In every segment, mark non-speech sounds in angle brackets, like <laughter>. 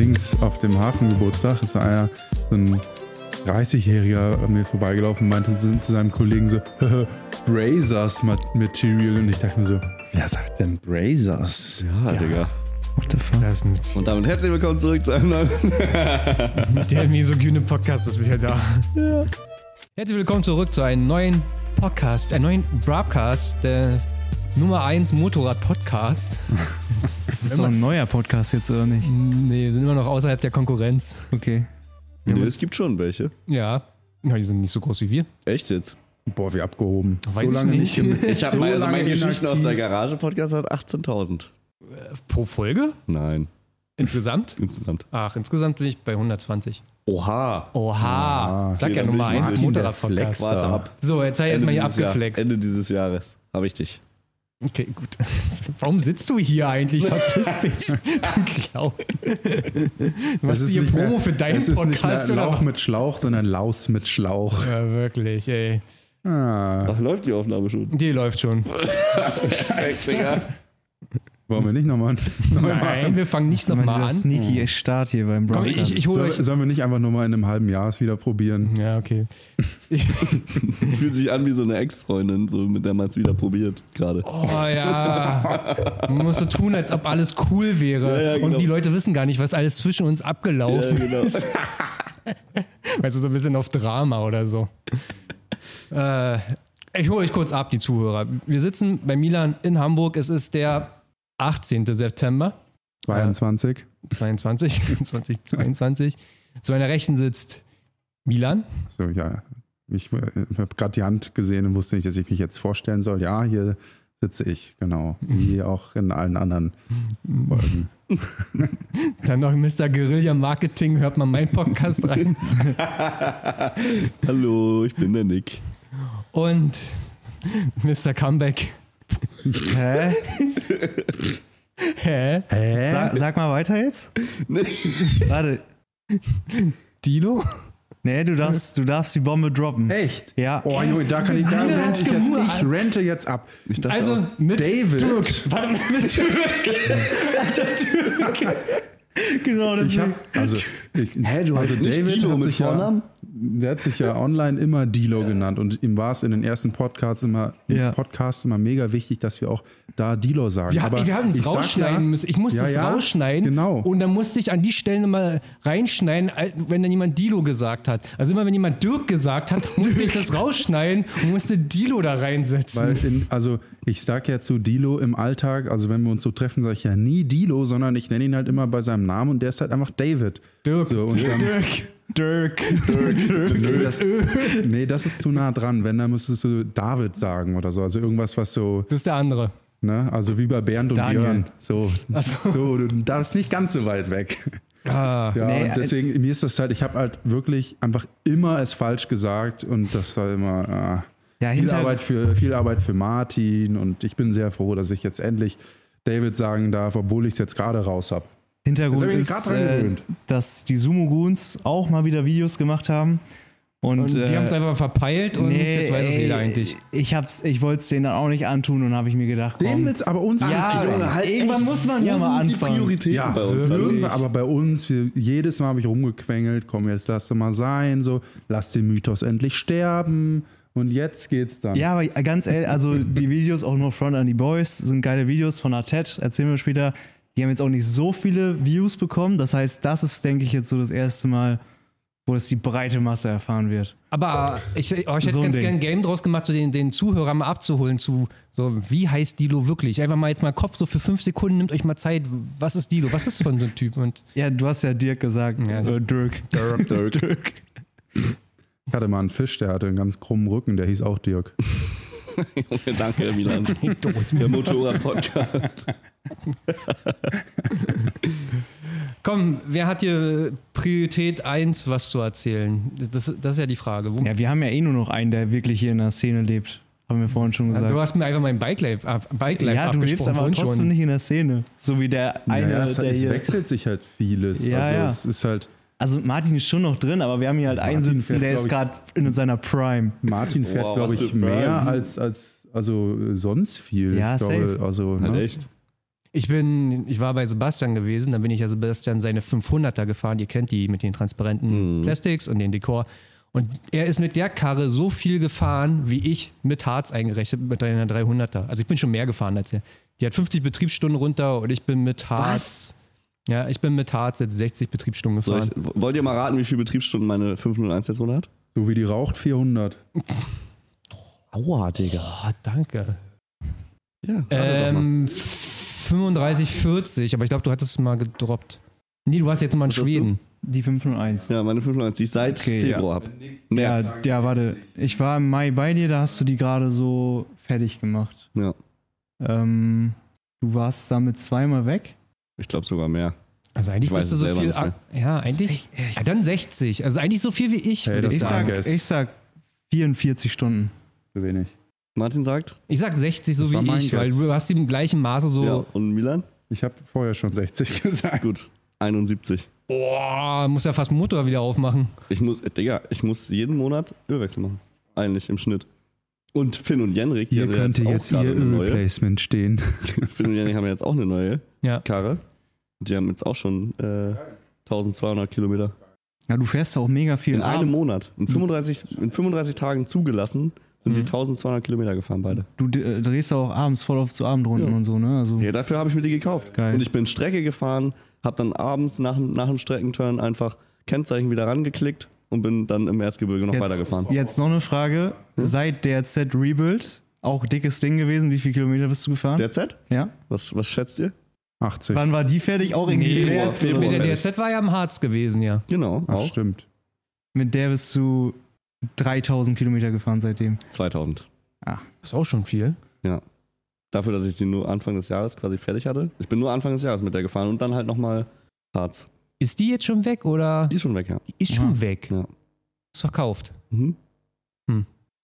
Dings auf dem Hafengeburtstag ist einer, so ein 30-Jähriger an mir vorbeigelaufen und meinte zu seinem Kollegen so, <laughs> Brazers Material. Und ich dachte mir so, wer sagt denn Brazers? Ja, Digga. What the fuck? Das mit, Und damit herzlich willkommen zurück zu einem neuen. <laughs> mit der misogyne Podcast ist wieder da. Herzlich willkommen zurück zu einem neuen Podcast, einem neuen Broadcast, der Nummer 1 Motorrad-Podcast. <laughs> Das ist so ein neuer Podcast jetzt, oder nicht? Nee, wir sind immer noch außerhalb der Konkurrenz. Okay. Nee, es gibt schon welche. Ja. Ja, die sind nicht so groß wie wir. Echt jetzt? Boah, wie abgehoben. Weiß ich nicht. gem- <laughs> Ich habe so mal, also mein lange Geschichten aus der. Garage-Podcast hat 18.000. Pro Folge? Nein, Insgesamt? <laughs> insgesamt. Ach, insgesamt bin ich bei 120. Oha. Oha. Sag Okay, ja Nummer bin ich 1 Martin, der Motorrad-Podcast. Flexer. Warte ab. So, jetzt sei jetzt mal hier dieses Jahr, abgeflext. Ende dieses Jahres habe ich dich. Okay, gut. <laughs> Warum sitzt du hier eigentlich? Verpiss dich, <laughs> du Clown. Machst du hier Promo mehr- für deinen ist nicht Podcast mehr Lauch oder? mit Schlauch, sondern Laus mit Schlauch. Ja, wirklich, ey. Ah, Ach, läuft die Aufnahme schon? Die läuft schon. <laughs> Perfekt, Digga. Wollen wir nicht nochmal <laughs> neu Nein, machen? wir fangen nicht Mal nochmal an. sneaky Start hier beim Komm, Broadcast. ich, ich hole euch. sollen wir nicht einfach nur mal in einem halben Jahr es wieder probieren? Ja, okay. <laughs> Es fühlt sich an wie so eine Ex-Freundin, so mit der man es wieder probiert gerade. oh ja. Man muss so tun, als ob alles cool wäre. Ja, ja, genau. Und die Leute wissen gar nicht, was alles zwischen uns abgelaufen Ja, genau. ist. <laughs> Weißt du, so ein bisschen auf Drama oder so. Äh, ich hole euch kurz ab, die Zuhörer. Wir sitzen bei Milan in Hamburg. Es ist der 18. September 22. 22, 2022. Zu meiner Rechten sitzt Milan. So, ja. Ich, äh, habe gerade die Hand gesehen und wusste nicht, dass ich mich jetzt vorstellen soll. Ja, hier sitze ich, genau. Wie <laughs> auch in allen anderen Folgen. <laughs> Dann noch Mr. Guerilla Marketing. Hört mal meinen Podcast rein. <laughs> Hallo, ich bin der Nick. Und Mr. Comeback. Hä? Hä? Hä? Sag, sag mal weiter jetzt. Warte. Dilo? Nee, du darfst, du darfst die Bombe droppen. Echt? Ja. Oh, Junge, da kann ich, da rente ich jetzt, ich rente jetzt ab. Ich dachte Also auch, mit David. Dirk. Warte, mit Dirk. <laughs> genau, das Ich hab, also, ich, Hä, du also heißt nicht Dilo hat mit sich ja, Vornamen? der hat sich ja online immer Dilo genannt und ihm war es in den ersten Podcasts immer, Ja. Podcasts immer mega wichtig, dass wir auch da Dilo sagen. Wir, Aber wir haben es rausschneiden ja, müssen. Ich musste Ja, es ja, rausschneiden. genau. Und dann musste ich an die Stellen immer reinschneiden, wenn dann jemand Dilo gesagt hat. Also immer wenn jemand Dirk gesagt hat, <laughs> musste ich das rausschneiden und musste Dilo da reinsetzen. Weil in, also ich sag ja zu Dilo im Alltag, also wenn wir uns so treffen, sage ich ja nie Dilo, sondern ich nenne ihn halt immer bei seinem Namen und der ist halt einfach David. Dirk. So, und dann, Dirk. Dirk. nee, das, nee, das ist zu nah dran. Wenn, dann müsstest du David sagen oder so. Also irgendwas, was so, Das ist der andere. ne, also wie bei Bernd und Daniel. Björn. So, so. so, du darfst nicht ganz so weit weg. Ah. Ja, Nee, und deswegen, mir ist das halt, ich habe halt wirklich einfach immer es falsch gesagt und das war immer ah, Ja, viel, Arbeit für, viel Arbeit für Martin und ich bin sehr froh, dass ich jetzt endlich David sagen darf, obwohl ich es jetzt gerade raus habe. Hintergrund ich ist, äh, dass die Sumo Goons auch mal wieder Videos gemacht haben. Und, Und die äh, haben es einfach verpeilt und nee, jetzt weiß es jeder eigentlich. Ich, hab's, ich wollte es denen dann auch nicht antun und habe ich mir gedacht, komm. Den willst aber uns Ja, nicht sagen. halt irgendwann muss man ja mal sind die anfangen. Prioritäten Ja, bei uns? irgendwann, Hallo? aber bei uns, wir, jedes Mal habe ich rumgequengelt, komm, jetzt lass doch mal sein, so, lass den Mythos endlich sterben und jetzt geht's dann. Ja, aber ganz ehrlich, also die Videos, auch nur Front an die Boys, sind geile Videos von Artet, erzählen wir später. Die haben jetzt auch nicht so viele Views bekommen. Das heißt, das ist, denke ich, jetzt so das erste Mal, wo es die breite Masse erfahren wird. Aber ich, ich hätte So ganz Ding. gern ein Game draus gemacht, so den, den Zuhörer mal abzuholen zu, so, wie heißt Dilo wirklich? Einfach mal jetzt mal Kopf so für fünf Sekunden, nimmt euch mal Zeit. Was ist Dilo? Was ist das von so ein Typ? Und Ja, du hast ja Dirk gesagt. Ja. äh, Dirk. Dirk, <laughs> Dirk. Ich hatte mal einen Fisch, der hatte einen ganz krummen Rücken, der hieß auch Dirk. <laughs> Junge, danke, Milan. <laughs> Der Motorrad-Podcast. <laughs> komm, wer hat hier Priorität 1, was zu erzählen? Das, das ist ja die Frage. Wo, Ja, wir haben ja eh nur noch einen, der wirklich hier in der Szene lebt. Haben wir vorhin schon gesagt. du hast mir einfach mein Bike Life, ab- Bike Life ja, du lebst aber trotzdem schon. nicht in der Szene. So wie der eine, naja, es, der es hier. wechselt sich halt vieles. Ja, also ja. es ist halt, Also Martin ist schon noch drin, aber wir haben hier halt einen Martin sitzen, fährt, der ist gerade in seiner Prime. Martin fährt, Wow, glaube was ich, mehr als, als also äh, sonst viel. Ja, ich glaube, safe. also, Halt ne? echt. Ich bin, ich war bei Sebastian gewesen, dann bin ich ja Sebastian seine 500er gefahren. Ihr kennt die mit den transparenten Mhm. Plastics und den Dekor. Und er ist mit der Karre so viel gefahren, wie ich mit Harz eingerechnet mit einer 300er. Also ich bin schon mehr gefahren als er. Die hat 50 Betriebsstunden runter und ich bin mit Harz. Ja, ich bin mit Harz jetzt 60 Betriebsstunden gefahren. ich, wollt ihr mal raten, wie viele Betriebsstunden meine 501 jetzt runter hat? So wie die raucht, 400. Aua, Digga. Oh, danke. Ja. Ähm, 35, 40, aber ich glaube, du hattest es mal gedroppt. Nee, du warst jetzt mal in Was Schweden. Die 501. Ja, meine 501, die ich seit Okay, Februar hab. Ja, März. ja, warte. Ich war im Mai bei dir, da hast du die gerade so fertig gemacht. Ja. Ähm, du warst damit zweimal weg. Ich glaube sogar mehr. Also eigentlich müsste es so viel. an- Ja, eigentlich. Ja, dann 60. Also eigentlich so viel wie ich. Hey, ich sagen. sag, ich sag 44 Stunden. Zu wenig. Martin sagt? Ich sag 60 so Das wie ich, weil Guess. du hast die im gleichen Maße so. Ja. Und Milan? Ich habe vorher schon 60 <laughs> gesagt. Gut. 71. Boah, muss ja fast Motor wieder aufmachen. Ich muss, äh, Digga, ich muss jeden Monat Ölwechsel machen. Eigentlich im Schnitt. Und Finn und Jenrik, die Hier könnte jetzt gerade ihr. Ölplacement stehen. <laughs> Finn und Jenrik haben ja jetzt auch eine neue Ja. Karre. Die haben jetzt auch schon äh, 1200 Kilometer. Ja, du fährst ja auch mega viel. In einem Abend. Monat. In 35, in 35 Tagen zugelassen sind die Mhm. 1200 Kilometer gefahren beide. Du d- drehst auch abends voll auf zu Abendrunden Ja. und so, ne? Also, Ja, dafür habe ich mir die gekauft. Geil. Und ich bin Strecke gefahren, habe dann abends nach, dem- nach dem Streckenturn einfach Kennzeichen wieder rangeklickt und bin dann im Erzgebirge noch jetzt, weitergefahren. Jetzt noch eine Frage. Seit der Z Rebuild, auch dickes Ding gewesen, wie viele Kilometer bist du gefahren? Der Z? ja. Was, was schätzt ihr? 80. Wann war die fertig? Auch irgendwie Nee, Februar. oder Der. DRZ war ja im Harz gewesen, ja. Genau, Ach, auch. stimmt. Mit der bist du 3000 Kilometer gefahren seitdem. 2000. Ist auch schon viel. Dafür, dass ich sie nur Anfang des Jahres quasi fertig hatte. Ich bin nur Anfang des Jahres mit der gefahren und dann halt nochmal Harz. Ist die jetzt schon weg oder? Die ist schon weg, ja. Die ist schon weg. Ja. Ist verkauft. Mhm.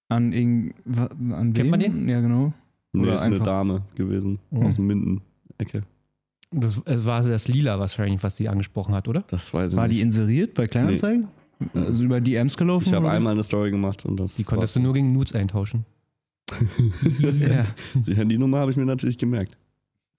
An, irgend, an Kennt wem? man den? Ja, genau. Nee, Oder ist eine einfach- Dame gewesen. Mhm. Aus dem Minden-Ecke. Das, es war das Lila wahrscheinlich, was sie angesprochen hat, oder? Das weiß ich War die nicht. inseriert bei Kleinanzeigen? Also über DMs gelaufen? ich habe einmal eine Story gemacht und das. Die konntest du nur gegen Nudes eintauschen. <laughs> Ja. Die Handynummer habe ich mir natürlich gemerkt.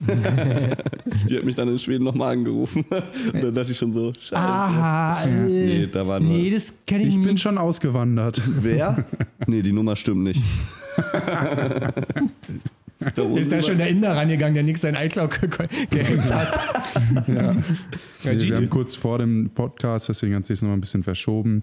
<laughs> Die hat mich dann in Schweden nochmal angerufen. <laughs> Und dann dachte ich schon so, scheiße. Ah, Nee, da war nur. nee, das kenne ich, Ich bin nicht. schon ausgewandert. Wer? Nee, die Nummer stimmt nicht. Da Ist da schon der Inder rangegangen, der nix sein iCloud ge <laughs> gehackt hat. <laughs> Ja. GG. wir haben kurz vor dem Podcast, deswegen hat sich noch mal ein bisschen verschoben.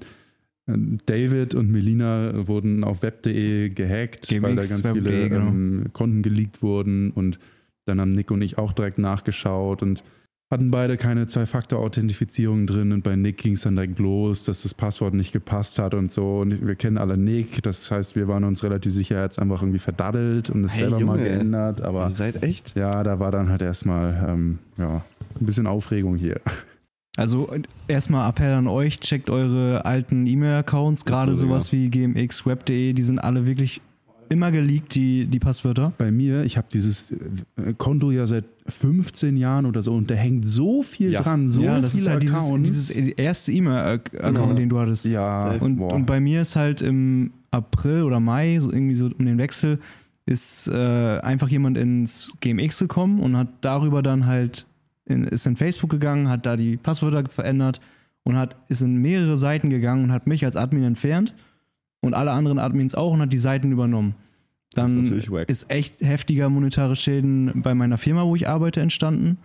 Ähm, David und Melina wurden auf web.de gehackt, GMX, weil da ganz viele genau. ähm, Konten geleakt wurden und dann haben Nick und ich auch direkt nachgeschaut und hatten beide keine Zwei-Faktor-Authentifizierung drin und bei Nick ging es dann direkt los, dass das Passwort nicht gepasst hat und so und wir kennen alle Nick, das heißt, wir waren uns relativ sicher, er hat es einfach irgendwie verdaddelt und es Hey, selber mal Junge. geändert, aber Ihr seid echt? ja, da war dann halt erstmal ähm, ja, ein bisschen Aufregung hier. Also erstmal Appell an euch, checkt eure alten E-Mail-Accounts, gerade so, sowas wie GMX, Web.de, die sind alle wirklich immer geleakt, die, die Passwörter. bei mir, ich habe dieses äh, Konto ja seit 15 Jahren oder so und da hängt so viel Ja. dran, so ja, das viele ist halt dieses, dieses erste E-Mail-Account, Genau. den du hattest. ja, Und, boah. und bei mir ist halt im April oder Mai, so irgendwie so um den Wechsel, ist äh, einfach jemand ins GMX gekommen und hat darüber dann halt in, ist in Facebook gegangen, hat da die Passwörter verändert und hat ist in mehrere Seiten gegangen und hat mich als Admin entfernt und alle anderen Admins auch und hat die Seiten übernommen. Ist Dann natürlich wack. ist echt heftiger monetare Schäden bei meiner Firma, wo ich arbeite, entstanden.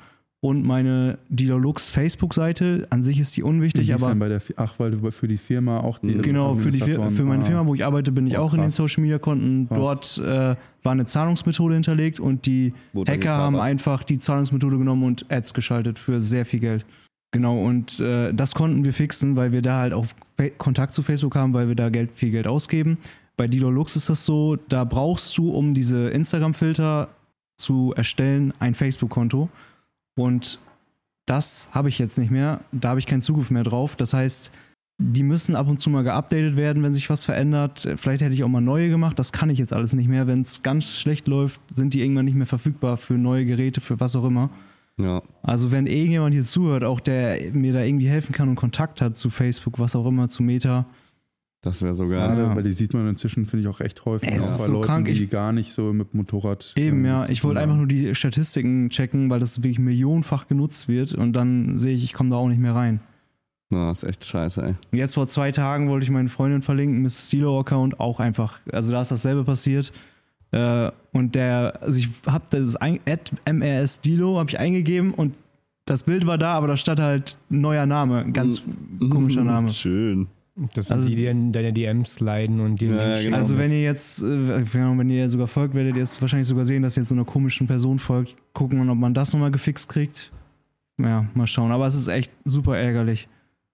Und meine Dealerlux Facebook-Seite, an sich ist die unwichtig, aber Inwiefern bei der, ach, weil du für die Firma auch die Mhm. Genau, für, die, für meine ah. Firma, wo ich arbeite, bin ich Oh, auch in den krass. Social Media Konten. Krass. Dort äh, war eine Zahlungsmethode hinterlegt und die Wurde Hacker haben einfach die Zahlungsmethode genommen und Ads geschaltet für sehr viel Geld. Genau, und äh, das konnten wir fixen, weil wir da halt auch Kontakt zu Facebook haben, weil wir da Geld, viel Geld ausgeben. Bei Dealerlux ist das so, da brauchst du, um diese Instagram-Filter zu erstellen, ein Facebook-Konto. Und das habe ich jetzt nicht mehr. Da habe ich keinen Zugriff mehr drauf. Das heißt, die müssen ab und zu mal geupdatet werden, wenn sich was verändert. Vielleicht hätte ich auch mal neue gemacht. Das kann ich jetzt alles nicht mehr. Wenn es ganz schlecht läuft, sind die irgendwann nicht mehr verfügbar für neue Geräte, für was auch immer. Ja. Also wenn irgendjemand hier zuhört, auch der mir da irgendwie helfen kann und Kontakt hat zu Facebook, was auch immer, zu Meta, Das wäre so geil. Gerade, Ja. weil die sieht man inzwischen, finde ich, auch echt häufig. Es auch ist bei so Leuten, krank. die Ich- gar nicht so mit Motorrad. Eben, ähm, ja. Ich wollte einfach nur die Statistiken checken, weil das wirklich millionenfach genutzt wird und dann sehe ich, ich komme da auch nicht mehr rein. Na, ist echt scheiße, ey. Jetzt vor zwei Tagen wollte ich meine Freundin verlinken, Miss Stilo-Account, auch einfach, also da ist dasselbe passiert. Äh, und der, also ich habe das ein, at MRS Dilo habe ich eingegeben und das Bild war da, aber da stand halt ein neuer Name, ein ganz komischer Name. Schön. Das sind Also- die, die in deine DMs sliden und die Ja, genau. Also wenn ihr jetzt, äh, wenn ihr sogar folgt, werdet ihr es wahrscheinlich sogar sehen, dass ihr jetzt so einer komischen Person folgt. Gucken, ob man das nochmal gefixt kriegt. Ja, mal schauen. Aber es ist echt super ärgerlich.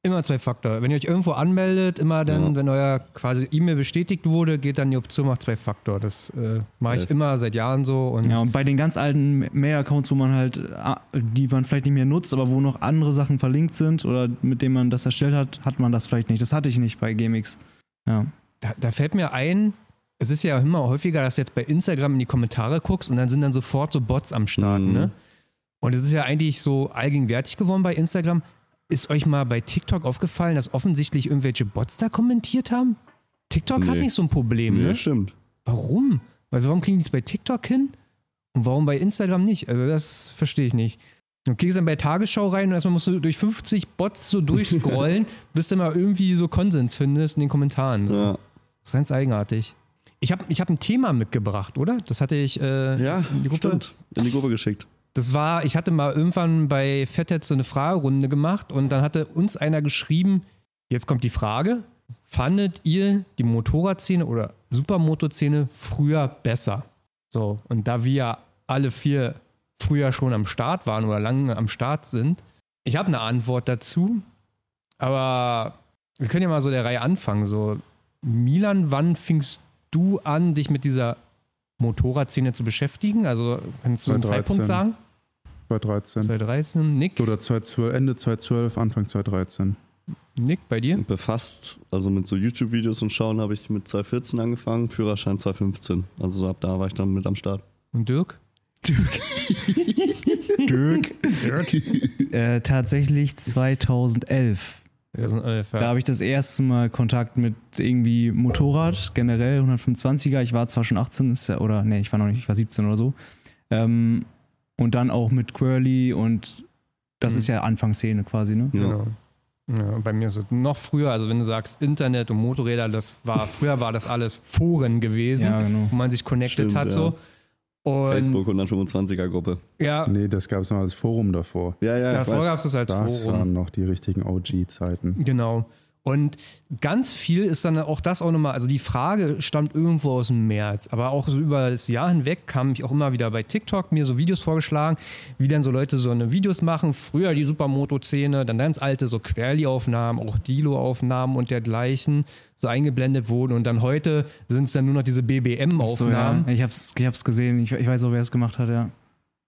Immer zwei Faktor. Wenn ihr euch irgendwo anmeldet, immer dann, Ja. wenn euer quasi E-Mail bestätigt wurde, geht dann die Option nach zwei Faktor. Das äh, mache ich immer seit Jahren so. Und Ja, und bei den ganz alten Mail-Accounts, wo man halt, ah, die man vielleicht nicht mehr nutzt, aber wo noch andere Sachen verlinkt sind oder mit denen man das erstellt hat, hat man das vielleicht nicht. Das hatte ich nicht bei GameX. Ja. da, da fällt mir ein, es ist ja immer häufiger, dass du jetzt bei Instagram in die Kommentare guckst und dann sind dann sofort so Bots am Start, Mhm. ne? Und es ist ja eigentlich so allgegenwärtig geworden bei Instagram. Ist euch mal bei TikTok aufgefallen, dass offensichtlich irgendwelche Bots da kommentiert haben? TikTok hat Nee. nicht so ein Problem, Nee, ne? stimmt. Warum? Also warum kriegen die es bei TikTok hin und warum bei Instagram nicht? Also das verstehe ich nicht. Du kriegst dann bei Tagesschau rein und erstmal musst du durch 50 Bots so durchscrollen, <laughs> bis du mal irgendwie so Konsens findest in den Kommentaren. So. Ja. Das ist ganz eigenartig. Ich habe ich hab ein Thema mitgebracht, oder? Das hatte ich äh, Ja, in die Gruppe. stimmt. In die Gruppe geschickt. Das war, ich hatte mal irgendwann bei Fetthead so eine Fragerunde gemacht und dann hatte uns einer geschrieben, jetzt kommt die Frage, fandet ihr die Motorradszene oder Supermoto-Szene früher besser? So, und da wir ja alle vier früher schon am Start waren oder lange am Start sind, ich habe eine Antwort dazu, aber wir können ja mal so der Reihe anfangen. So, Milan, wann fingst du an, dich mit dieser Motorradszene zu beschäftigen? Also kannst du einen 2013. Zeitpunkt sagen? 2013. 2013. Nick, Oder 2012, Ende 2012, Anfang 2013. Nick, bei dir? Befasst, also mit so YouTube-Videos und Schauen habe ich mit 2014 angefangen, Führerschein 2015. Also so ab da war ich dann mit am Start. Und Dirk? Dirk. <laughs> äh, tatsächlich 2011. 2011, ja. Da habe ich das erste Mal Kontakt mit irgendwie Motorrad, generell 125er. Ich war zwar schon 18, ist ja, oder nee, ich war noch nicht, ich war 17 oder so. Ähm, und dann auch mit Quirly und das Mhm. ist ja Anfangsszene quasi, ne? Ja. Genau. Ja, bei mir ist es noch früher, also wenn du sagst Internet und Motorräder, das war, <laughs> früher war das alles Foren gewesen, Ja, genau. wo man sich connected Stimmt, hat ja. so. Und Facebook 125er-Gruppe. ja, Nee, das gab es noch als Forum davor. Ja, ja, davor gab es das als Das Forum. waren noch die richtigen OG-Zeiten. Genau. Und ganz viel ist dann auch das auch nochmal, also die Frage stammt irgendwo aus dem März, aber auch so über das Jahr hinweg kam ich auch immer wieder bei TikTok mir so Videos vorgeschlagen, wie dann so Leute so eine Videos machen. Früher die Supermoto-Szene, dann ganz alte so Querli-Aufnahmen, auch Dilo-Aufnahmen und dergleichen so eingeblendet wurden und dann heute sind es dann nur noch diese So, ja. BBM-Aufnahmen. Ich hab's, ich gesehen. Ich, ich weiß auch, wer es gemacht hat, ja.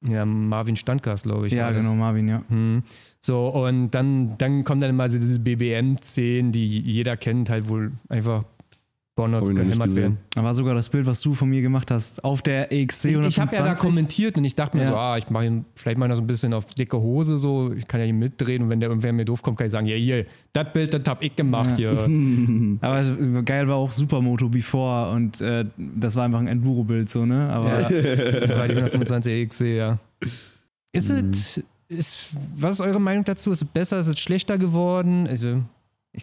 Ja. Marvin Standgast, glaube ich. ja, war das. genau, Marvin, ja. Hm. So, und dann, dann kommen dann immer diese BBM-Szenen, die jeder kennt, halt wohl einfach Nicht gehämmert werden. Da war sogar das Bild, was du von mir gemacht hast, auf der EXC Ich, 125. ich habe ja da kommentiert und ich dachte mir Ja. so, ah, ich mache ihn vielleicht mal noch so ein bisschen auf dicke Hose so, ich kann ja hier mitdrehen und wenn der irgendwer mir doof kommt, kann ich sagen, ja hier, das Bild, das hab ich gemacht hier. <laughs> Aber geil war auch Supermoto Before und äh, das war einfach ein Enduro-Bild so, ne? Aber Ja, war die 125 EXC, ja. Ist es, ist, was ist eure Meinung dazu? Ist es besser, ist es schlechter geworden? Also,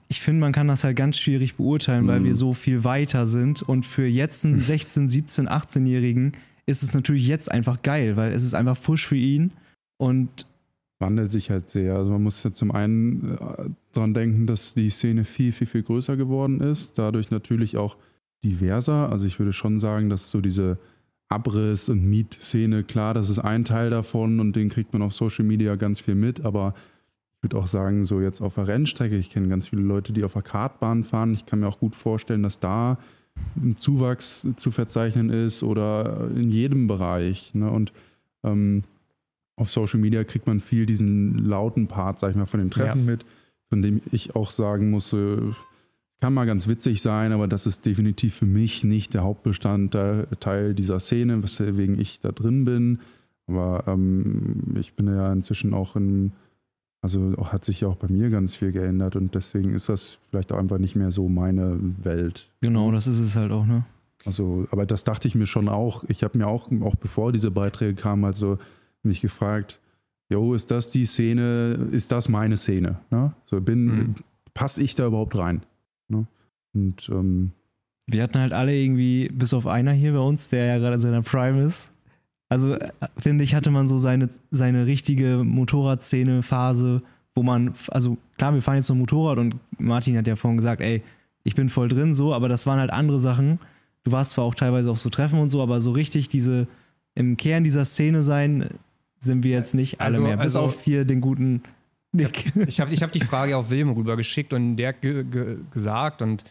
ich, finde, man kann das halt ganz schwierig beurteilen, weil Mhm. wir so viel weiter sind und für jetzt einen 16, 17, 18-Jährigen ist es natürlich jetzt einfach geil, weil es ist einfach frisch für ihn und wandelt sich halt sehr. Also man muss ja zum einen äh, dran denken, dass die Szene viel, viel, viel größer geworden ist. Dadurch natürlich auch diverser. Also ich würde schon sagen, dass so diese Abriss- und Miet-Szene, klar, das ist ein Teil davon und den kriegt man auf Social Media ganz viel mit, aber würde auch sagen, so jetzt auf der Rennstrecke, ich kenne ganz viele Leute, die auf der Kartbahn fahren. Ich kann mir auch gut vorstellen, dass da ein Zuwachs zu verzeichnen ist oder in jedem Bereich. Ne? Und ähm, auf Social Media kriegt man viel diesen lauten Part, sag ich mal, von den Treffen mit, von dem ich auch sagen muss, äh, kann mal ganz witzig sein, aber das ist definitiv für mich nicht der Hauptbestandteil dieser Szene, weswegen ich da drin bin. Aber ähm, ich bin ja inzwischen auch in Also auch, hat sich ja auch bei mir ganz viel geändert und deswegen ist das vielleicht auch einfach nicht mehr so meine Welt. Genau, das ist es halt auch, ne? Also, aber das dachte ich mir schon auch. Ich habe mir auch, auch bevor diese Beiträge kamen, also mich gefragt, jo, ist das die Szene, ist das meine Szene? Ne? So bin, Mhm. passe ich da überhaupt rein? Ne? Und ähm, Wir hatten halt alle irgendwie, bis auf einer hier bei uns, der ja gerade in seiner Prime ist. Also, äh, finde ich, hatte man so seine, seine richtige Motorradszene-Phase, wo man, also klar, wir fahren jetzt noch Motorrad und Martin hat ja vorhin gesagt, ey, ich bin voll drin so, aber das waren halt andere Sachen. Du warst zwar auch teilweise auf so Treffen und so, aber so richtig diese, im Kern dieser Szene sein, sind wir jetzt nicht alle Also- mehr. Bis also- auf hier den guten Nick. Ich habe ich hab die Frage auf Wilhelm rübergeschickt und der ge ge gesagt und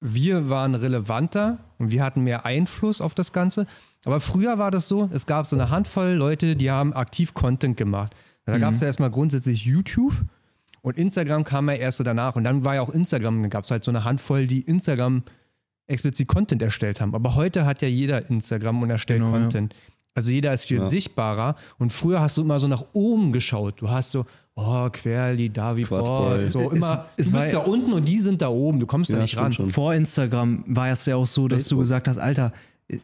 wir waren relevanter und wir hatten mehr Einfluss auf das Ganze. Aber früher war das so, es gab so eine Handvoll Leute, die haben aktiv Content gemacht. Da gab es ja erstmal grundsätzlich YouTube und Instagram kam ja erst so danach. Und dann war ja auch Instagram, dann gab es halt so eine Handvoll, die Instagram explizit Content erstellt haben. Aber heute hat ja jeder Instagram und erstellt Genau, ja. Content. Also jeder ist viel Ja. sichtbarer. Und früher hast du immer so nach oben geschaut. Du hast so, oh, Querli, Quadboy. Boss, so Es- immer, es du bist ja- da unten und die sind da oben. Du kommst da Ja, nicht stimmt ran. schon. Vor Instagram war es ja auch so, dass du Facebook. gesagt hast, Alter,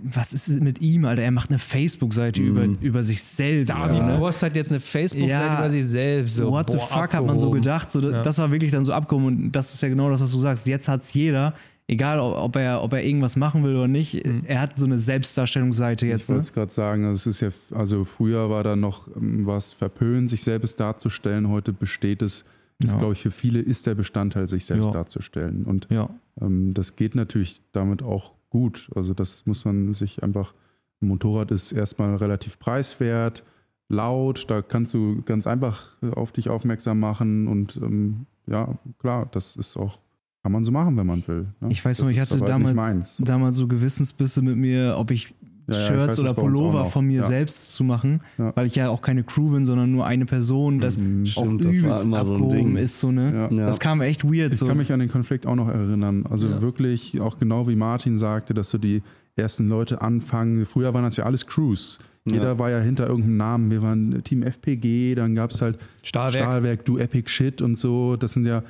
was ist mit ihm, Alter? Er macht eine Facebook-Seite über, über sich selbst. David so, ne? Boss hat jetzt eine Facebook-Seite Ja. über sich selbst. So, What the boah, fuck hat man so abgehoben. gedacht? So, Ja. Das war wirklich dann so abgehoben und das ist ja genau das, was du sagst. Jetzt hat es jeder, egal ob, ob, er, ob er irgendwas machen will oder nicht, er hat so eine Selbstdarstellungsseite ich jetzt. Ne? wollte es gerade sagen, also es ist ja, also früher war da noch ähm, was verpönt, sich selbst darzustellen. Heute besteht es, ist Ja. glaube ich für viele ist der Bestandteil, sich selbst Ja. darzustellen. Und Ja, Ähm, das geht natürlich damit auch gut. Also das muss man sich einfach, ein Motorrad ist erstmal relativ preiswert, laut, da kannst du ganz einfach auf dich aufmerksam machen und ähm, ja, klar, das ist auch, kann man so machen, wenn man will. Ne? ich weiß noch, ich hatte damals, damals so Gewissensbisse mit mir, ob ich Ja, Shirts weiß oder das auch Pullover von mir Ja. selbst zu machen, Ja. weil ich ja auch keine Crew bin, sondern nur eine Person, das Mhm. auch Stimmt, das war übelst so ein abgehoben Ding. ist, so, ne? Das kam echt weird. Ich so. kann mich an den Konflikt auch noch erinnern. Also Ja. wirklich, auch genau wie Martin sagte, dass so die ersten Leute anfangen. Früher waren das ja alles Crews. Jeder Ja. war ja hinter irgendeinem Namen. Wir waren Team FPG, dann gab es halt Stahlwerk. Stahlwerk, du Epic Shit und so. Das sind ja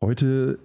heute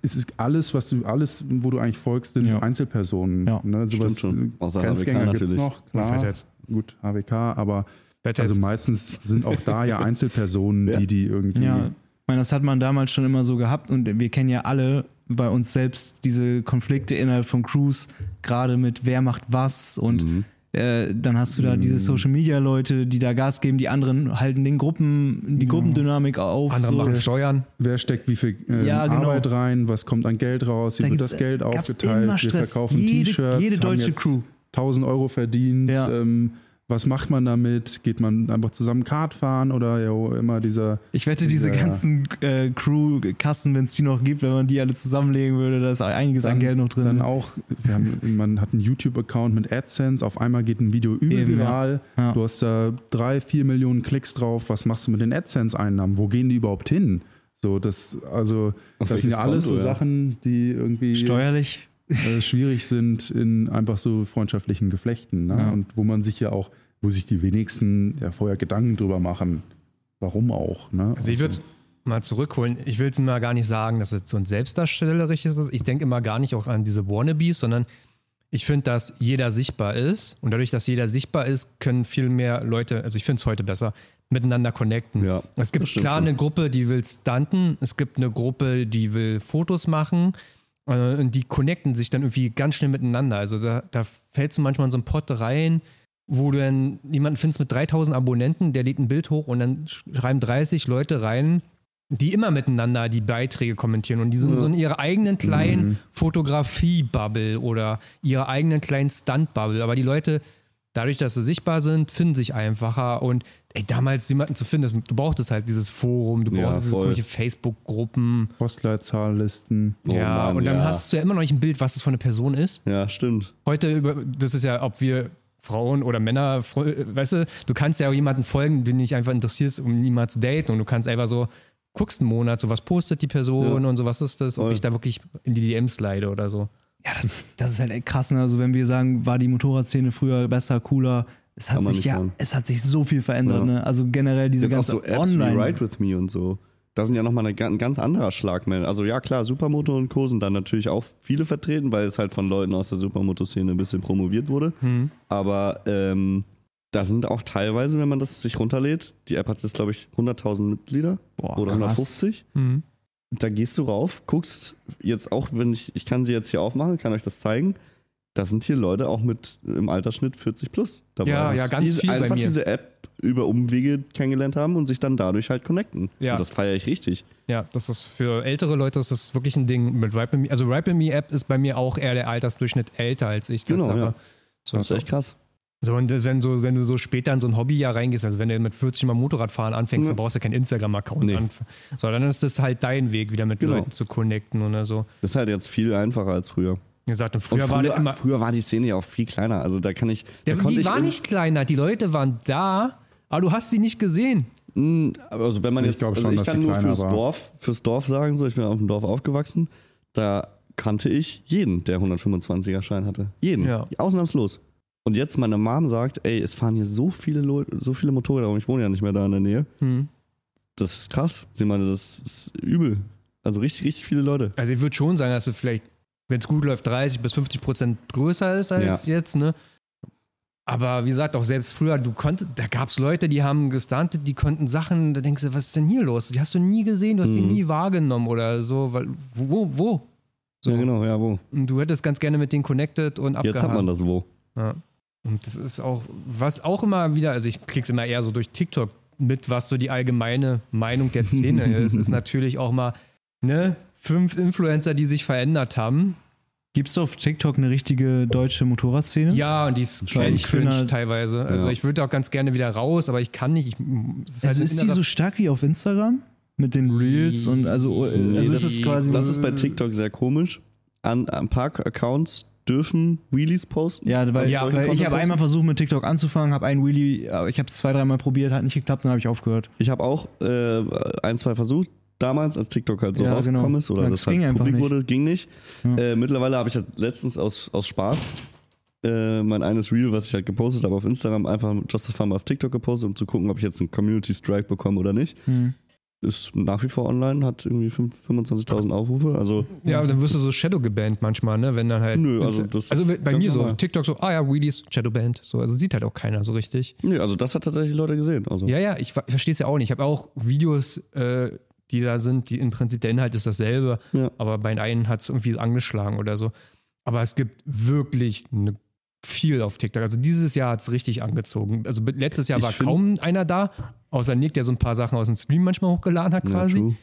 ist es alles, was du, alles, wo du eigentlich folgst, sind Ja. Einzelpersonen. Ja, Ne? Sowas, stimmt schon. Außer Grenzgänger gibt es noch, klar. Gut, HWK, aber Fettheads. also meistens sind auch da ja <laughs> Einzelpersonen, Ja. die die irgendwie. Ja, ich meine, das hat man damals schon immer so gehabt und wir kennen ja alle bei uns selbst diese Konflikte innerhalb von Crews, gerade mit wer macht was und Mhm. Äh, dann hast du da diese Social Media Leute, die da Gas geben, die anderen halten den Gruppen, die Gruppendynamik auf. Andere so. machen Steuern. Wer steckt wie viel äh, Ja, genau. Arbeit rein? Was kommt an Geld raus? Wie Da wird das Geld aufgeteilt? Wir verkaufen Jede- T-Shirts. jede haben deutsche Crew. 1000 Euro verdient. Ja. Ähm, was macht man damit? Geht man einfach zusammen Kart fahren oder ja, immer dieser. Ich wette, diese Ja, ja. ganzen äh, Crew-Kassen, wenn es die noch gibt, wenn man die alle zusammenlegen würde, da ist einiges an Geld noch drin. Dann ne? auch, wir haben, man hat einen YouTube-Account mit AdSense, auf einmal geht ein Video übel Eben, ja. viral. Ja. Du hast da drei, vier Millionen Klicks drauf. Was machst du mit den AdSense-Einnahmen? Wo gehen die überhaupt hin? So, das, also, Auf das sind ja alles so Konto, ja? Sachen, die irgendwie Steuerlich. äh, schwierig sind in einfach so freundschaftlichen Geflechten. Ne? Ja. Und wo man sich ja auch, wo sich die wenigsten ja vorher Gedanken drüber machen, warum auch. Ne? Also ich würde es mal zurückholen. Ich will es mal gar nicht sagen, dass es so ein selbstdarstellerisches ist. Ich denke immer gar nicht auch an diese Wannabes, sondern ich finde, dass jeder sichtbar ist. Und dadurch, dass jeder sichtbar ist, können viel mehr Leute, also ich finde es heute besser, miteinander connecten. Ja, es gibt klar schon. eine Gruppe, die will stunten. Es gibt eine Gruppe, die will Fotos machen. Äh, Und die connecten sich dann irgendwie ganz schnell miteinander. Also da, da fällst du manchmal in so einen Pott rein, wo du dann jemanden findest mit 3000 Abonnenten, der lädt ein Bild hoch und dann schreiben 30 Leute rein, die immer miteinander die Beiträge kommentieren und die sind Ja. so in ihrer eigenen kleinen Fotografie-Bubble oder ihrer eigenen kleinen Stunt-Bubble. Aber die Leute, dadurch, dass sie sichtbar sind, finden sich einfacher und ey, damals jemanden zu finden, das, du brauchtest halt dieses Forum, du Ja, brauchtest diese Facebook-Gruppen. Postleitzahllisten. Oh ja, Mann, und dann ja. hast du ja immer noch nicht ein Bild, was das von eine Person ist. Ja, stimmt. Heute, über, das ist ja, ob wir Frauen oder Männer, fro- weißt du, du kannst ja auch jemanden folgen, den dich einfach interessierst, um niemanden zu daten und du kannst einfach so, guckst einen Monat, so was postet die Person Ja. und so, was ist das, ob Voll. ich da wirklich in die DMs slide oder so. Ja, das, das ist halt echt krass. Ne? Also, wenn wir sagen, war die Motorradszene früher besser, cooler, Es hat sich ja, sagen. es hat sich so viel verändert, Ja. ne? Also generell diese Jetzt auch ganze so Apps wie Online. Ride With Me und so. Da sind ja nochmal ein ganz anderer Schlag. mehr. Also ja, klar, Supermoto und Co. sind dann natürlich auch viele vertreten, weil es halt von Leuten aus der Supermoto-Szene ein bisschen promoviert wurde. Hm. Aber ähm, da sind auch teilweise, wenn man das sich runterlädt, die App hat jetzt, glaube ich, 100.000 Mitglieder Boah, oder krass. 150. Hm. Da gehst du rauf, guckst jetzt auch, wenn ich, ich kann sie jetzt hier aufmachen, kann euch das zeigen. Da sind hier Leute auch mit im Altersschnitt 40 plus dabei. Ja, ja, ganz die viel bei einfach mir. diese App über Umwege kennengelernt haben und sich dann dadurch halt connecten. Ja. Und das feiere ich richtig. Ja, das ist für ältere Leute das ist wirklich ein Ding mit Ripe Me. Also Ripe Me App ist bei mir auch eher der Altersdurchschnitt älter als ich. Genau, Tatsache. ja. So, Das ist echt krass. so, und wenn, so, wenn du so später in so ein Hobbyjahr reingehst, also wenn du mit 40 mal Motorradfahren anfängst, Ja. dann brauchst du keinen Instagram-Account. Nee. So, dann ist das halt dein Weg, wieder mit Genau. Leuten zu connecten oder so. Das ist halt jetzt viel einfacher als früher. Gesagt, Und früher, war immer. früher war die Szene ja auch viel kleiner. Also da kann ich. Da konnte die war nicht kleiner, die Leute waren da, aber du hast sie nicht gesehen. Hm, Also wenn man Ich jetzt, also schon, ich kann nur fürs war. Dorf, fürs Dorf sagen, so ich bin auf dem Dorf aufgewachsen, da kannte ich jeden, der 125er Schein hatte. Jeden. Ja. Ausnahmslos. Und jetzt meine Mom sagt, ey, es fahren hier so viele Leute, so viele Motorräder und ich wohne ja nicht mehr da in der Nähe. Hm. Das ist krass. Sie meinte, das ist übel. Also richtig, richtig viele Leute. Also ich würde schon sagen, dass es vielleicht, wenn es gut läuft, 30 bis 50 Prozent größer ist als jetzt, ne? Aber wie gesagt, auch selbst früher, du konntest, da gab es Leute, die haben gestuntet, die konnten Sachen, da denkst du, was ist denn hier los? Die hast du nie gesehen, du hast die Mhm. nie wahrgenommen oder so, weil, wo, wo? So. Ja, genau, ja, wo? Und du hättest ganz gerne mit denen connected und abgehakt. Jetzt hat man das wo. Ja. Und das ist auch, was auch immer wieder, also ich krieg's immer eher so durch TikTok mit, was so die allgemeine Meinung der <laughs> Szene ist, ist natürlich auch mal, ne, fünf Influencer, die sich verändert haben. Gibt es auf TikTok eine richtige deutsche Motorradszene? Ja, und die ist Schon. Ich cringe halt- teilweise. Also Ja. ich würde auch ganz gerne wieder raus, aber ich kann nicht. Ich, es ist halt Also ein ist die so stark wie auf Instagram? Mit den Reels und also, Nee, also das ist es quasi. Das ist bei TikTok sehr komisch. An, ein paar Accounts dürfen Wheelies posten. Ja, weil, Ja, weil ich habe einmal versucht mit TikTok anzufangen, habe einen Wheelie, aber ich habe es zwei, dreimal probiert, hat nicht geklappt, dann habe ich aufgehört. Ich habe auch äh, ein, zwei versucht, damals, als TikTok halt so Ja, rausgekommen genau. ist oder Ja, das das halt publik nicht. wurde, ging nicht. Ja. Äh, mittlerweile habe ich halt letztens aus, aus Spaß äh, mein eines Reel, was ich halt gepostet habe auf Instagram, einfach just for fun auf TikTok gepostet, um zu gucken, ob ich jetzt einen Community Strike bekomme oder nicht. Hm. Ist nach wie vor online, hat irgendwie fünf- 25.000 Aufrufe. Also Ja, dann wirst du so Shadow gebannt manchmal, ne? Wenn dann halt. Nö, also das also bei mir so, normal. TikTok so, ah ja, Wheelies, Shadowband. So, also sieht halt auch keiner so richtig. nee, also das hat tatsächlich Leute gesehen. Also Ja, ja, ich, ich verstehe es ja auch nicht. Ich habe auch Videos, äh, die da sind, die im Prinzip der Inhalt ist dasselbe, Ja. aber bei den einen hat es irgendwie angeschlagen oder so. Aber es gibt wirklich eine, viel auf TikTok. Also dieses Jahr hat es richtig angezogen. Also letztes Jahr Ich war kaum einer da, außer Nick, der so ein paar Sachen aus dem Stream manchmal hochgeladen hat Ja, quasi. true.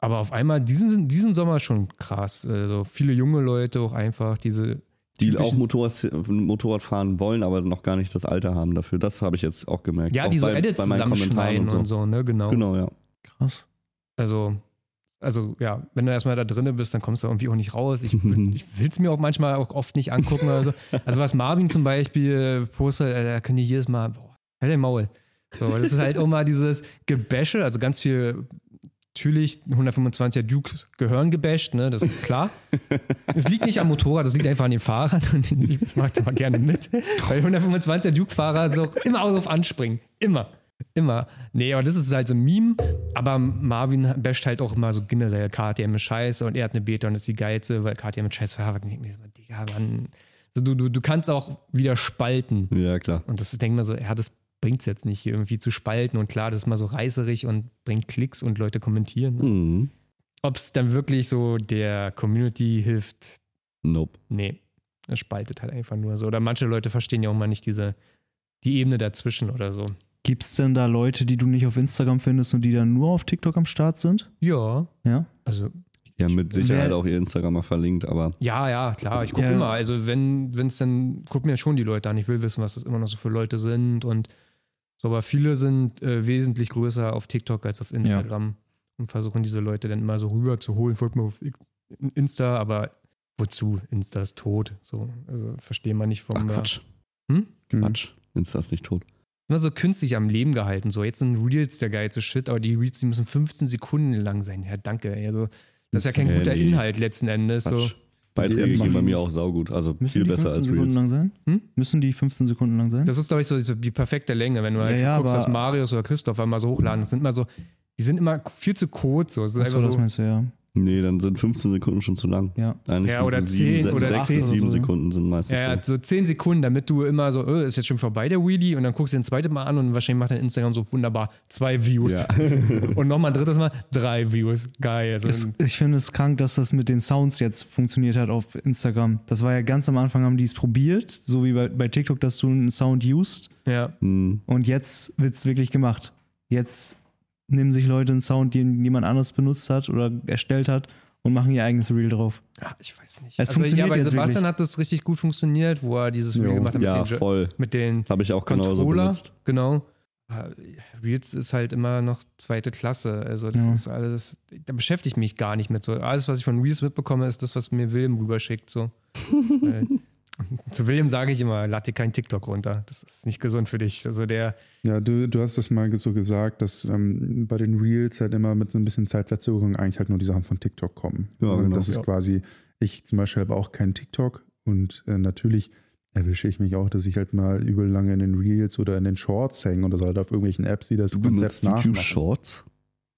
aber auf einmal diesen, diesen Sommer schon krass. Also viele junge Leute auch einfach diese die auch Motorrad, Motorrad fahren wollen, aber noch gar nicht das Alter haben dafür. Das habe ich jetzt auch gemerkt. Ja, auch die so bei- Edits bei meinen zusammenschneiden Kommentaren und so, ne? Genau. Genau, ja. Krass. Also, also ja, wenn du erstmal da drinne bist, dann kommst du irgendwie auch nicht raus. Ich, <laughs> ich will es mir auch manchmal auch oft nicht angucken so. Also was Marvin zum Beispiel postet, äh, da können die jedes Mal, boah, halt Maul. So, das ist halt auch mal dieses Gebäsche, also ganz viel, natürlich 125er Dukes gehören gebasht, ne, das ist klar. Es liegt nicht am Motorrad, das liegt einfach an den Fahrern und ich mag da mal gerne mit, weil 125er Duke-Fahrer so immer drauf anspringen, immer. Immer. Nee, aber das ist halt so ein Meme. Aber Marvin basht halt auch immer so generell KTM ist scheiße und er hat eine Beta und ist die geilste, weil KTM ist scheiße Digga, Mann. Also du, du, du kannst auch wieder spalten. Ja, klar. Und das denke ich mal so, ja, das bringt es jetzt nicht, hier irgendwie zu spalten. Und klar, das ist mal so reißerig und bringt Klicks und Leute kommentieren. Ne? Mhm. Ob es dann wirklich so der Community hilft, Nope. nee. Es spaltet halt einfach nur so. Oder manche Leute verstehen ja auch mal nicht diese, die Ebene dazwischen oder so. Gibt es denn da Leute, die du nicht auf Instagram findest und die dann nur auf TikTok am Start sind? Ja, Ja. also Ja, mit Sicherheit Wer- auch ihr Instagram mal verlinkt, aber Ja, ja, klar. Ich gucke Ja. immer. Also wenn es dann, guck mir schon die Leute an. Ich will wissen, was das immer noch so für Leute sind und so. Aber viele sind äh, wesentlich größer auf TikTok als auf Instagram und versuchen diese Leute dann immer so rüber zu holen. Folgt mir auf Insta, aber wozu? Insta ist tot. So, also verstehe man nicht vom. ach Quatsch. Hm? Quatsch. Insta ist nicht tot. Immer so künstlich am Leben gehalten. So, jetzt sind Reels der geilste Shit, aber die Reels, die müssen 15 Sekunden lang sein. Ja, danke. Also, das ist ja kein guter nee. Inhalt letzten Endes. So. Beiträge gehen bei mir auch saugut. Also Müssen viel die besser 15 als Sekunden Reels. lang sein? Hm? Müssen die 15 Sekunden lang sein? Das ist, glaube ich, so die perfekte Länge, wenn du halt Ja, ja, guckst, was Marius oder Christopher mal so hochladen. Das sind mal so, die sind immer viel zu kurz. So. Es ist Achso, einfach das so, meinst du, ja. Nee, dann sind 15 Sekunden schon zu lang. Ja. Eigentlich Ja, sind oder so sieben, 10 se- oder sechs 10 bis sieben oder so. Sekunden sind meistens ja, ja, so. so 10 Sekunden, damit du immer so, oh, ist jetzt schon vorbei der Wheelie und dann guckst du den zweiten Mal an und wahrscheinlich macht dein Instagram so wunderbar zwei Views. Ja. <laughs> und nochmal ein drittes Mal drei Views. Geil. Also, Es, ich finde es krank, dass das mit den Sounds jetzt funktioniert hat auf Instagram. Das war ja ganz am Anfang, haben die es probiert, so wie bei, bei TikTok, dass du einen Sound used. ja. Hm. Und jetzt wird es wirklich gemacht. Jetzt nehmen sich Leute einen Sound, den jemand anderes benutzt hat oder erstellt hat und machen ihr eigenes Reel drauf. Ah, ich weiß nicht. Es also, ja, funktioniert bei jetzt Sebastian wirklich. hat das richtig gut funktioniert, wo er dieses Reel Jo. gemacht hat Ja, mit den, voll. mit den Habe ich auch genauso Controller. benutzt. Genau. Aber Reels ist halt immer noch zweite Klasse. Also das Ja. ist alles, da beschäftige ich mich gar nicht mit so. Alles, was ich von Reels mitbekomme, ist das, was mir William rüberschickt. So. <laughs> <laughs> Zu William sage ich immer, lad dir kein TikTok runter. Das ist nicht gesund für dich. Also der, Ja, du, du hast das mal so gesagt, dass ähm, bei den Reels halt immer mit so ein bisschen Zeitverzögerung eigentlich halt nur die Sachen von TikTok kommen. Ja, und genau. das ist Ja. quasi, ich zum Beispiel habe auch keinen TikTok und äh, natürlich erwische ich mich auch, dass ich halt mal übel lange in den Reels oder in den Shorts hänge oder so halt auf irgendwelchen Apps, die das Du Konzept benutzt YouTube nachmachen. Shorts?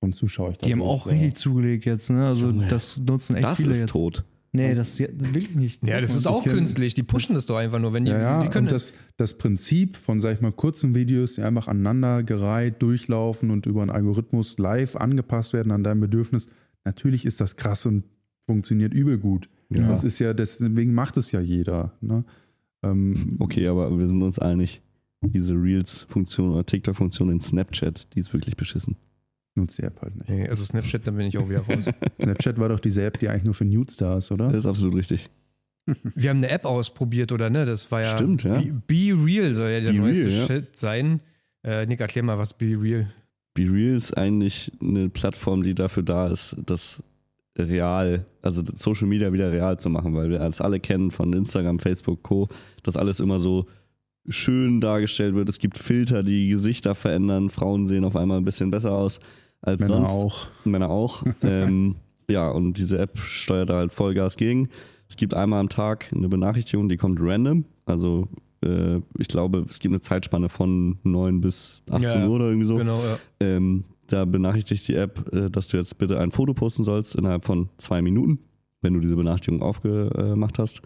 Und zuschaue ich da Die haben auch ja. richtig zugelegt jetzt, ne? Also Junge. das nutzen echt Das viele ist jetzt. tot. Nee, das, das will ich nicht. ja, das ist auch künstlich. Die pushen das doch einfach nur, wenn die, Ja, ja, die können. und das, das Prinzip von, sag ich mal, kurzen Videos, die einfach aneinandergereiht durchlaufen und über einen Algorithmus live angepasst werden an dein Bedürfnis, natürlich ist das krass und funktioniert übel gut. Ja. Das ist ja, deswegen macht es ja jeder. Ne? Ähm, Okay, aber wir sind uns einig. Diese Reels-Funktion oder TikTok-Funktion in Snapchat, die ist wirklich beschissen. Nutzt die App halt nicht. Nee, also Snapchat, dann bin ich auch wieder raus. <laughs> Snapchat war doch diese App, die eigentlich nur für Nudes da ist, oder? Das ist absolut richtig. <laughs> Wir haben eine App ausprobiert, oder ne? Das war ja. Stimmt, ja. Be, Be Real soll ja der Be neueste Real, ja. Shit sein. Äh, Nick, erklär mal, was Be Real. Be Real ist eigentlich eine Plattform, die dafür da ist, das real, also Social Media wieder real zu machen, weil wir das alle kennen von Instagram, Facebook, Co., dass alles immer so schön dargestellt wird. Es gibt Filter, die Gesichter verändern. Frauen sehen auf einmal ein bisschen besser aus als Männer sonst. auch. Männer auch. <laughs> ähm, ja, und diese App steuert da halt Vollgas gegen. Es gibt einmal am Tag eine Benachrichtigung, die kommt random. Also äh, ich glaube, es gibt eine Zeitspanne von 9 bis 18 Ja, Uhr oder irgendwie so. Genau, ja. Ähm, da benachrichtigt die App, äh, dass du jetzt bitte ein Foto posten sollst innerhalb von zwei Minuten, wenn du diese Benachrichtigung aufgemacht hast.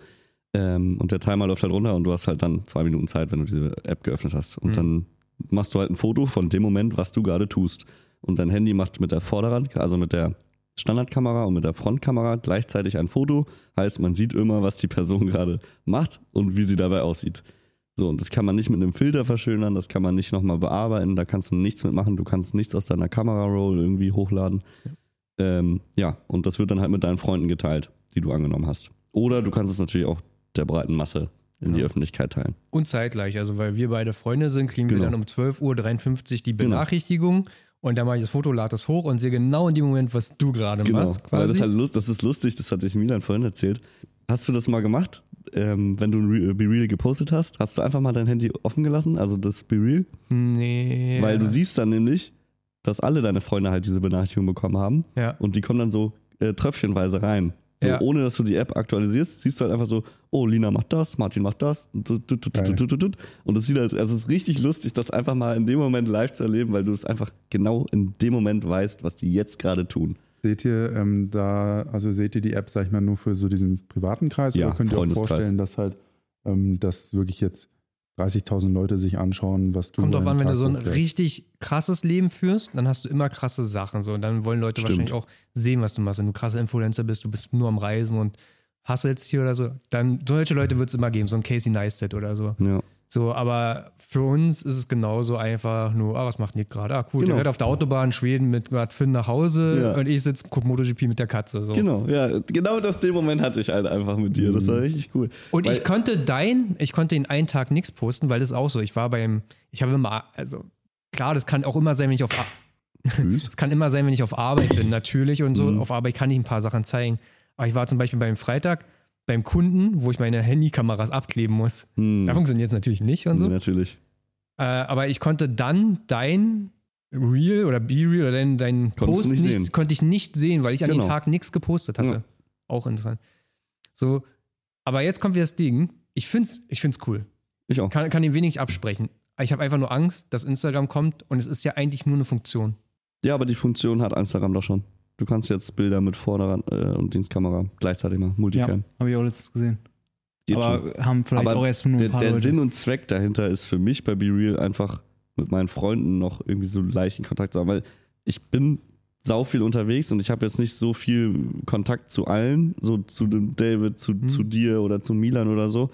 Ähm, und der Timer läuft halt runter und du hast halt dann zwei Minuten Zeit, wenn du diese App geöffnet hast. Und Mhm. dann machst du halt ein Foto von dem Moment, was du gerade tust. Und dein Handy macht mit der Vorderrad, also mit der Standardkamera und mit der Frontkamera gleichzeitig ein Foto. Heißt, man sieht immer, was die Person gerade macht und wie sie dabei aussieht. So, und das kann man nicht mit einem Filter verschönern, das kann man nicht nochmal bearbeiten, da kannst du nichts mitmachen, du kannst nichts aus deiner Kamera-Roll irgendwie hochladen. Ja. Ähm, ja, und das wird dann halt mit deinen Freunden geteilt, die du angenommen hast. Oder du kannst es natürlich auch der breiten Masse in die Ja. Öffentlichkeit teilen. Und zeitgleich, also weil wir beide Freunde sind, kriegen wir Genau. dann um 12.53 Uhr die Genau. Und dann mache ich das Foto, lade es hoch und sehe genau in dem Moment, was du gerade machst. Genau. Weil das, Quasi. ist halt lust, das ist lustig, das hatte ich Milan vorhin erzählt. Hast du das mal gemacht? Ähm, wenn du ein Re- Be Real gepostet hast, hast du einfach mal dein Handy offen gelassen, also das Be Real? nee. Weil du siehst dann nämlich, dass alle deine Freunde halt diese Benachrichtigung bekommen haben Ja. und die kommen dann so äh, tröpfchenweise rein. So, Ja. ohne dass du die App aktualisierst, siehst du halt einfach so, oh, Lina macht das, Martin macht das. Und es sieht halt, also es ist richtig lustig, das einfach mal in dem Moment live zu erleben, weil du es einfach genau in dem Moment weißt, was die jetzt gerade tun. Seht ihr ähm, da, also seht ihr die App, sag ich mal, nur für so diesen privaten Kreis Ja, oder könnt ihr auch Freundeskreis. vorstellen, dass halt, ähm, dass wirklich jetzt 30.000 Leute sich anschauen, was du Kommt drauf an wenn du Tag so ein hochlädst? richtig krasses Leben führst, dann hast du immer krasse Sachen. So. Und dann wollen Leute Stimmt. wahrscheinlich auch sehen, was du machst. Wenn du krasser Influencer bist, du bist nur am Reisen und hasselst hier oder so, dann solche Leute wird es immer geben, so ein Casey Neistat oder so. Ja. So, aber für uns ist es genauso einfach nur, ah, was macht Nick gerade? Ah, cool, Genau. der fährt auf der Autobahn in Schweden mit grad Finn nach Hause Ja. und ich sitze, guck MotoGP mit der Katze. So. Genau, ja, genau das dem Moment hatte ich halt einfach mit dir. Das war richtig cool. Und Weil- ich konnte dein, ich konnte in einen Tag nichts posten, weil das ist auch so. Ich war beim, ich habe immer, also klar, das kann auch immer sein, wenn ich auf, <laughs> es kann immer sein, wenn ich auf Arbeit bin, natürlich und so. Mhm. Auf Arbeit kann ich ein paar Sachen zeigen. Aber ich war zum Beispiel beim Freitag beim Kunden, wo ich meine Handykameras abkleben muss. Hm. Da funktioniert es natürlich nicht und so. Nee, natürlich. Äh, aber ich konnte dann dein Reel oder B-Reel oder dein, dein Konntest Post nicht nicht, sehen. konnte ich nicht sehen, weil ich an Genau. dem Tag nichts gepostet hatte. Ja. Auch interessant. So, aber jetzt kommt wieder das Ding. Ich find's, ich find's cool. Ich auch. Kann, kann ihm wenig absprechen. Ich habe einfach nur Angst, dass Instagram kommt und es ist ja eigentlich nur eine Funktion. Ja, aber die Funktion hat Instagram doch schon. Du kannst jetzt Bilder mit Vorder- äh, und Dienstkamera gleichzeitig machen. Ja, Multicam. habe ich auch letztens gesehen. Geht schon. Aber haben vielleicht Aber auch erst nur Der, ein paar der Leute. Sinn und Zweck dahinter ist für mich bei Be Real einfach mit meinen Freunden noch irgendwie so leicht in Kontakt zu haben, weil ich bin sau viel unterwegs und ich habe jetzt nicht so viel Kontakt zu allen, so zu dem David, zu, Mhm. zu dir oder zu Milan oder so.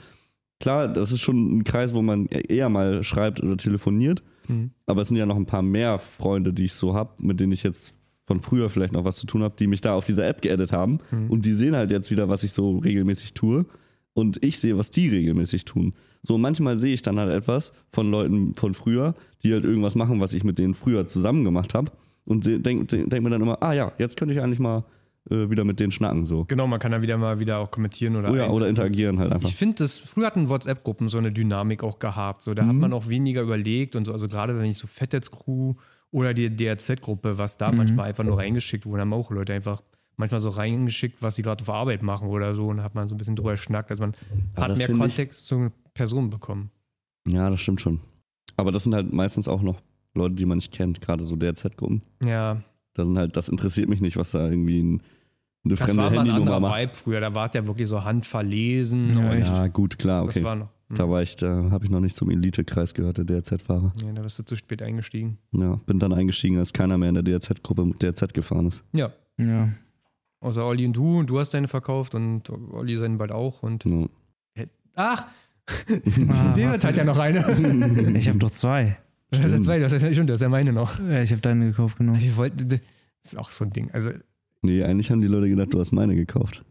Klar, das ist schon ein Kreis, wo man eher mal schreibt oder telefoniert, Mhm. aber es sind ja noch ein paar mehr Freunde, die ich so habe, mit denen ich jetzt von früher vielleicht noch was zu tun habe, die mich da auf dieser App geaddet haben Mhm. und die sehen halt jetzt wieder, was ich so regelmäßig tue und ich sehe, was die regelmäßig tun. So manchmal sehe ich dann halt etwas von Leuten von früher, die halt irgendwas machen, was ich mit denen früher zusammen gemacht habe und denke denk, mir dann immer, ah ja, jetzt könnte ich eigentlich mal äh, wieder mit denen schnacken so. Genau, man kann dann wieder mal wieder auch kommentieren oder Oh ja, oder interagieren halt einfach. Ich finde, das früher hatten WhatsApp-Gruppen so eine Dynamik auch gehabt. So, da hat Mhm. man auch weniger überlegt und so. Also gerade wenn ich so Fettets-Crew oder die DRZ-Gruppe, was da Mhm. manchmal einfach nur reingeschickt wurde, haben auch Leute einfach manchmal so reingeschickt, was sie gerade auf Arbeit machen oder so und hat man so ein bisschen drüber geschnackt. Also man Aber hat das mehr finde ich- Kontext zur Person bekommen. Ja, das stimmt schon. Aber das sind halt meistens auch noch Leute, die man nicht kennt, gerade so DRZ-Gruppen. Ja, Da sind halt, das interessiert mich nicht, was da irgendwie ein, eine das fremde war mal ein Handynummer anderer macht. Vibe früher. Da war es ja wirklich so handverlesen. Ja. Ja, gut, klar, Das okay. war noch. Da war ich, da habe ich noch nicht zum Elitekreis gehört, der DRZ-Fahrer. Ja, da bist du zu spät eingestiegen. Ja, bin dann eingestiegen, als keiner mehr in der DRZ-Gruppe mit DRZ gefahren ist. Ja. Ja. Außer Olli und du. Und du hast deine verkauft und Olli seinen bald auch. Und Ja. ach, Ah, David hat ja noch eine. <laughs> Ich habe doch zwei. Du hast ja zwei, du hast ja, stimmt, du hast ja meine noch. Ja, ich habe deine gekauft, genau. Wir wollten, das ist auch so ein Ding. Also Nee, eigentlich haben die Leute gedacht, du hast meine gekauft.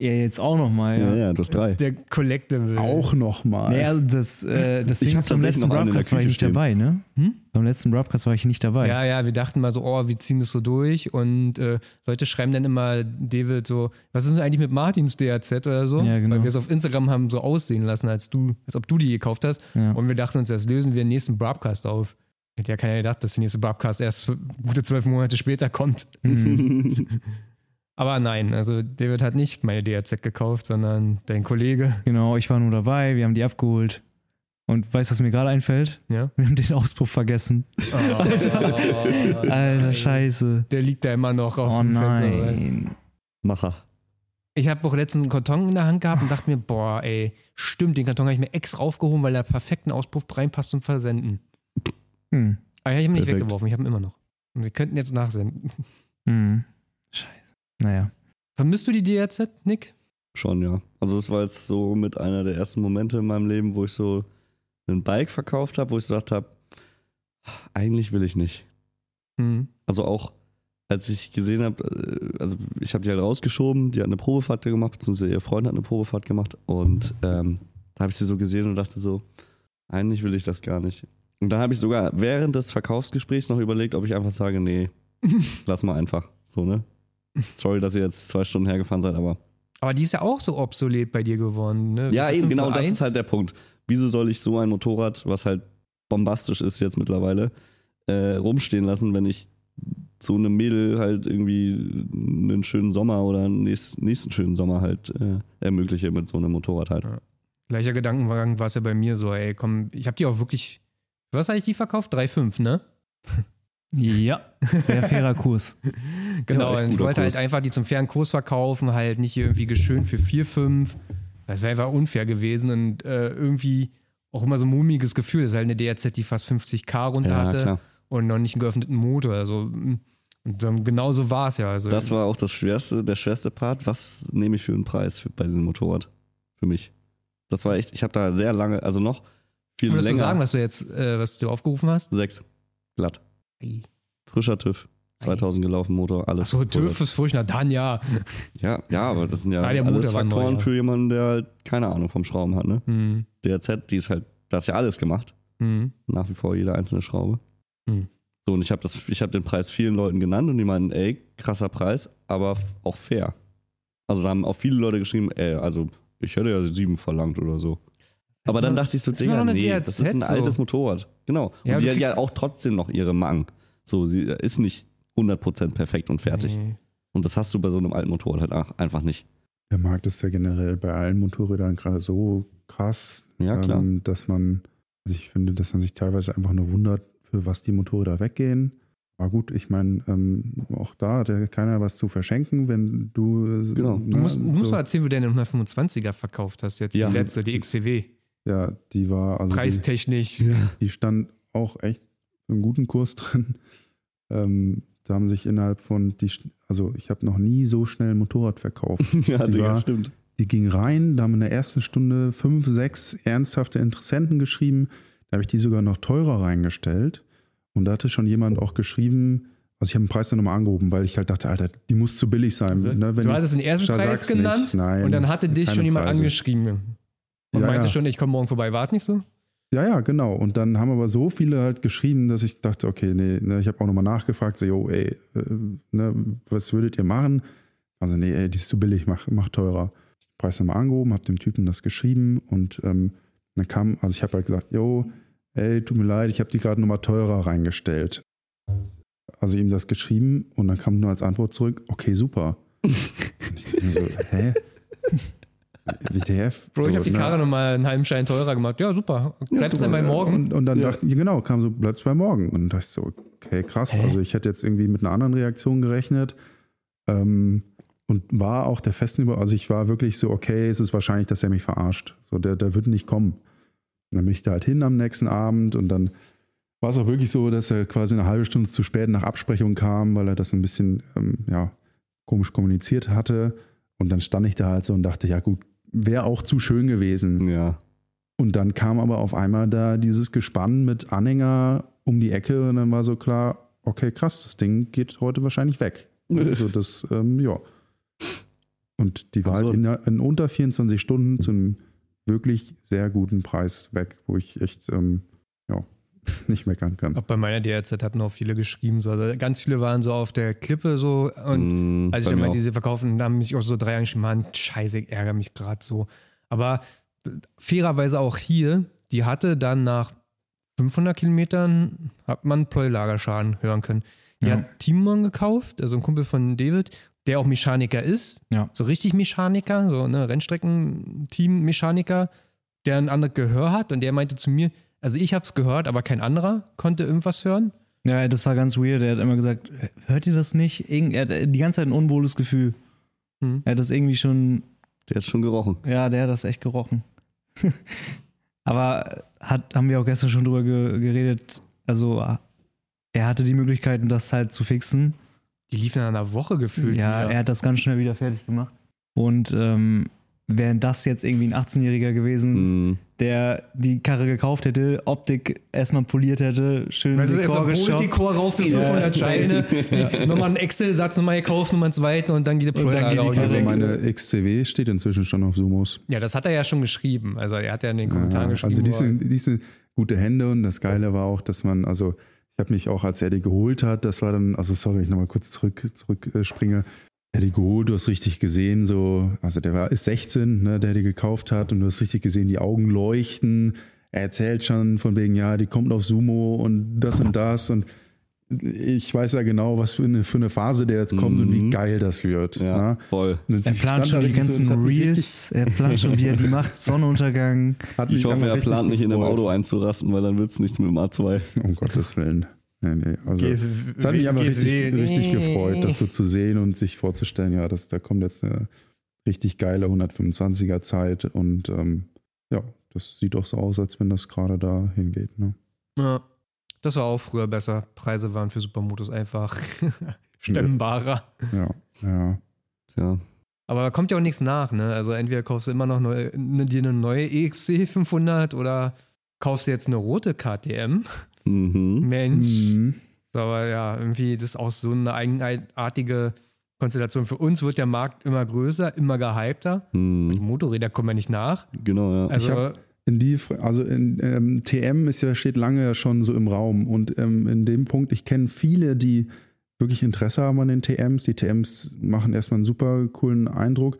Ja, jetzt auch nochmal, Ja, ja. ja, du hast drei. der Collectible. Auch nochmal. Naja, also das, äh, das Ich Ding ist beim letzten Broadcast war ich nicht stehen. dabei, ne? Hm? Beim letzten Broadcast war ich nicht dabei. Ja, ja, wir dachten mal so, oh, wir ziehen das so durch und äh, Leute schreiben dann immer, David, so, was ist denn eigentlich mit Martins DRZ oder so? Ja, genau. Weil wir es auf Instagram haben so aussehen lassen, als du, als ob du die gekauft hast. Ja. Und wir dachten uns, das lösen wir den nächsten Broadcast auf. Hätte ja keiner gedacht, dass der nächste Broadcast erst gute zwölf Monate später kommt. Mhm. <laughs> Aber nein, also David hat nicht meine DRZ gekauft, sondern dein Kollege. Genau, ich war nur dabei, wir haben die abgeholt. Und weißt du, was mir gerade einfällt? Ja. Wir haben den Auspuff vergessen. <laughs> Alter, scheiße. Der liegt da immer noch auf Oh dem Fenster. nein. Macher. Ich habe auch letztens einen Karton in der Hand gehabt und dachte mir, boah, ey, stimmt, den Karton habe ich mir extra aufgehoben, weil er perfekten Auspuff reinpasst zum Versenden. Hm. Aber ich habe ihn nicht Perfekt. weggeworfen, ich habe ihn immer noch. Und sie könnten jetzt nachsenden. Hm. Scheiße. Naja. Vermisst du die DRZ, Nick? Schon, ja. Also das war jetzt so mit einer der ersten Momente in meinem Leben, wo ich so ein Bike verkauft habe, wo ich so gedacht habe, eigentlich will ich nicht. Hm. Also auch als ich gesehen habe, äh, also ich habe die halt rausgeschoben, die hat eine Probefahrt gemacht, beziehungsweise ihr Freund hat eine Probefahrt gemacht und ähm, da habe ich sie so gesehen und dachte so, eigentlich will ich das gar nicht. Und dann habe ich sogar während des Verkaufsgesprächs noch überlegt, ob ich einfach sage, nee, <laughs> lass mal einfach. So, ne? <laughs> Sorry, dass ihr jetzt zwei Stunden hergefahren seid, aber. Aber die ist ja auch so obsolet bei dir geworden, ne? Ja, eben, genau, das 501? ist halt der Punkt. Wieso soll ich so ein Motorrad, was halt bombastisch ist jetzt mittlerweile, äh, rumstehen lassen, wenn ich so einem Mädel halt irgendwie einen schönen Sommer oder einen nächsten, nächsten schönen Sommer halt äh, ermögliche mit so einem Motorrad halt. Gleicher Gedankenwagen war es ja bei mir so, ey, komm, ich habe die auch wirklich. Was habe ich die verkauft? 3,5, ne? Ja, sehr fairer <laughs> Kurs. Genau, Ja, ich wollte Kurs. halt einfach die zum fairen Kurs verkaufen, halt nicht irgendwie geschönt für 4, 5. Das wäre einfach unfair gewesen und äh, irgendwie auch immer so ein mummiges Gefühl. Das ist halt eine DRZ, die fast 50k runter Ja, hatte klar. und noch nicht einen geöffneten Motor. Also, und dann genau so war es ja. Also, Das war auch das schwerste, der schwerste Part. Was nehme ich für einen Preis für, bei diesem Motorrad? Für mich. Das war echt, ich habe da sehr lange, also noch viel Würdest länger. du sagen, was du jetzt, äh, was du aufgerufen hast? Sechs. Glatt. Frischer TÜV. 2000 gelaufen, Motor, alles. Achso, TÜV ist na dann ja. Ja, ja, aber das sind ja der alles war neu, Faktoren ja. für jemanden, der halt keine Ahnung vom Schrauben hat, ne? Hm. DRZ, die ist halt, da ist ja alles gemacht. Hm. Nach wie vor jede einzelne Schraube. Hm. So, und ich habe habe den Preis vielen Leuten genannt und die meinen, ey, krasser Preis, aber auch fair. Also da haben auch viele Leute geschrieben, ey, also ich hätte ja sieben verlangt oder so. Aber dann dachte ich so, Digga, nee, DRZ das ist ein so. altes Motorrad. Genau. Und Ja, die hat ja auch trotzdem noch ihre Macken. So, sie ist nicht 100% perfekt und fertig. Nee. Und das hast du bei so einem alten Motorrad halt auch einfach nicht. Der Markt ist ja generell bei allen Motorrädern gerade so krass, Ja, klar. ähm, dass man, also ich finde, dass man sich teilweise einfach nur wundert, für was die Motorräder weggehen. Aber gut, ich meine, ähm, auch da hat ja keiner was zu verschenken, wenn du. äh, Genau. ne, Du musst, du musst so, mal erzählen, wie du deine 125er verkauft hast, jetzt Ja. die letzte, die XCW. Ja, die war, also die, Preistechnisch. die stand auch echt für einen guten Kurs <laughs> drin. Ähm, da haben sich innerhalb von, die, also ich habe noch nie so schnell ein Motorrad verkauft. <laughs> ja, die Digga, war- stimmt. Die ging rein, da haben in der ersten Stunde fünf, sechs ernsthafte Interessenten geschrieben. Da habe ich die sogar noch teurer reingestellt. Und da hatte schon jemand auch geschrieben, also ich habe den Preis dann nochmal angehoben, weil ich halt dachte, Alter, die muss zu billig sein. Also, ne? Wenn du ich- hattest den ersten Preis nicht. genannt Nein, und dann hatte dich schon jemand Preise. angeschrieben und Ja, meinte ja. schon, ich komme morgen vorbei. Wart nicht so? Ja, ja, genau. Und dann haben aber so viele halt geschrieben, dass ich dachte, okay, nee, ne, ich habe auch nochmal nachgefragt, so, yo, ey, äh, ne, was würdet ihr machen? Also, nee, ey, die ist zu billig, mach, mach teurer. Preis nochmal angehoben, habe dem Typen das geschrieben und ähm, dann kam, also ich habe halt gesagt, yo, ey, tut mir leid, ich habe die gerade nochmal teurer reingestellt. Also ihm das geschrieben und dann kam nur als Antwort zurück, okay, super. <laughs> und ich dachte mir so, hä? WTF? Bro, so, ich habe die ne? Karre nochmal einen halben Schein teurer gemacht. Ja, super. Bleibst du super. bei morgen? Und, und dann Ja. dachten die, genau, kam so, bleibst bei morgen. Und dann dachte ich so, okay, krass. Hä? Also ich hätte jetzt irgendwie mit einer anderen Reaktion gerechnet. Ähm, und war auch der festen Über, also ich war wirklich so, okay, es ist wahrscheinlich, dass er mich verarscht. So, der, der wird nicht kommen. Und dann bin ich da halt hin am nächsten Abend und dann war es auch wirklich so, dass er quasi eine halbe Stunde zu spät nach Absprechung kam, weil er das ein bisschen, ähm, ja, komisch kommuniziert hatte. Und dann stand ich da halt so und dachte, ja gut, wäre auch zu schön gewesen. Ja. Und dann kam aber auf einmal da dieses Gespann mit Anhänger um die Ecke und dann war so klar, okay, krass, das Ding geht heute wahrscheinlich weg. <laughs> Also das, ähm, ja. Und die war halt Absurd. in, in unter 24 Stunden zu einem wirklich sehr guten Preis weg, wo ich echt, ähm, <laughs> nicht meckern kann. Auch bei meiner DRZ hatten auch viele geschrieben. So. Also ganz viele waren so auf der Klippe so. Und Mm, als ich dann mir mal auch. diese verkaufen, haben mich auch so drei angeschrieben, scheiße, ich ärgere mich gerade so. Aber fairerweise auch hier, die hatte dann nach 500 Kilometern, hat man Pleuelagerschaden hören können. Die Ja. hat Timon gekauft, also ein Kumpel von David, der auch Mechaniker ist. Ja. So richtig Mechaniker, so ne, Rennstrecken-Team-Mechaniker, der ein anderes Gehör hat und der meinte zu mir, also ich habe es gehört, aber kein anderer konnte irgendwas hören. Ja, das war ganz weird. Er hat immer gesagt, hört ihr das nicht? Irgend- Er hat die ganze Zeit ein unwohles Gefühl. Hm. Er hat das irgendwie schon, Der hat schon gerochen. ja, der hat das echt gerochen. <laughs> Aber hat, haben wir auch gestern schon drüber ge geredet. Also, er hatte die Möglichkeiten, das halt zu fixen. Die liefen in einer Woche gefühlt. ja, wieder. er hat das ganz schnell wieder fertig gemacht. Und ähm, wäre das jetzt irgendwie ein 18-Jähriger gewesen, Mm, der die Karre gekauft hätte, Optik erstmal poliert hätte, schön Weißt du, Dekor erstmal geschaut. Multicore rauf für Ja, 500 Scheine, <laughs> ja. nochmal einen Excel-Satz nochmal gekauft, nochmal einen zweiten und dann geht die Und dann geht die Pleuelager Also meine XCW steht inzwischen schon auf Sumos. Ja, das hat er ja schon geschrieben. Also er hat ja in den Kommentaren Ja, geschrieben. also die sind, die sind gute Hände und das Geile war auch, dass man, also ich habe mich auch, als er die geholt hat, das war dann, also sorry, ich nochmal kurz zurück, zurück äh, springe. Er hat die geholt, du hast richtig gesehen, so, also der war, ist 16, ne, der die gekauft hat und du hast richtig gesehen, die Augen leuchten. Er erzählt schon von wegen, ja, die kommt auf Sumo und das und das und ich weiß ja genau, was für eine, für eine Phase der jetzt kommt und wie Mhm. geil das wird. ja, ne? voll. Er plant schon die so, ganzen mich Reels, er plant schon wieder die Macht, Sonnenuntergang. hat Ich hoffe, er plant nicht in gefreut. Auto einzurasten, weil dann wird es nichts mit dem A2. Um Gottes Willen. Nee, nee. Also, GSW es hat mich einfach richtig, GSW. richtig gefreut, das so zu sehen und sich vorzustellen, ja, das, da kommt jetzt eine richtig geile 125er Zeit und ähm, ja, das sieht doch so aus, als wenn das gerade da hingeht. Ne? Ja, das war auch früher besser. Preise waren für Supermotos einfach <laughs> stemmbarer. Ja, ja. Ja. Aber da kommt ja auch nichts nach, ne? Also entweder kaufst du immer noch neu, ne, dir eine neue EXC 500 oder kaufst du jetzt eine rote KTM. Mhm. Mensch. Mhm. Aber ja, irgendwie das ist auch so eine eigenartige Konstellation. Für uns wird der Markt immer größer, immer gehypter. Die Mhm. Motorräder kommen ja nicht nach. Genau, ja. Also, In die, also in ähm, TM ist ja, steht lange ja schon so im Raum und ähm, in dem Punkt, ich kenne viele, die wirklich Interesse haben an den TMs. Die TMs machen erstmal einen super coolen Eindruck.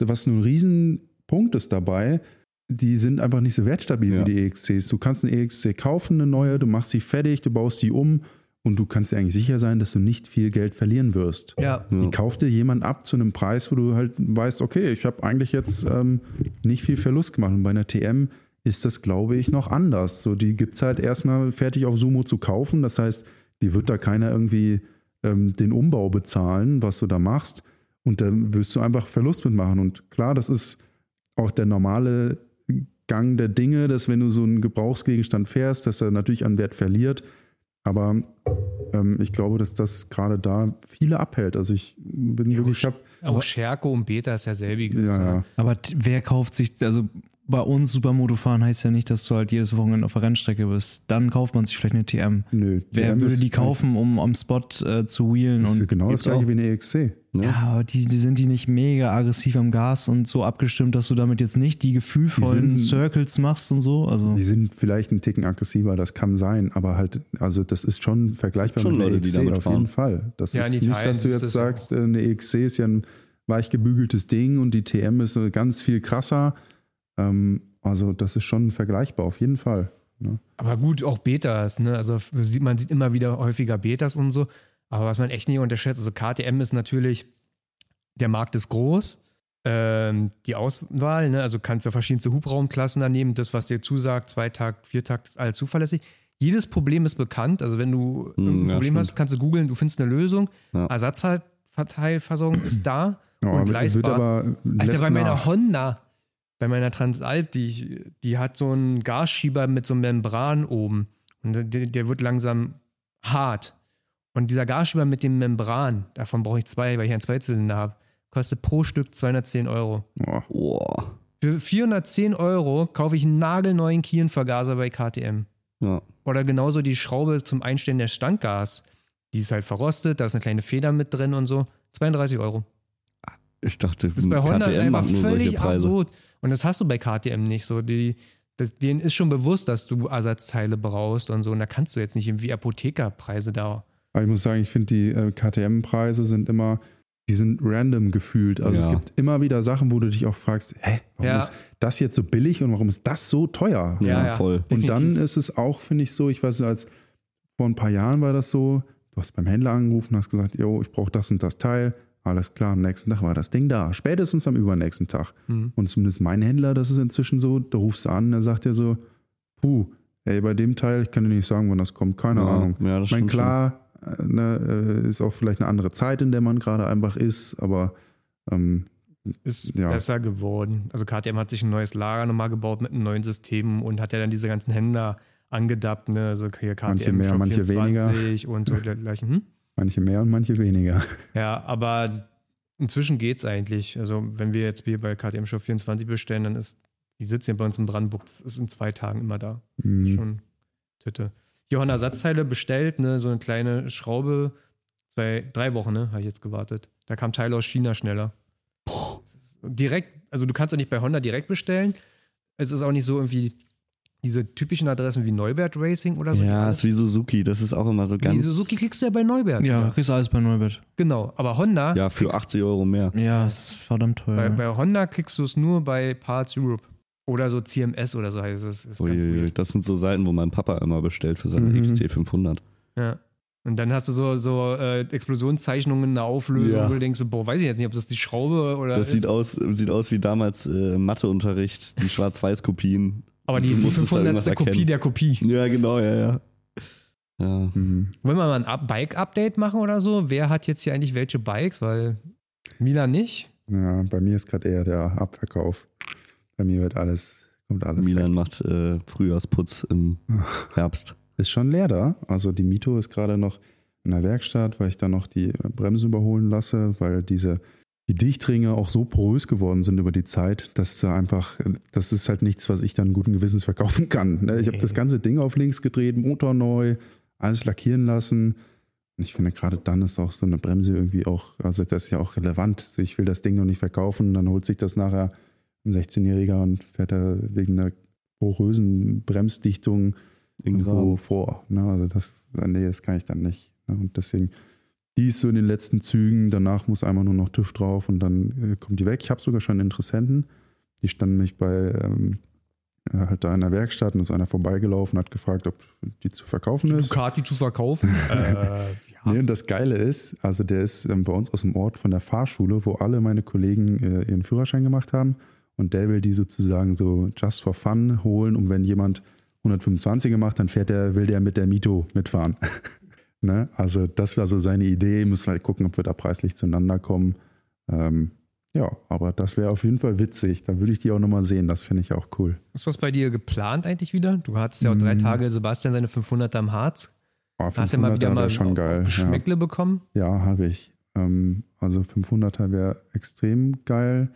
Was ein Riesenpunkt ist dabei, die sind einfach nicht so wertstabil Ja. wie die EXCs. Du kannst eine EXC kaufen, eine neue, du machst sie fertig, du baust die um und du kannst dir eigentlich sicher sein, dass du nicht viel Geld verlieren wirst. Ja. Die kauft dir jemand ab zu einem Preis, wo du halt weißt, okay, ich habe eigentlich jetzt ähm, nicht viel Verlust gemacht. Und bei einer TM ist das, glaube ich, noch anders. So, die gibt es halt erstmal fertig auf Sumo zu kaufen. Das heißt, die wird da keiner irgendwie ähm, den Umbau bezahlen, was du da machst. Und dann wirst du einfach Verlust mitmachen. Und klar, das ist auch der normale Gang der Dinge, dass wenn du so einen Gebrauchsgegenstand fährst, dass er natürlich an Wert verliert. Aber ähm, ich glaube, dass das gerade da viele abhält. Also ich bin wirklich, ich habe Auch Scherko und Beta ist ja selbiges. ja, ja. Aber wer kauft sich, also bei uns Supermoto fahren heißt ja nicht, dass du halt jedes Wochenende auf der Rennstrecke bist. Dann kauft man sich vielleicht eine TM. Nö. Wer TM würde ist- die kaufen, um am Spot äh, zu wheelen? Das ist Und genau das gleiche auch. wie eine EXC. Ne? ja, aber die, die sind die nicht mega aggressiv am Gas und so abgestimmt, dass du damit jetzt nicht die gefühlvollen Die sind- Circles machst und so. Also Die sind vielleicht einen Ticken aggressiver, das kann sein, aber halt, also das ist schon vergleichbar Schon mit einer Leute, die EXC damit auf fahren. jeden Fall. Das Ja, ist nicht, dass du jetzt sagst, äh, eine EXC ist ja ein weich gebügeltes Ding und die TM ist ganz viel krasser. Ähm, also das ist schon vergleichbar, auf jeden Fall. Ne? Aber gut, auch Betas, ne? Also man sieht immer wieder häufiger Betas und so. Aber was man echt nicht unterschätzt, also KTM ist natürlich, der Markt ist groß. Ähm, die Auswahl, ne? also kannst du verschiedenste Hubraumklassen da nehmen, das, was dir zusagt, Zweitakt, Viertakt, ist alles zuverlässig. Jedes Problem ist bekannt. Also wenn du Hm, irgendein ja, Problem stimmt. hast, kannst du googeln, du findest eine Lösung. Ja. Ersatzteilversorgung ist da Ja, und aber leistbar. wird aber Alter, bei meiner nach. Honda, bei meiner Transalp, die, die hat so einen Gasschieber mit so einem Membran oben. Und der, der wird langsam hart. Und dieser Gasschieber mit dem Membran, davon brauche ich zwei, weil ich einen Zweizylinder habe, kostet pro Stück 210 Euro. Boah. Für 410 Euro kaufe ich einen nagelneuen Kienvergaser bei KTM. Ja. Oder genauso die Schraube zum Einstellen der Standgas. Die ist halt verrostet, da ist eine kleine Feder mit drin und so. 32 Euro. Ich dachte, Das bei Honda ist einfach völlig absurd. Und das hast du bei KTM nicht so. Die, das, denen ist schon bewusst, dass du Ersatzteile brauchst und so. Und da kannst du jetzt nicht irgendwie Apothekerpreise da. Aber ich muss sagen, ich finde, die äh, KTM-Preise sind immer, die sind random gefühlt. Also es Ja. gibt immer wieder Sachen, wo du dich auch fragst, hä, warum Ja. ist das jetzt so billig und warum ist das so teuer? Ja, Ja, ja. voll. Und dann Definitiv. ist es auch, finde ich, so, ich weiß als vor ein paar Jahren war das so, du hast beim Händler angerufen, hast gesagt, yo, ich brauche das und das Teil. Alles klar, am nächsten Tag war das Ding da. Spätestens am übernächsten Tag. Hm. Und zumindest mein Händler, das ist inzwischen so, da rufst du an, der sagt dir so, puh, ey, bei dem Teil, ich kann dir nicht sagen, wann das kommt, keine ja, Ahnung. Ja, das Ich meine, stimmt klar, ne, äh, ist auch vielleicht eine andere Zeit, in der man gerade einfach ist, aber ähm, Ist Ja. besser geworden. Also KTM hat sich ein neues Lager nochmal gebaut mit einem neuen System und hat ja dann diese ganzen Händler angedappt. Ne? Also hier KTM Manche mehr, manche 24 und so dergleichen. Hm? Manche mehr und manche weniger. <laughs> Ja, aber inzwischen geht es eigentlich. Also, wenn wir jetzt hier bei KTM Shop 24 bestellen, dann ist die sitzt hier bei uns in Brandenburg. Das ist in zwei Tagen immer da. Mhm. Schon Tüte. Johanna Ersatzteile bestellt, ne, so eine kleine Schraube. Zwei, drei Wochen, ne, habe ich jetzt gewartet. Da kam Teile aus China schneller. Direkt, also du kannst ja nicht bei Honda direkt bestellen. Es ist auch nicht so irgendwie diese typischen Adressen wie Neubert Racing oder so. Ja, ist wie Suzuki. Das ist auch immer so ganz. die Suzuki kriegst du ja bei Neubert. ja, kriegst alles bei Neubert. Genau, aber Honda, Ja, für 80 Euro mehr. Ja, es ist verdammt teuer. bei, bei Honda kriegst du es nur bei Parts Europe. Oder so CMS oder so heißt es. Ist weird. das sind so Seiten, wo mein Papa immer bestellt für seine Mhm. XT500. Ja. Und dann hast du so, so äh, Explosionszeichnungen in der Auflösung, Ja. wo du denkst, so, boah, weiß ich jetzt nicht, ob das die Schraube oder Das ist. sieht aus, sieht aus wie damals äh, Matheunterricht, die <laughs> Schwarz-Weiß-Kopien. Aber die, die musstest da 500. irgendwas Kopie der Kopie. Ja, genau, ja, ja. Ja, Mhm. Wollen wir mal ein Up- Bike-Update machen oder so? Wer hat jetzt hier eigentlich welche Bikes? Weil Milan nicht. Ja, bei mir ist gerade eher der Abverkauf. Bei mir wird alles, kommt alles Milan weg. macht äh, Frühjahrsputz im <laughs> Herbst. Ist schon leer da. Also die Mito ist gerade noch in der Werkstatt, weil ich da noch die Bremsen überholen lasse, weil diese die Dichtringe auch so porös geworden sind über die Zeit, dass da einfach, das ist halt nichts, was ich dann guten Gewissens verkaufen kann. ne? Ich habe das ganze Ding auf links gedreht, Motor neu, alles lackieren lassen. Und ich finde, gerade dann ist auch so eine Bremse irgendwie auch, also das ist ja auch relevant. Ich will das Ding noch nicht verkaufen, dann holt sich das nachher ein 16-Jähriger und fährt da wegen einer porösen Bremsdichtung irgendwo Irgendwo. vor. Ne? Also das, nee, das kann ich dann nicht. Ne? Und deswegen, die ist so in den letzten Zügen, danach muss einmal nur noch TÜV drauf und dann äh, kommt die weg. Ich habe sogar schon Interessenten, die standen mich bei ähm, äh, halt da in der Werkstatt und ist einer vorbeigelaufen, hat gefragt, ob die zu verkaufen ist. Ducati zu verkaufen? <laughs> äh, ja. Nee, und das Geile ist, also der ist ähm, bei uns aus dem Ort von der Fahrschule, wo alle meine Kollegen äh, ihren Führerschein gemacht haben. Und der will die sozusagen so just for fun holen. Und wenn jemand 125 macht, dann fährt der, will der mit der Mito mitfahren. <laughs> ne? Also das war so seine Idee. Müssen wir halt gucken, ob wir da preislich zueinander kommen. Ähm, ja, aber das wäre auf jeden Fall witzig. Da würde ich die auch nochmal sehen. Das finde ich auch cool. Ist was bei dir geplant eigentlich wieder? Du hattest ja auch drei Mm. Tage Sebastian seine 500er am Harz. Oh, Hast du ja mal wieder 500er mal schon geil. Ja. Geschmäckle bekommen? Ja, habe ich. Ähm, also 500er wäre extrem geil.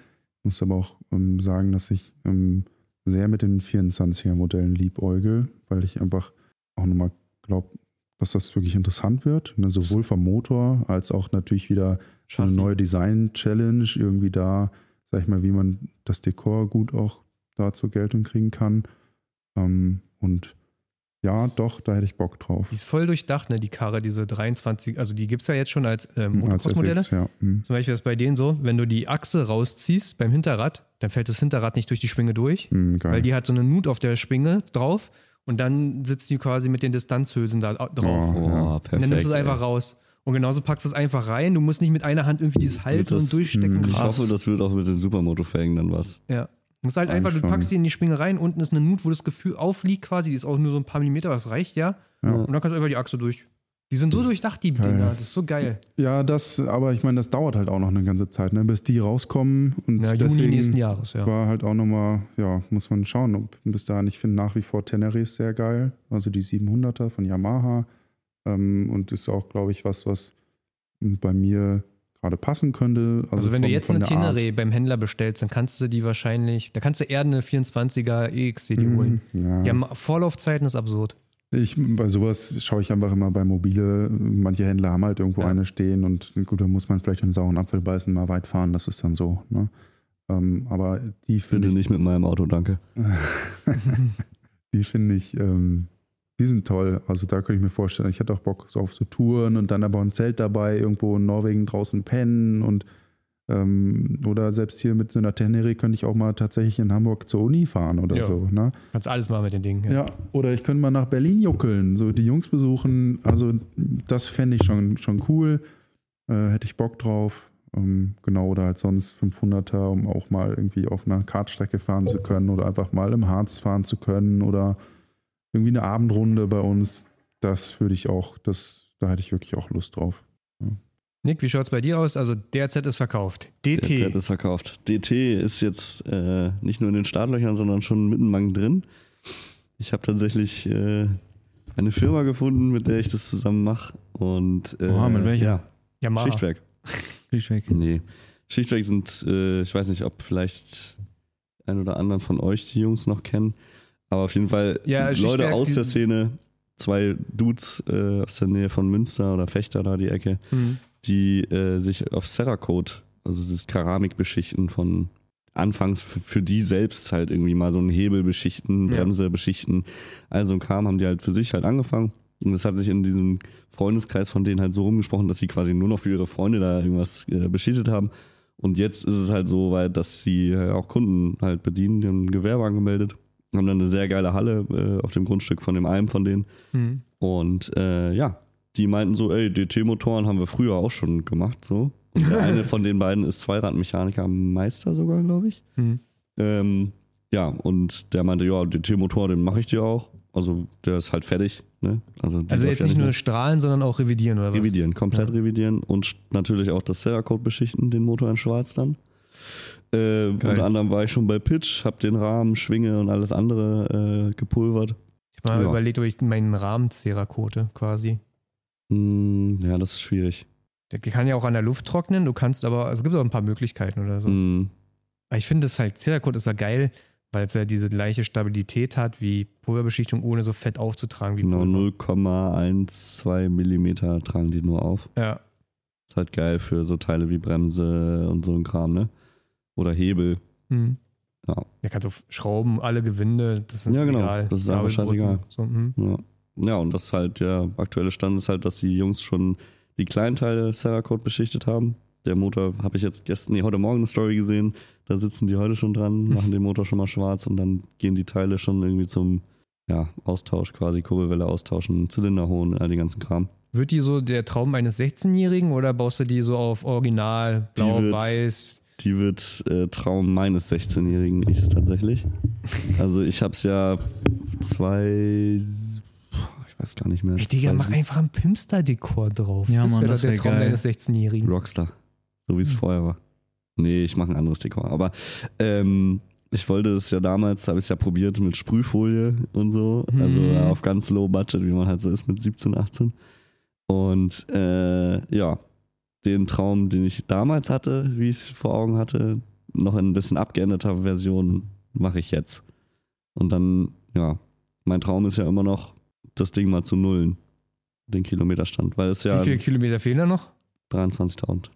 Muss aber auch ähm, sagen, dass ich ähm, sehr mit den 24er Modellen liebäugel, weil ich einfach auch nochmal glaube, dass das wirklich interessant wird. Ne? Sowohl vom Motor als auch natürlich wieder schon eine Chassis. neue Design-Challenge. Irgendwie da, sag ich mal, wie man das Dekor gut auch da zur Geltung kriegen kann. Ähm, und ja, doch, da hätte ich Bock drauf. Die ist voll durchdacht, ne, die Karre, diese 23, also die gibt es ja jetzt schon als ähm, Motocross-Modelle. SX, ja. Mhm. Zum Beispiel ist bei denen so, wenn du die Achse rausziehst beim Hinterrad, dann fällt das Hinterrad nicht durch die Schwinge durch, Mhm, weil die hat so eine Nut auf der Schwinge drauf und dann sitzt die quasi mit den Distanzhülsen da drauf. Oh, Oh, ja. perfekt. und dann nimmst du es ey. einfach raus. Und genauso packst du es einfach rein. Du musst nicht mit einer Hand irgendwie dieses Halten Das- und Durchstecken. mh, Ich hoffe, das wird auch mit den Supermoto-Felgen dann was. Ja. Das ist halt einfach, du packst die in die Schwinge rein, unten ist eine Nut, wo das Gefühl aufliegt quasi, die ist auch nur so ein paar Millimeter, das reicht ja. Ja. Und dann kannst du einfach die Achse durch. Die sind so durchdacht, die Geil. Dinger. Das ist so geil. Ja, das, aber ich meine, das dauert halt auch noch eine ganze Zeit, ne, bis die rauskommen. Und Na, Juni nächsten Jahres, ja. war halt auch nochmal, ja, muss man schauen, ob bis dahin. Ich finde nach wie vor Tenere ist sehr geil, also die 700er von Yamaha. Ähm, und ist auch, glaube ich, was, was bei mir gerade passen könnte. Also, Also, wenn du von- jetzt von eine. Tenere beim Händler bestellst, dann kannst du die wahrscheinlich, da kannst du eher eine 24er EXCD holen. Mhm, ja. Die haben Vorlaufzeiten, ist absurd. Ich, bei sowas schaue ich einfach immer bei Mobile. Manche Händler haben halt irgendwo Ja. eine stehen und gut, da muss man vielleicht einen sauren Apfel beißen, mal weit fahren, das ist dann so. Ne? Ähm, aber die finde Bitte ich, nicht mit meinem Auto, danke. <laughs> die finde ich, ähm, die sind toll. Also da könnte ich mir vorstellen, ich hätte auch Bock so auf so Touren und dann aber ein Zelt dabei, irgendwo in Norwegen draußen pennen und ähm, oder selbst hier mit so einer Tenere könnte ich auch mal tatsächlich in Hamburg zur Uni fahren oder Ja. so. Ne? Kannst alles machen mit den Dingen. Ja, oder ich könnte mal nach Berlin juckeln, so die Jungs besuchen. Also das fände ich schon, schon cool. Äh, hätte ich Bock drauf. Ähm, genau, oder halt sonst 500er, um auch mal irgendwie auf einer Kartstrecke fahren zu können oder einfach mal im Harz fahren zu können oder irgendwie eine Abendrunde bei uns. Das würde ich auch, das, da hätte ich wirklich auch Lust drauf. Nick, wie schaut es bei dir aus? Also der Z ist verkauft. Der DT. Z ist verkauft. DT ist jetzt äh, nicht nur in den Startlöchern, sondern schon mitten drin. Ich habe tatsächlich äh, eine Firma gefunden, mit der ich das zusammen mache. Und äh, Oha, mit welcher? Ja, Yamaha. Schichtwerk. <laughs> Weg. Nee. Schichtwerk sind, äh, ich weiß nicht, ob vielleicht ein oder anderen von euch die Jungs noch kennen, aber auf jeden Fall Ja, Leute Schichtwerk, aus der Szene, zwei Dudes äh, aus der Nähe von Münster oder Fechter da die Ecke, Mhm. Die äh, sich auf Cerakote, also das Keramikbeschichten von anfangs für die selbst halt irgendwie mal so einen Hebel beschichten, Ja. Bremse beschichten, also Kram haben die halt für sich halt angefangen. Und es hat sich in diesem Freundeskreis von denen halt so rumgesprochen, dass sie quasi nur noch für ihre Freunde da irgendwas äh, beschichtet haben. Und jetzt ist es halt so weit, dass sie äh, auch Kunden halt bedienen, die haben ein Gewerbe angemeldet, haben dann eine sehr geile Halle äh, auf dem Grundstück von dem einen von denen. Mhm. Und äh, ja, die meinten so, ey, DT-Motoren haben wir früher auch schon gemacht, so. Und der eine von den beiden ist Zweiradmechaniker Meister sogar, glaube ich. Mhm. Ähm, ja, und der meinte, ja, DT-Motor, den mache ich dir auch. Also der ist halt fertig. Ne? Also, Also jetzt nicht ja nur mehr. strahlen, sondern auch revidieren oder was? revidieren, komplett revidieren und natürlich auch das Cerakote beschichten, den Motor in schwarz dann. Äh, unter anderem war ich schon bei Pitch, habe den Rahmen, Schwinge und alles andere äh, gepulvert. Ich habe mal Ja. überlegt, ob ich meinen Rahmen Cerakote quasi. Hm, ja, das ist schwierig. Der kann ja auch an der Luft trocknen, du kannst aber, also es gibt auch ein paar Möglichkeiten oder so. Hm, Aber ich finde es halt, Cerakote ist ja geil, weil es ja diese gleiche Stabilität hat wie Pulverbeschichtung, ohne so fett aufzutragen wie Genau, Pulver. 0,12 Millimeter tragen die nur auf. Ja, Ist halt geil für so Teile wie Bremse und so ein Kram, ne? Oder Hebel. mhm. Ja. Der kann so schrauben, alle Gewinde, das ist Ja, genau. egal. Das ist Nabelbrücken, scheißegal. So, mhm. Ja. Ja, und das ist halt, der aktuelle Stand ist halt, dass die Jungs schon die kleinen Teile Cerakote beschichtet haben. Der Motor habe ich jetzt gestern, nee, heute Morgen eine Story gesehen. Da sitzen die heute schon dran, machen den Motor schon mal schwarz und dann gehen die Teile schon irgendwie zum ja, Austausch, quasi Kurbelwelle austauschen, Zylinder holen, all den ganzen Kram. Wird die so der Traum eines 16-Jährigen oder baust du die so auf Original, Die blau, wird- weiß? Die wird äh, Traum meines 16-Jährigen ichs tatsächlich. <laughs> Also ich habe es ja zwei, ich weiß gar nicht mehr. Ey, Digga, mach einfach ein Pimster-Dekor drauf. Ja, das Mann, wäre das der wär Traum geil. deines 16-Jährigen. Rockstar. So wie es Hm. vorher war. Nee, ich mache ein anderes Dekor. Aber ähm, ich wollte es ja damals, habe ich es ja probiert mit Sprühfolie und so. Also Mhm. ja, auf ganz low budget, wie man halt so ist mit 17, 18. Und äh, ja, den Traum, den ich damals hatte, wie ich es vor Augen hatte, noch in ein bisschen abgeänderter Version mache ich jetzt. Und dann, ja, mein Traum ist ja immer noch, das Ding mal zu nullen. Den Kilometerstand. Weil es ja Wie viele Kilometer fehlen da noch? 23.000.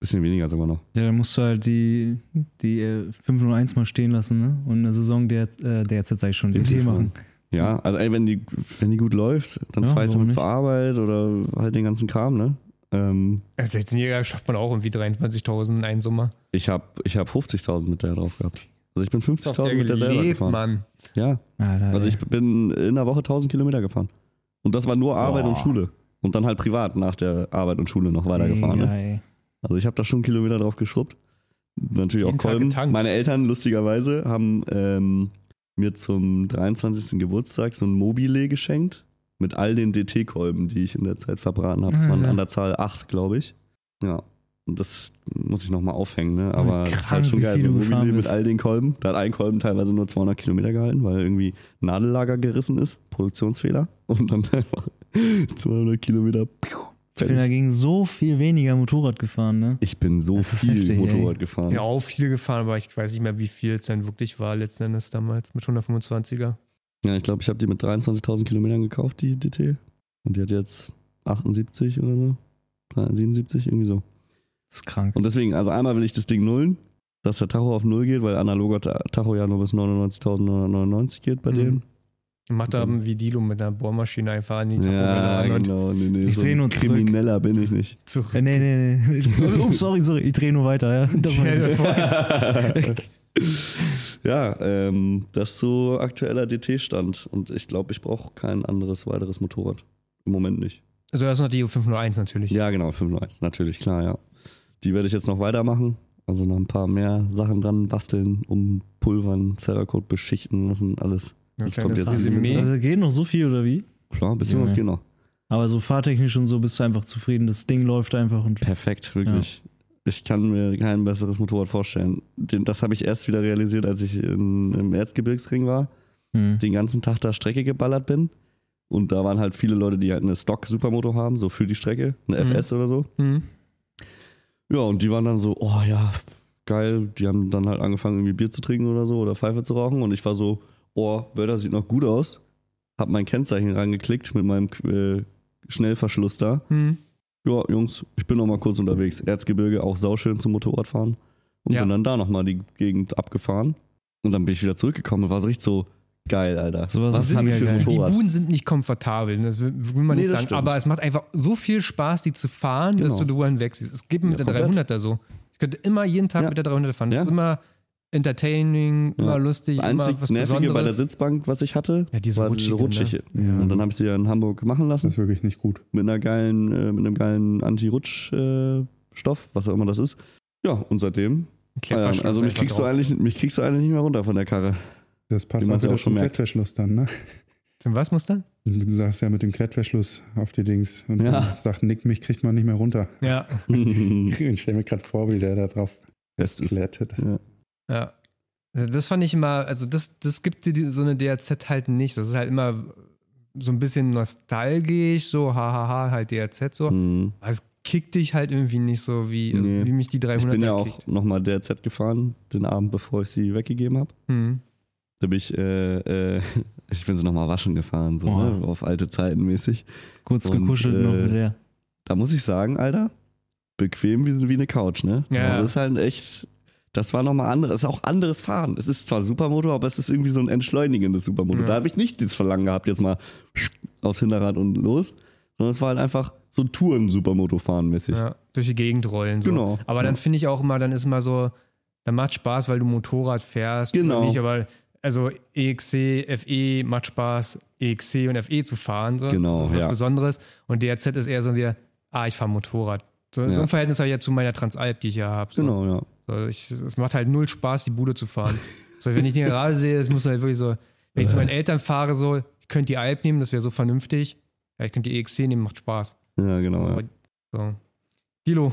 Bisschen weniger sogar noch. Ja, dann musst du halt die, die äh, 501 mal stehen lassen, ne? Und eine Saison der, äh, der jetzt sag ich schon, Den DT TV. machen. Ja, also ey, wenn die, wenn die gut läuft, dann Ja, fahre ich damit nicht? zur Arbeit oder halt den ganzen Kram, ne? Ähm, Als 16-Jähriger schafft man auch irgendwie 23.000 in einen Sommer. ich habe ich hab 50.000 mit der drauf gehabt. Also ich bin Ist auf 50.000 mit der selber gefahren. Mann. Ja, Alter, also ich bin in der Woche 1000 Kilometer gefahren. Und das war nur Arbeit und Boah. Schule. Und dann halt privat nach der Arbeit und Schule noch weitergefahren. Ne? ey. Also ich habe da schon Kilometer drauf geschrubbt. Natürlich Jeden auch Kolben. getankt. Meine Eltern, lustigerweise, haben ähm, mir zum 23. Geburtstag so ein Mobile geschenkt. Mit all den DT-Kolben, die ich in der Zeit verbraten habe. Es waren Alter. an der Zahl 8, glaube ich. Ja. Und das muss ich nochmal aufhängen, ne? Aber das ist krank, halt schon geil. viel So Mobile mit bist. all den Kolben. Da hat ein Kolben teilweise nur 200 Kilometer gehalten, weil irgendwie Nadellager gerissen ist. Produktionsfehler. Und dann <laughs> einfach 200 Kilometer. Piu, Ich bin dagegen so viel weniger Motorrad gefahren, ne? Ich bin so viel heftig, ey. Motorrad gefahren. Ja, auch viel gefahren, aber ich weiß nicht mehr, wie viel es dann wirklich war letzten Endes damals mit 125er. Ja, ich glaube, ich habe die mit 23.000 Kilometern gekauft, die DT. Und die hat jetzt 78 oder so. 77, irgendwie so. Das ist krank. Und deswegen, also einmal will ich das Ding nullen, dass der Tacho auf Null geht, weil analoger Ta- Tacho ja nur bis 99.999 geht bei Mhm. denen. Macht da wie Dilo mit einer Bohrmaschine einfach an die Ja, ran und genau. Nee, nee, Ich so dreh ein nur zurück. Krimineller bin ich nicht. zurück. Äh, nee, nee, nee. <laughs> Oh, sorry, sorry. Ich drehe nur weiter, ja. <laughs> Das Ja, das <laughs> ja, ähm, das ist so aktueller DT-Stand. Und ich glaube, ich brauche kein anderes weiteres Motorrad. Im Moment nicht. Also das ist noch die 501 natürlich. Ja, genau, 501, natürlich, klar, ja. Die werde ich jetzt noch weitermachen. Also noch ein paar mehr Sachen dran basteln, umpulvern, Cerakote beschichten lassen, alles. Das kommt jetzt Resümee. Also geht noch so viel, oder wie? Klar, ein bisschen Ja. was geht noch. Aber so fahrtechnisch und so bist du einfach zufrieden. Das Ding läuft einfach und Perfekt, wirklich. Ich kann mir kein besseres Motorrad vorstellen. Das habe ich erst wieder realisiert, als ich in, im Erzgebirgsring war. hm. Den ganzen Tag da Strecke geballert bin. Und da waren halt viele Leute, die halt eine Stock-Supermoto haben, so für die Strecke, eine Mhm. FS oder so. Mhm. Ja, und die waren dann so, oh ja, geil. Die haben dann halt angefangen, irgendwie Bier zu trinken oder so oder Pfeife zu rauchen. Und ich war so, oh, Wörter sieht noch gut aus. Hab mein Kennzeichen rangeklickt mit meinem äh, Schnellverschluss da. Mhm. Ja, Jungs, ich bin noch mal kurz unterwegs. Erzgebirge, auch sauschön zum Motorradfahren. Und Ja. bin dann da nochmal die Gegend abgefahren. Und dann bin ich wieder zurückgekommen und war so richtig so geil, Alter. Sowas Was ist habe ich für ein geil. Die Motorrad? Buden sind nicht komfortabel, ne? das will, will man Nee, nicht sagen. stimmt. Aber es macht einfach so viel Spaß, die zu fahren, dass Genau. du du hinwegsiehst. Es geht mit Ja, der komplett. 300er so. Ich könnte immer jeden Tag Ja. mit der 300er fahren. Das Ja. ist immer entertaining, immer Ja. lustig, Das immer einzig was Nervige Besonderes. bei der Sitzbank, was ich hatte, Ja, diese war diese rutschige, rutschige. ne? Ja. Und dann habe ich sie ja in Hamburg machen lassen. Das ist wirklich nicht gut. mit einer geilen, äh, mit einem geilen Anti-Rutsch-Stoff, was auch immer das ist. Ja, und seitdem. Äh, also mich kriegst, du eigentlich, mich kriegst du eigentlich nicht mehr runter von der Karre. Das passt auch ja wieder auch zum. Klettverschluss dann, ne? Zum was muss dann? Du sagst ja mit dem Klettverschluss auf die Dings. Und Ja. dann sagt Nick, mich kriegt man nicht mehr runter. Ja. <laughs> Ich stelle mir gerade vor, wie der da drauf Das ist- klettet. Ja. Also das fand ich immer, also das, das gibt dir so eine DRZ halt nicht. Das ist halt immer so ein bisschen nostalgisch, so hahaha, halt DRZ so. Hm. Aber es kickt dich halt irgendwie nicht so, wie, Nee. wie mich die 300 Ich bin ja auch nochmal DRZ gefahren, den Abend, bevor ich sie weggegeben habe. Hm. Da bin ich, äh, äh, <laughs> ich bin sie nochmal waschen gefahren, so, Oh. ne, auf alte Zeiten mäßig. kurz Und, gekuschelt noch äh, mit der. Da muss ich sagen, Alter, bequem wie, wie eine Couch, ne? Ja. Also das ist halt echt, das war nochmal anderes, ist auch anderes Fahren. Es ist zwar Supermotor, aber es ist irgendwie so ein entschleunigendes Supermotor. Ja. Da habe ich nicht das Verlangen gehabt, jetzt mal aufs Hinterrad und los, sondern es war halt einfach so Touren-Supermoto fahren mäßig. Ja, durch die Gegend rollen. So. Genau. Aber dann Ja. finde ich auch immer, dann ist immer so, dann macht Spaß, weil du Motorrad fährst. Genau. Nicht, aber also EXC, FE macht Spaß, EXC und FE zu fahren. So. Genau, Das ist was ja. Besonderes. Und DRZ ist eher so wie, ah, ich fahre Motorrad. So, so Ja. ein Verhältnis habe ich ja zu meiner Transalp, die ich ja habe. So. Genau, ja. So, ich, es macht halt null Spaß, die Bude zu fahren. So, wenn ich die gerade sehe, es muss halt wirklich so, wenn ich zu meinen Eltern fahre, so, ich könnte die Alp nehmen, das wäre so vernünftig. Ja, ich könnte die EXC nehmen, macht Spaß. Ja, genau. Ja. Aber, so. Dilo,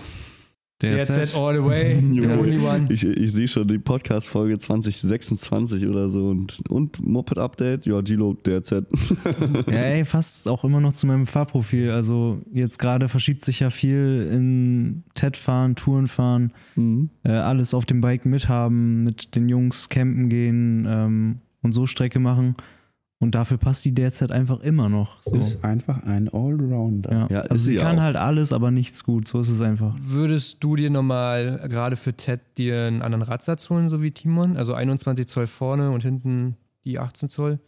DRZ all the way, <laughs> the only one. Ich, ich sehe schon die Podcast-Folge 2026 oder so und, und Moped-Update, ja, Gilo, DRZ. <laughs> Ja, ey, fast auch immer noch zu meinem Fahrprofil. Also jetzt gerade verschiebt sich ja viel in TED-Fahren, Tourenfahren, Mhm. äh, alles auf dem Bike mithaben, mit den Jungs campen gehen ähm, und so Strecke machen. Und dafür passt die derzeit einfach immer noch. So. Ist einfach ein Allrounder. Ja. Ja, also sie sie kann auch. halt alles, aber nichts gut. So ist es einfach. Würdest du dir nochmal gerade für Ted dir einen anderen Radsatz holen, so wie Timon? Also 21 Zoll vorne und hinten die 18 Zoll?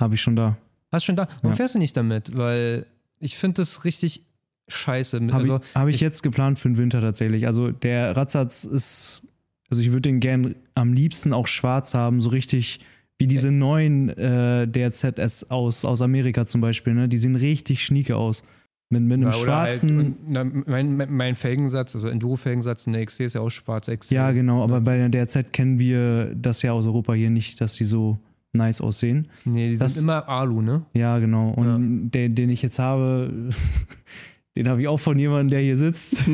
Habe ich schon da. Hast du schon da? Warum Ja. fährst du nicht damit? Weil ich finde das richtig scheiße. Habe Also, ich, hab ich ich- jetzt geplant für den Winter tatsächlich. Also der Radsatz ist, also ich würde den gern am liebsten auch schwarz haben, so richtig wie diese neuen äh, DRZS aus, aus Amerika zum Beispiel. Ne? Die sehen richtig schnieke aus. Mit, mit einem ja, oder schwarzen. Halt, na, mein, mein- Felgensatz, also Enduro-Felgensatz in der XC ist ja auch schwarz XC. ja, genau, aber bei der DRZ kennen wir das ja aus Europa hier nicht, dass die so nice aussehen. Nee, die Das- sind immer Alu, ne? Ja, genau. Und Den, den ich jetzt habe, <laughs> den habe ich auch von jemandem, der hier sitzt. <laughs>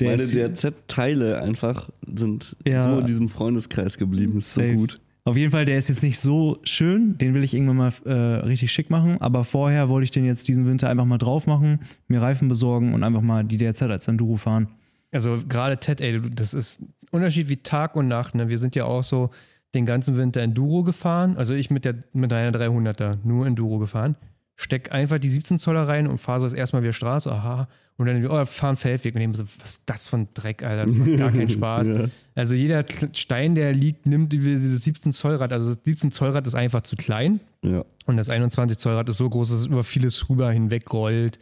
Der Meine DRZ-Teile einfach sind Ja. so in diesem Freundeskreis geblieben. Ist so Safe. gut. Auf jeden Fall, der ist jetzt nicht so schön. Den will ich irgendwann mal äh, richtig schick machen. Aber vorher wollte ich den jetzt diesen Winter einfach mal drauf machen, mir Reifen besorgen und einfach mal die DRZ als Enduro fahren. Also gerade Ted, ey, das ist ein Unterschied wie Tag und Nacht. Ne? Wir sind ja auch so den ganzen Winter Enduro gefahren. Also ich mit der mit einer 300er nur Enduro gefahren. Steck einfach die 17 Zoller rein und fahre so das erste Mal wieder Straße. Aha. Und dann oh, fahren Feldweg und ich so, was ist das für ein Dreck, Alter? Das macht gar keinen <laughs> Spaß. Ja. Also jeder Stein, der liegt, nimmt dieses 17 Zollrad. Also das 17 Zollrad ist einfach zu klein. Ja. Und das 21 Zollrad ist so groß, dass es über vieles rüber hinweg rollt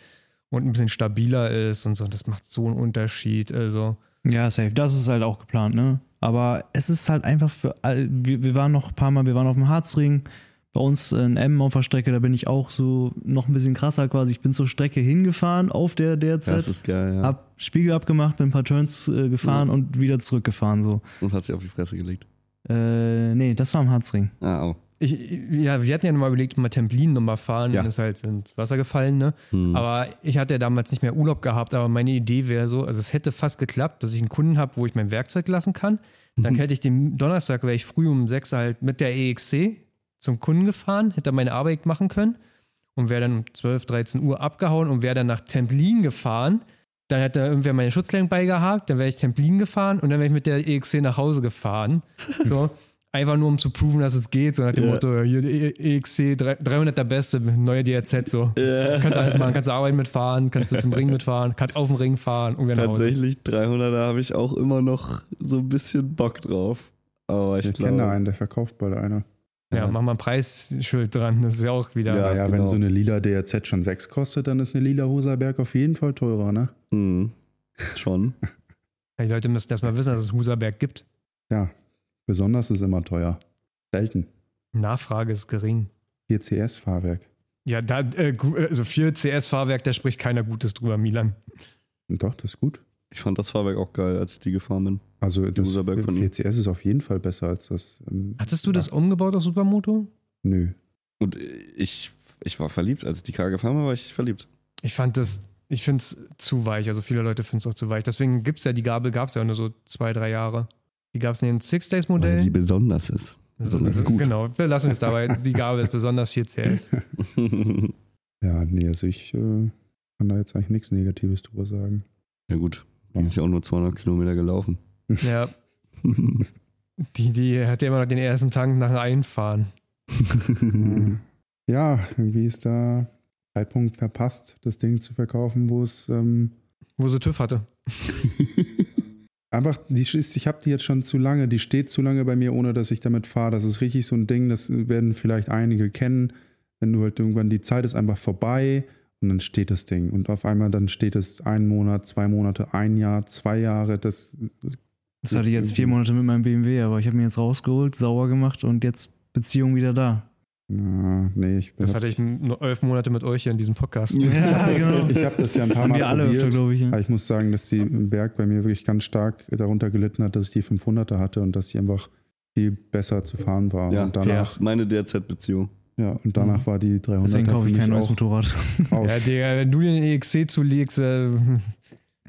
und ein bisschen stabiler ist und so. Das macht so einen Unterschied. Also, Ja, safe. Das ist halt auch geplant, ne? Aber es ist halt einfach für all, wir, wir waren noch ein paar Mal, wir waren auf dem Harzring, bei uns in Emmen auf der Strecke, da bin ich auch so noch ein bisschen krasser quasi. Ich bin zur Strecke hingefahren auf der DRZ, Das ist geil, ja. hab Spiegel abgemacht, bin ein paar Turns äh, gefahren und wieder zurückgefahren so. Und hast dich auf die Fresse gelegt. Äh, nee, das war am Harzring. Ah, oh. ich, ja, wir hatten ja nochmal überlegt, mal Templin nochmal fahren Ja. und ist halt ins Wasser gefallen, ne? Hm. Aber ich hatte ja damals nicht mehr Urlaub gehabt, aber meine Idee wäre so, also es hätte fast geklappt, dass ich einen Kunden habe, wo ich mein Werkzeug lassen kann. Dann hätte ich den Donnerstag, wäre ich früh um sechs halt mit der EXC zum Kunden gefahren, hätte meine Arbeit machen können und wäre dann um 12, 13 Uhr abgehauen und wäre dann nach Templin gefahren. Dann hätte irgendwer meine Schutzlenkung bei gehabt, dann wäre ich Templin gefahren und dann wäre ich mit der EXC nach Hause gefahren. <laughs> So, einfach nur um zu proven, dass es geht, so nach dem Ja. Motto, hier die EXC 300 der Beste, neue DRZ, so. Kannst alles machen, kannst du Arbeit mitfahren, kannst du zum Ring mitfahren, kannst auf dem Ring fahren und wieder nach Hause. Tatsächlich, 300er habe ich auch immer noch so ein bisschen Bock drauf. Aber ich, Ich glaube. kenne da einen, der verkauft bald einer. Ja, mach mal ein Preisschild dran, das ist ja auch wieder. Ja, Ja, genau. wenn so eine lila DRZ schon 6 kostet, dann ist eine lila Huserberg auf jeden Fall teurer, ne? Hm, schon. <laughs> Die Leute müssen erst mal wissen, dass es Huserberg gibt. Ja, besonders ist immer teuer. Selten. Nachfrage ist gering. 4 CS-Fahrwerk. Ja, da, äh, gu- also für CS-Fahrwerk, da spricht keiner Gutes drüber, Milan. Und doch, das ist gut. Ich fand das Fahrwerk auch geil, als ich die gefahren bin. Also das Huserberg von ihm. 4 CS ist auf jeden Fall besser als das. Ähm, Hattest du das umgebaut auf Supermoto? Nö. Und ich, ich war verliebt. Als ich die Karre gefahren habe, war ich verliebt. Ich fand das, ich finde es zu weich. Also viele Leute finden es auch zu weich. Deswegen gibt es ja die Gabel, gab es ja nur so zwei, drei Jahre. Die gab es in den Weil sie Six-Days-Modellen. besonders ist. Besonders gut. Genau, wir lassen es dabei. Die Gabel ist besonders 4 CS. <laughs> Ja, nee, also ich äh, kann da jetzt eigentlich nichts Negatives drüber sagen. ja, gut. Die ist ja auch nur 200 Kilometer gelaufen. Ja, <laughs> die, die hat ja immer noch den ersten Tank nach Einfahren. Ja, irgendwie ist da Zeitpunkt verpasst, das Ding zu verkaufen, wo es ähm, Wo sie TÜV hatte. <laughs> einfach, die ist, ich habe die jetzt schon zu lange, die steht zu lange bei mir, ohne dass ich damit fahre. Das ist richtig so ein Ding, das werden vielleicht einige kennen, wenn du halt irgendwann, die Zeit ist einfach vorbei Und dann steht das Ding. Und auf einmal dann steht es ein Monat, zwei Monate, ein Jahr, zwei Jahre. Das, Das hatte ich jetzt vier Monate mit meinem BMW, aber ich habe mir jetzt rausgeholt, sauber gemacht und jetzt Beziehung wieder da. ja, nee, ich bin Das hatte ich nur elf Monate mit euch hier in diesem Podcast. Ja, <laughs> genau. Ich habe das ja ein paar Mal wir alle öfter, probiert. glaube ich. Ja. Aber ich muss sagen, dass die im Berg bei mir wirklich ganz stark darunter gelitten hat, dass ich die 500er hatte und dass sie einfach viel besser zu fahren war. Ja, und danach, meine DRZ-Beziehung. Ja, und danach war die 300er Deswegen kaufe ich kein neues Motorrad. <laughs> Ja, Digga, wenn du den EXC zulegst, äh,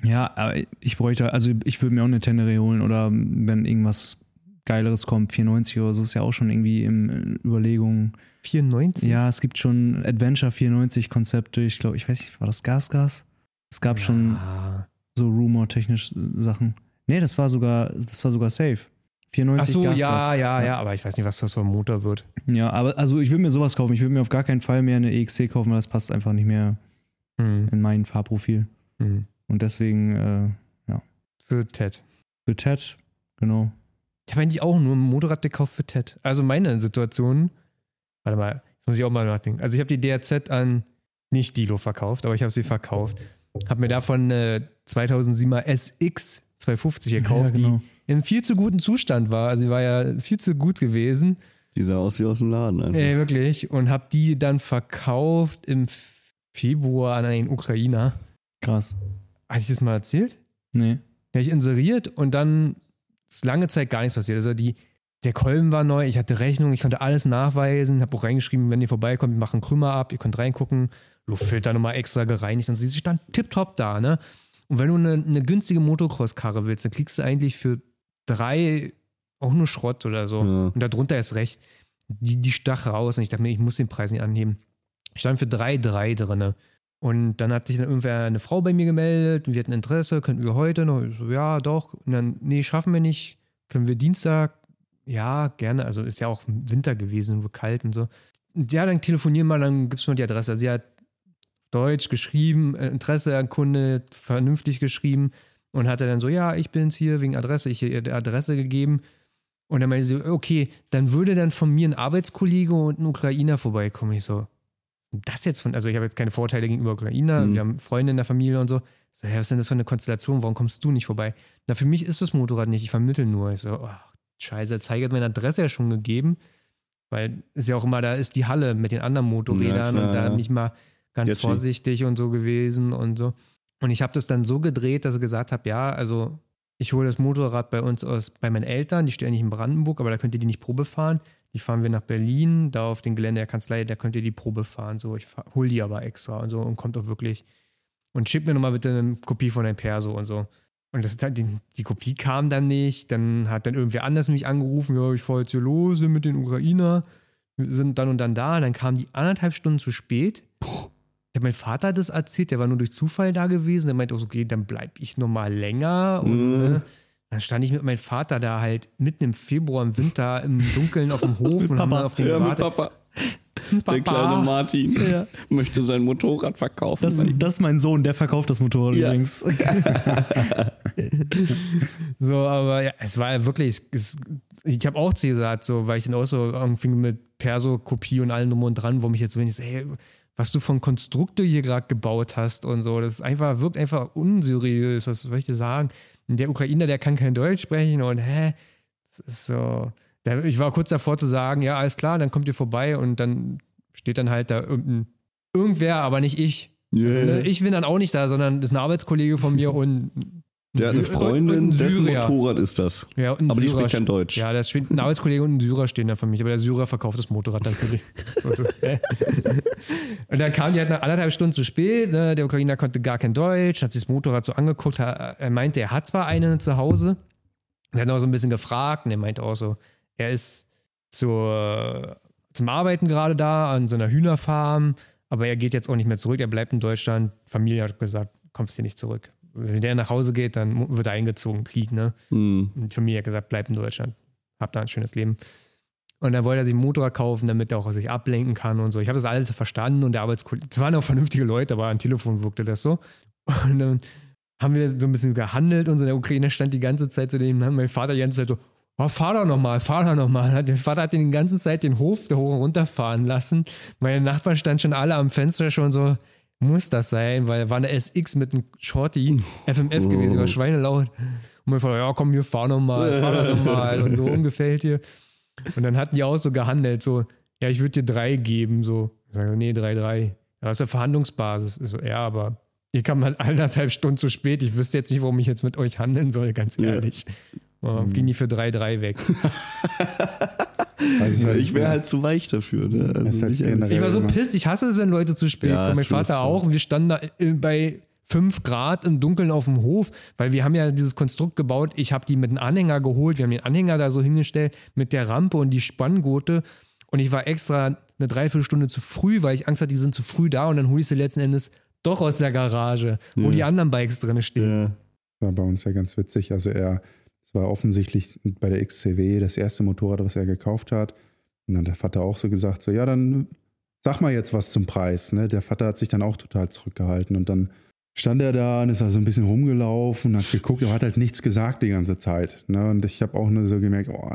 Ja, aber ich bräuchte, also ich würde mir auch eine Tenere holen oder wenn irgendwas Geileres kommt, 490 oder so, ist ja auch schon irgendwie in in Überlegungen. 94? Ja, es gibt schon Adventure 94 Konzepte. Ich glaube, ich weiß nicht, war das Gasgas? Es gab schon Ah. so Rumor-technisch äh, Sachen. Nee, das war sogar, das war sogar safe. 94 Ach so, Gasgas. ja, ja, ja, aber ich weiß nicht, was das für ein Motor wird. Ja, aber also ich würde mir sowas kaufen. Ich würde mir auf gar keinen Fall mehr eine EXC kaufen, weil das passt einfach nicht mehr Hm. in mein Fahrprofil. Hm. Und deswegen äh, Für Ted. für Ted, genau. Ich habe eigentlich auch nur ein Motorrad gekauft für Ted. Also meine Situation, warte mal, jetzt muss ich auch mal nachdenken. Also ich habe die DRZ an nicht Dilo verkauft, aber ich habe sie verkauft. Habe mir davon eine 2007er SX 250 gekauft, ja, genau. die in viel zu guten Zustand war. Also die war ja viel zu gut gewesen. Die sah aus wie aus dem Laden einfach. Ey, wirklich. Und habe die dann verkauft im Februar an einen Ukrainer. Krass. Hatte ich das mal erzählt? Nee. Habe ich inseriert und dann ist lange Zeit gar nichts passiert. Also die, der Kolben war neu, ich hatte Rechnung, ich konnte alles nachweisen, habe auch reingeschrieben, wenn ihr vorbeikommt, wir machen Krümmer ab, ihr könnt reingucken, Luftfilter nochmal extra gereinigt und sie stand tipptopp da, ne? Und wenn du eine, eine günstige Motocross-Karre willst, dann kriegst du eigentlich für drei auch nur Schrott oder so. Ja. Und darunter ist recht. Die, die stach raus und ich dachte mir, ich muss den Preis nicht anheben. Ich stand für drei, drei drinne. Und dann hat sich dann irgendwer eine Frau bei mir gemeldet und wir hatten Interesse, könnten wir heute noch? So, ja, doch. Und dann, nee, schaffen wir nicht. Können wir Dienstag? Ja, gerne. Also ist ja auch Winter gewesen, wo kalt und so. Und ja, dann telefonieren wir, dann gibst du mir die Adresse. Sie hat Deutsch geschrieben, äh, Interesse erkundet, vernünftig geschrieben und hatte dann so, ja, ich bin's hier wegen Adresse, ich ihr die Adresse gegeben. Und dann meinte sie, okay, dann würde dann von mir ein Arbeitskollege und ein Ukrainer vorbeikommen. Ich so, das jetzt von, also ich habe jetzt keine Vorteile gegenüber Ukrainer, Mhm. wir haben Freunde in der Familie und so. Ich So, ja, was ist denn das für eine Konstellation? Warum kommst du nicht vorbei? Na, für mich ist das Motorrad nicht, ich vermittel nur. Ich so, ach, scheiße, Zeige hat meine Adresse ja schon gegeben. Weil ist ja auch immer, da ist die Halle mit den anderen Motorrädern Ja, klar, und da ja. bin ich mal ganz Sketchy. vorsichtig und so gewesen und so. Und ich habe das dann so gedreht, dass ich gesagt habe, ja, also ich hole das Motorrad bei uns aus, bei meinen Eltern, die stehen nicht in Brandenburg, aber da könnt ihr die nicht Probe fahren. Die fahren wir nach Berlin, da auf den Gelände der Kanzlei, da könnt ihr die Probe fahren. So, ich fahr- hol die aber extra und so und kommt auch wirklich. Und schick mir nochmal bitte eine Kopie von deinem Perso und so. Und das halt, die, die Kopie kam dann nicht. Dann hat dann irgendwer anders mich angerufen, ja, ich fahre jetzt hier los mit den Ukrainer. Wir sind dann und dann da. Dann kamen die anderthalb Stunden zu spät. Ich habe mein Vater das erzählt, der war nur durch Zufall da gewesen. Der meinte auch so, okay, dann bleib ich noch mal länger. Und ne, dann stand ich mit meinem Vater da halt mitten im Februar, im Winter, im Dunkeln auf dem Hof <laughs> und haben Papa. auf den Ja, mit. Papa. Papa. Der kleine Martin <laughs> Ja. möchte sein Motorrad verkaufen. Das, das ist mein Sohn, der verkauft das Motorrad Ja. übrigens. <laughs> So, aber ja, es war ja wirklich, es, ich habe auch zu ihr gesagt, so, weil ich dann auch so anfing mit Perso-Kopie und allem drum und dran, wo mich jetzt wenn ich so, hey, was du von Konstrukte hier gerade gebaut hast und so, das ist einfach, wirkt einfach unseriös, was soll ich dir sagen? Der Ukrainer, der kann kein Deutsch sprechen und hä, das ist so, ich war kurz davor zu sagen, ja, alles klar, dann kommt ihr vorbei und dann steht dann halt da irgendein, irgendwer, aber nicht ich. Yeah. Also, ne, ich bin dann auch nicht da, sondern das ist ein Arbeitskollege von mir und der hat eine und- und Freundin, dessen. Motorrad ist das. Ja, Aber die Syrer spricht kein Deutsch. Ja, da steht ein Arbeitskollege und ein Syrer stehen da für mich, aber der Syrer verkauft das Motorrad dann für dich. <laughs> So, so, hä? und dann kam die halt nach anderthalb Stunden zu spät, ne? der Ukrainer konnte gar kein Deutsch, hat sich das Motorrad so angeguckt, er meinte, er hat zwar eine zu Hause, er hat auch so ein bisschen gefragt und er meinte auch so, er ist zur, zum Arbeiten gerade da an so einer Hühnerfarm, aber er geht jetzt auch nicht mehr zurück, er bleibt in Deutschland. Familie hat gesagt, kommst hier nicht zurück. Wenn der nach Hause geht, dann wird er eingezogen, Krieg, ne? Hm. Und die Familie hat gesagt, bleib in Deutschland. Hab da ein schönes Leben. Und dann wollte er sich ein Motorrad kaufen, damit er auch sich ablenken kann und so. Ich habe das alles verstanden und der Arbeitskollege, es waren auch vernünftige Leute, aber am Telefon wirkte das so. Und dann haben wir so ein bisschen gehandelt und so. Der Ukrainer stand die ganze Zeit zu dem, mein Vater die ganze Zeit so, oh, fahr doch nochmal, fahr doch nochmal. Der Vater hat den die ganze Zeit den Hof da hoch und runter fahren lassen. Meine Nachbarn standen schon alle am Fenster schon so, muss das sein, weil war eine SX mit einem Shorty, FMF gewesen, war schweinelaut. Und mein Vater, ja komm, wir fahren nochmal, fahr doch nochmal und so <laughs> ungefällt dir. Und dann hatten die auch so gehandelt, so, ja, ich würde dir drei geben, so. Ich sage, nee, drei, drei. Das ist ja Verhandlungsbasis. Ich so, ja, aber ihr kam halt anderthalb Stunden zu spät. Ich wüsste jetzt nicht, warum ich jetzt mit euch handeln soll, ganz Ja. Und ging die für 3-3 weg. <laughs> Also halt, ich wäre halt zu weich dafür. Ne? Also halt Ich war so pisst, ich hasse es, wenn Leute zu spät Ja, kommen. Mein Vater auch. Wir standen da äh, bei 5 Grad im Dunkeln auf dem Hof, weil wir haben ja dieses Konstrukt gebaut. Ich habe die mit einem Anhänger geholt. Wir haben den Anhänger da so hingestellt mit der Rampe und die Spanngurte. Und ich war extra eine Dreiviertelstunde zu früh, weil ich Angst hatte, die sind zu früh da. Und dann hole ich sie letzten Endes doch aus der Garage, wo Ja. die anderen Bikes drin stehen. Ja. war bei uns ja ganz witzig. Also er, war offensichtlich bei der XCW das erste Motorrad, was er gekauft hat. Und dann hat der Vater auch so gesagt, so ja, dann sag mal jetzt was zum Preis. Ne? Der Vater hat sich dann auch total zurückgehalten und dann stand er da und ist also ein bisschen rumgelaufen und hat geguckt, er hat halt nichts gesagt die ganze Zeit. Ne? Und ich habe auch nur so gemerkt, oh,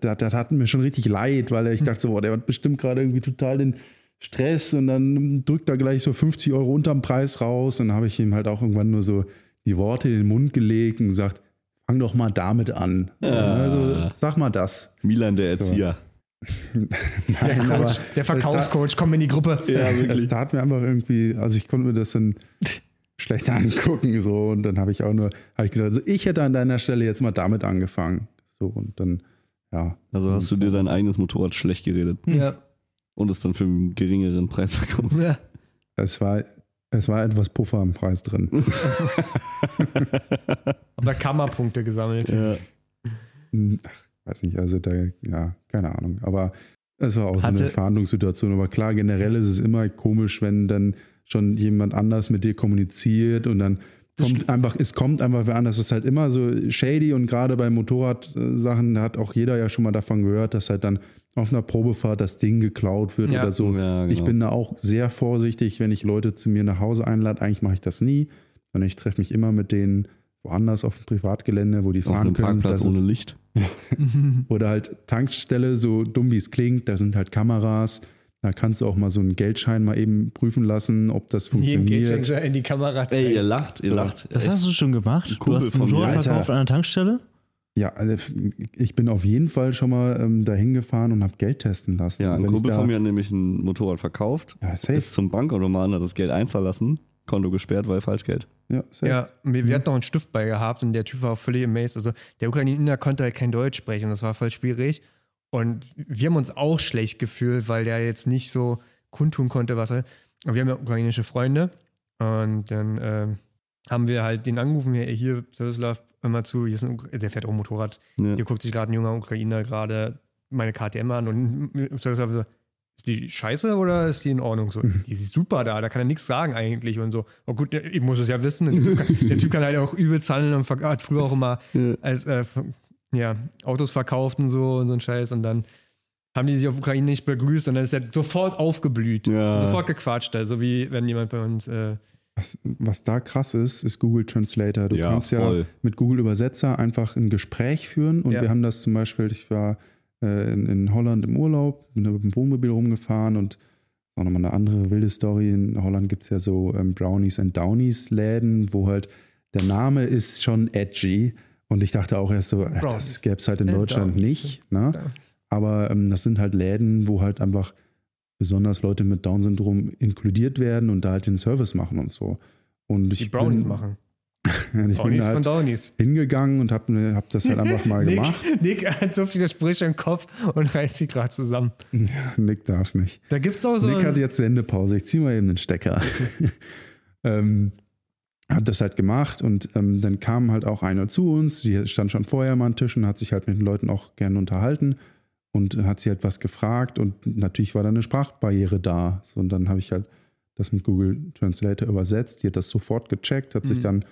das, das hat mir schon richtig leid, weil ich dachte so, oh, der hat bestimmt gerade irgendwie total den Stress und dann drückt er gleich so 50 Euro unterm Preis raus und habe ich ihm halt auch irgendwann nur so die Worte in den Mund gelegt und gesagt, fang doch mal damit an. Ja. Also sag mal das. Milan, der Erzieher. <laughs> Nein, Der, Coach, der Verkaufscoach, komm in die Gruppe. Ja, es tat mir einfach irgendwie, also ich konnte mir das dann <laughs> schlecht angucken so und dann habe ich auch nur, habe ich gesagt, also ich hätte an deiner Stelle jetzt mal damit angefangen. So und dann, ja. Also hast du dir dein eigenes Motorrad schlecht geredet Ja. und es dann für einen geringeren Preis verkauft. ja. Es war, es war etwas Puffer im Preis drin. <laughs> Aber Kammerpunkte gesammelt. Ja. Hm, Ach, weiß nicht, also da, ja, keine Ahnung. Aber es war auch so Hatte- eine Verhandlungssituation. Aber klar, generell ist es immer komisch, wenn dann schon jemand anders mit dir kommuniziert und dann kommt einfach, es kommt einfach wer anders. Das ist halt immer so shady und gerade bei Motorradsachen hat auch jeder ja schon mal davon gehört, dass halt dann auf einer Probefahrt das Ding geklaut wird Ja. oder so. Ja, Ich genau. bin da auch sehr vorsichtig, wenn ich Leute zu mir nach Hause einlade. Eigentlich mache ich das nie, sondern ich treffe mich immer mit denen woanders auf dem Privatgelände, wo die Auf fahren können. Parkplatz ohne Licht. <laughs> oder halt Tankstelle, so dumm wie es klingt, da sind halt Kameras. Da kannst du auch mal so einen Geldschein mal eben prüfen lassen, ob das Jeden funktioniert. Geldschein in die Kamera Ey, zeigen. ihr lacht, ihr lacht. Das hast du schon gemacht? Du hast ein von mir, Motorrad verkauft an der Tankstelle? Ja, also ich bin auf jeden Fall schon mal ähm, dahin gefahren und habe Geld testen lassen. Ja, ein Kumpel da, von mir hat nämlich ein Motorrad verkauft, Ja, ist safe. zum Bankautomaten, hat das Geld einzahlen lassen, Konto gesperrt, weil Falschgeld. Ja, safe. Ja, wir, wir hatten noch einen Stift bei gehabt und der Typ war völlig amazed. Also der Ukrainer konnte halt kein Deutsch sprechen, das war voll schwierig. Und wir haben uns auch schlecht gefühlt, weil der jetzt nicht so kundtun konnte, was er. Und wir haben ja ukrainische Freunde und dann ähm, haben wir halt den angerufen, hier, hier Servislav, hör mal zu, hier ist ein, der fährt auch Motorrad. Ja. Hier guckt sich gerade ein junger Ukrainer gerade meine KTM an und <laughs> Servislav so, ist die scheiße oder ist die in Ordnung? So, die ist super da, da kann er nichts sagen eigentlich und so. Oh gut, ich muss es ja wissen. Der Typ kann, <laughs> der typ kann halt auch übelst handeln und hat früher auch immer als äh, ja, Autos verkauft und so und so ein Scheiß und dann haben die sich auf Ukraine nicht begrüßt und dann ist er sofort aufgeblüht. Ja. Sofort gequatscht, also wie wenn jemand bei uns äh, Was, was da krass ist, ist Google Translator. Du Ja, kannst voll. ja mit Google Übersetzer einfach ein Gespräch führen. Und Ja. wir haben das zum Beispiel, ich war äh, in, in Holland im Urlaub, bin da mit dem Wohnmobil rumgefahren und auch nochmal eine andere wilde Story. In Holland gibt es ja so ähm, Brownies and Downies Läden, wo halt der Name ist schon edgy. Und ich dachte auch erst so, äh, das gäbe es halt in and Deutschland Downies. nicht. Ne? Aber ähm, das sind halt Läden, wo halt einfach besonders Leute mit Down-Syndrom inkludiert werden und da halt den Service machen und so. Und ich die Brownies bin, machen. <laughs> ich bin Brownies von halt Downies. hingegangen und habe hab das halt einfach mal <laughs> Nick, gemacht. Nick hat so viele Sprüche im Kopf und reißt sie gerade zusammen. <laughs> Nick darf nicht. Da gibt es auch so. Nick hat jetzt Sendepause. Ich ziehe mal eben den Stecker. ähm, hat das halt gemacht und ähm, dann kam halt auch einer zu uns. Sie stand schon vorher mal am Tisch und hat sich halt mit den Leuten auch gerne unterhalten und hat sie halt was gefragt und natürlich war da eine Sprachbarriere da. So, und dann habe ich halt das mit Google Translator übersetzt. Die hat das sofort gecheckt, hat sich Mhm. dann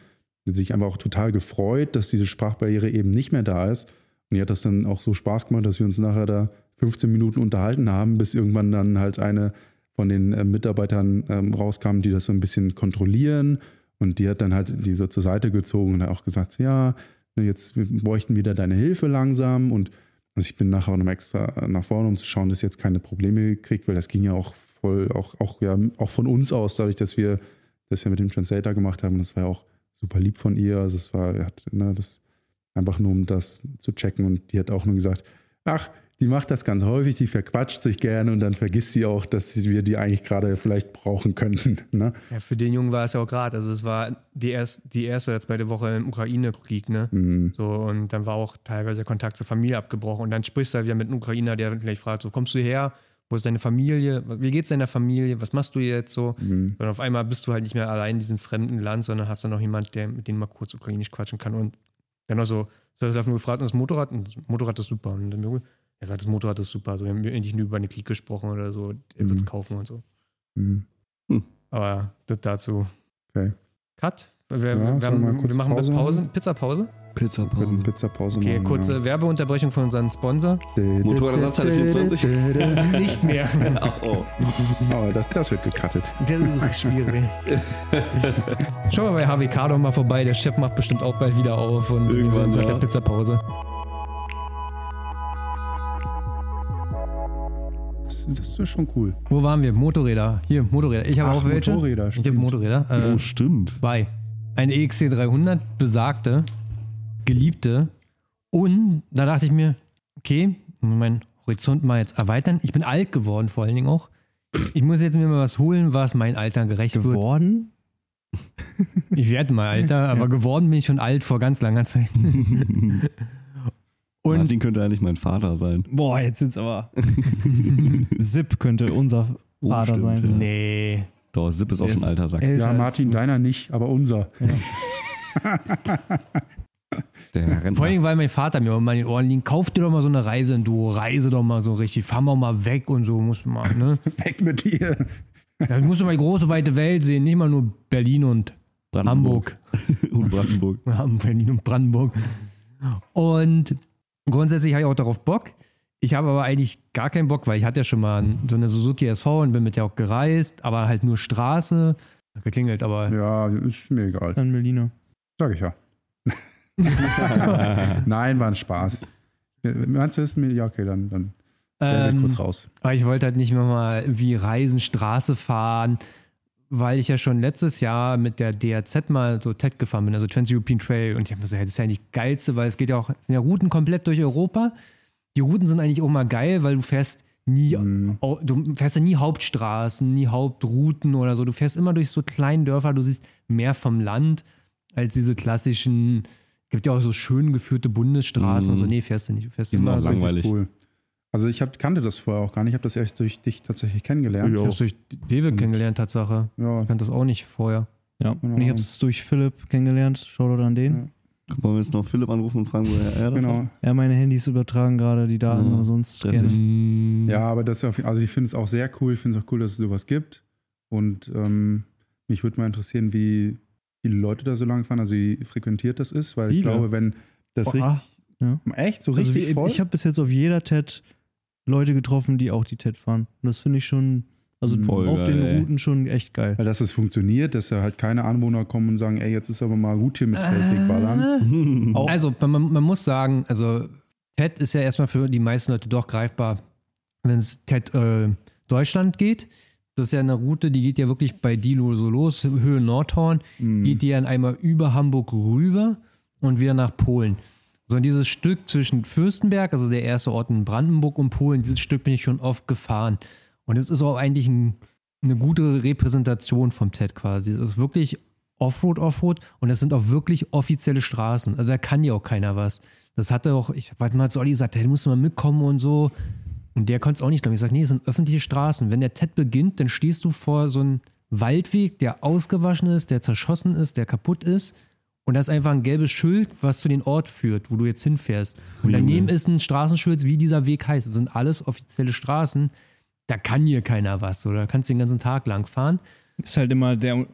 sich einfach auch total gefreut, dass diese Sprachbarriere eben nicht mehr da ist. Und die hat das dann auch so Spaß gemacht, dass wir uns nachher da 15 Minuten unterhalten haben, bis irgendwann dann halt eine von den äh, Mitarbeitern ähm, rauskam, die das so ein bisschen kontrollieren. Und die hat dann halt die so zur Seite gezogen und hat auch gesagt, ja, ne, jetzt wir bräuchten wieder deine Hilfe langsam. Und Also ich bin nachher auch noch extra nach vorne, um zu schauen, dass jetzt keine Probleme kriegt, weil das ging ja auch voll, auch, auch, ja, auch von uns aus, dadurch, dass wir das ja mit dem Translator gemacht haben. Das war ja auch super lieb von ihr. Also es war, hat, ne, das einfach nur um das zu checken. Und die hat auch nur gesagt, ach, die macht das ganz häufig, die verquatscht sich gerne und dann vergisst sie auch, dass wir die eigentlich gerade vielleicht brauchen könnten. <laughs> Ne? Ja, für den Jungen war es ja auch gerade. Also es war die, erst, die erste oder zweite Woche im Ukraine-Krieg, ne? Mhm. So, und dann war auch teilweise der Kontakt zur Familie abgebrochen. Und dann sprichst du halt wieder mit einem Ukrainer, der gleich fragt: so, kommst du her? Wo ist deine Familie? Wie geht's deiner Familie? Was machst du jetzt so? Mhm. Und auf einmal bist du halt nicht mehr allein in diesem fremden Land, sondern hast dann noch jemand, der mit dem mal kurz ukrainisch quatschen kann. Und dann noch so, so hast du gefragt, und das Motorrad, und das Motorrad ist super. Und dann, er sagt, das Motorrad ist super. Also wir haben endlich nur über eine Krieg gesprochen oder so. Er wird es Mhm. kaufen und so. Mhm. Aber das dazu. Okay. Cut. Wir, Ja, wir, haben, wir machen Pause Pause? Pizzapause. Pizza Wir. Pizzapause Okay, machen. kurze Werbeunterbrechung von unserem Sponsor. ja. Motorradersatzteile 24. Nicht mehr. <laughs> Oh. Oh, das, das wird gecuttet. Der ist schwierig. <laughs> Schau mal bei HWK doch mal vorbei. Der Chef macht bestimmt auch bald wieder auf und wir Irgendwann, sind seit ja. der Pizzapause. Das, das ist schon cool. Wo waren wir? Motorräder. Hier, Motorräder. Ich habe auch welche. Motorräder, Ich habe. Motorräder. Äh, oh, stimmt. zwei. Eine E EXC 300 besagte, geliebte. Und da dachte ich mir, okay, mein Horizont mal jetzt erweitern. Ich bin alt geworden, vor allen Dingen auch. Ich muss jetzt mir mal was holen, was mein Alter gerecht wird. Geworden? Ich werde mal alter, <laughs> aber geworden bin ich schon alt vor ganz langer Zeit. <laughs> Und Martin könnte eigentlich mein Vater sein. Boah, jetzt sind's aber. <laughs> Zip könnte unser Oh, Vater stimmt, sein. ja. nee. Doch, Sipp ist auch Der schon ist alter Sack. älter Ja, Martin, deiner nicht, aber unser. Der rennt Vor allem, weil mein Vater mir immer in den Ohren liegt, kauf dir doch mal so eine Reise und du reise doch mal so richtig, fahr mal mal weg und so, muss man, ne? <laughs> Weg mit dir. Ja, musst du mal die große, weite Welt sehen, nicht mal nur Berlin und Hamburg. <laughs> und Brandenburg. Wir haben Berlin und Brandenburg. Und grundsätzlich habe ich auch darauf Bock. Ich habe aber eigentlich gar keinen Bock, weil ich hatte ja schon mal so eine Suzuki SV und bin mit der auch gereist, aber halt nur Straße. Hat Geklingelt, aber Ja, ist mir egal. Dann Berliner. Sag ich ja. <laughs> Nein, war ein Spaß. Meinst du, ist mir? Ja, okay, dann, dann ähm, kurz raus. aber ich wollte halt nicht mehr mal wie Reisen, Straße fahren, weil ich ja schon letztes Jahr mit der DRZ mal so TED gefahren bin, also Trans European Trail. Und ich habe mir so, das ist ja eigentlich geilste, weil es geht ja auch, es sind ja Routen komplett durch Europa. Die Routen sind eigentlich auch mal geil, weil du fährst nie, Mhm. du fährst ja nie Hauptstraßen, nie Hauptrouten oder so. Du fährst immer durch so kleine Dörfer, du siehst mehr vom Land als diese klassischen, gibt ja auch so schön geführte Bundesstraßen und so. Mhm. Nee, fährst du nicht. Du fährst Die sind immer auch langweilig. Cool. Also ich hab, kannte das vorher auch gar nicht. Ich habe das erst durch dich tatsächlich kennengelernt. Ich hab's durch Dewe Und- kennengelernt, Tatsache. Ja, Ich kannte das auch nicht vorher. Ja. Genau. Und ich habe es durch Philipp kennengelernt. Shoutout an den. Ja. Wollen wir jetzt noch Philipp anrufen und fragen, wo er, er das genau. hat? Ja, meine Handys übertragen gerade die Daten, Ja, aber sonst gerne. Mm. Ja, aber das also ich finde es auch sehr cool. Ich finde es auch cool, dass es sowas gibt. Und ähm, mich würde mal interessieren, wie viele Leute da so lang fahren, also wie frequentiert das ist, weil ich Viele. glaube, wenn das Boah, richtig. ja. Echt? So Also richtig wie, voll? ich habe bis jetzt auf jeder TED Leute getroffen, die auch die TED fahren. Und das finde ich schon, also Voll auf geil, den ey. Routen schon echt geil. weil dass es funktioniert, dass da halt keine Anwohner kommen und sagen, ey, jetzt ist aber mal gut hier mit Feldwegballern. <laughs> Auch- Also, man, man muss sagen, also TED ist ja erstmal für die meisten Leute doch greifbar, wenn es TED äh, Deutschland geht. Das ist ja eine Route, die geht ja wirklich bei Dilo so los, Höhe Nordhorn, Mhm. geht die dann einmal über Hamburg rüber und wieder nach Polen. So, und dieses Stück zwischen Fürstenberg, also der erste Ort in Brandenburg und Polen, dieses Stück bin ich schon oft gefahren. Und es ist auch eigentlich ein, eine gute Repräsentation vom TED quasi. Es ist wirklich Offroad, Offroad und es sind auch wirklich offizielle Straßen. Also da kann ja auch keiner was. Das hatte auch, ich habe mal zu Olli gesagt, hey, du musst mal mitkommen und so. Und der konnte es auch nicht glauben. Ich sage, nee, es sind öffentliche Straßen. Wenn der TED beginnt, dann stehst du vor so einem Waldweg, der ausgewaschen ist, der zerschossen ist, der kaputt ist. Und da ist einfach ein gelbes Schild, was zu den Ort führt, wo du jetzt hinfährst. Und daneben ist ein Straßenschild, wie dieser Weg heißt. Das sind alles offizielle Straßen. Da kann hier keiner was. Oder da kannst du den ganzen Tag lang fahren. Ist halt immer der,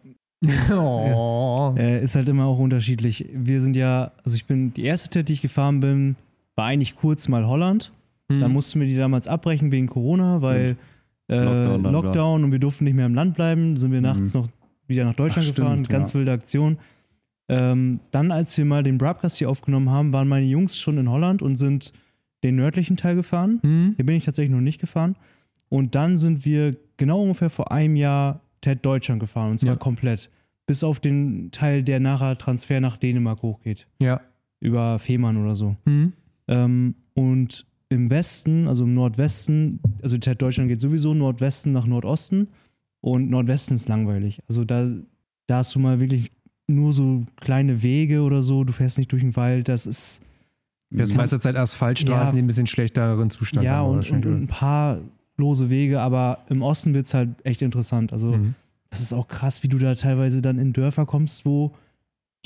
oh. <laughs> äh, ist halt immer auch unterschiedlich. Wir sind ja, also ich bin, die erste TED, die ich gefahren bin, war eigentlich kurz mal Holland. Hm. Dann mussten wir die damals abbrechen wegen Corona, weil äh, Lockdown Lockdown, und wir durften nicht mehr im Land bleiben. Sind wir nachts noch wieder nach Deutschland Ach, gefahren. stimmt, Ganz ja. wilde Aktion. Ähm, dann, als wir mal den Broadcast hier aufgenommen haben, waren meine Jungs schon in Holland und sind den nördlichen Teil gefahren. Hm? Hier bin ich tatsächlich noch nicht gefahren. Und dann sind wir genau ungefähr vor einem Jahr TED Deutschland gefahren. Und zwar Ja. komplett. Bis auf den Teil, der nachher Transfer nach Dänemark hochgeht. Ja. Über Fehmarn oder so. Hm? Ähm, und im Westen, also im Nordwesten, also TED Deutschland geht sowieso Nordwesten nach Nordosten. Und Nordwesten ist langweilig. Also da, da hast du mal wirklich nur so kleine Wege oder so. Du fährst nicht durch den Wald. Das ist. Das ist Kann- meiste Zeit Asphaltstraßen, Ja. die ein bisschen schlechteren Zustand ja, haben. und, und, und ein paar lose Wege, aber im Osten wird es halt echt interessant. Also? Mhm. das ist auch krass, wie du da teilweise dann in Dörfer kommst, wo.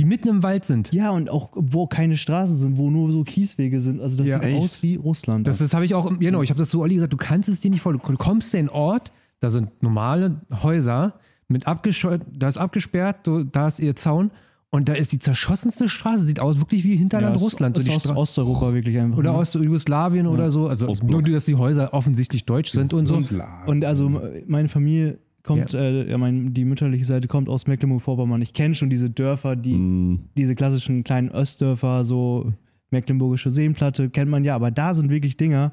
Die mitten im Wald sind. Ja, und auch wo keine Straßen sind, wo nur so Kieswege sind. Also, das Ja, sieht echt? aus wie Russland. Das, das habe ich auch, genau, ich habe das so Olli gesagt, du kannst es dir nicht vorstellen. Du kommst in den Ort, da sind normale Häuser mit abgesperrt, da ist abgesperrt, so, da ist ihr Zaun und da ist die zerschossenste Straße, sieht aus wirklich wie Hinterland Ja, Russland. Ist so die aus Stra- Osteuropa wirklich einfach. oder ne? aus Jugoslawien oder so. Also Ostblock. nur, dass die Häuser offensichtlich deutsch sind und so. Und also meine Familie kommt, Ja. äh, ja, mein, die mütterliche Seite kommt aus Mecklenburg-Vorpommern. Ich kenne schon diese Dörfer, die, Mm, diese klassischen kleinen Östdörfer, so Mecklenburgische Seenplatte, kennt man ja, aber da sind wirklich Dinger.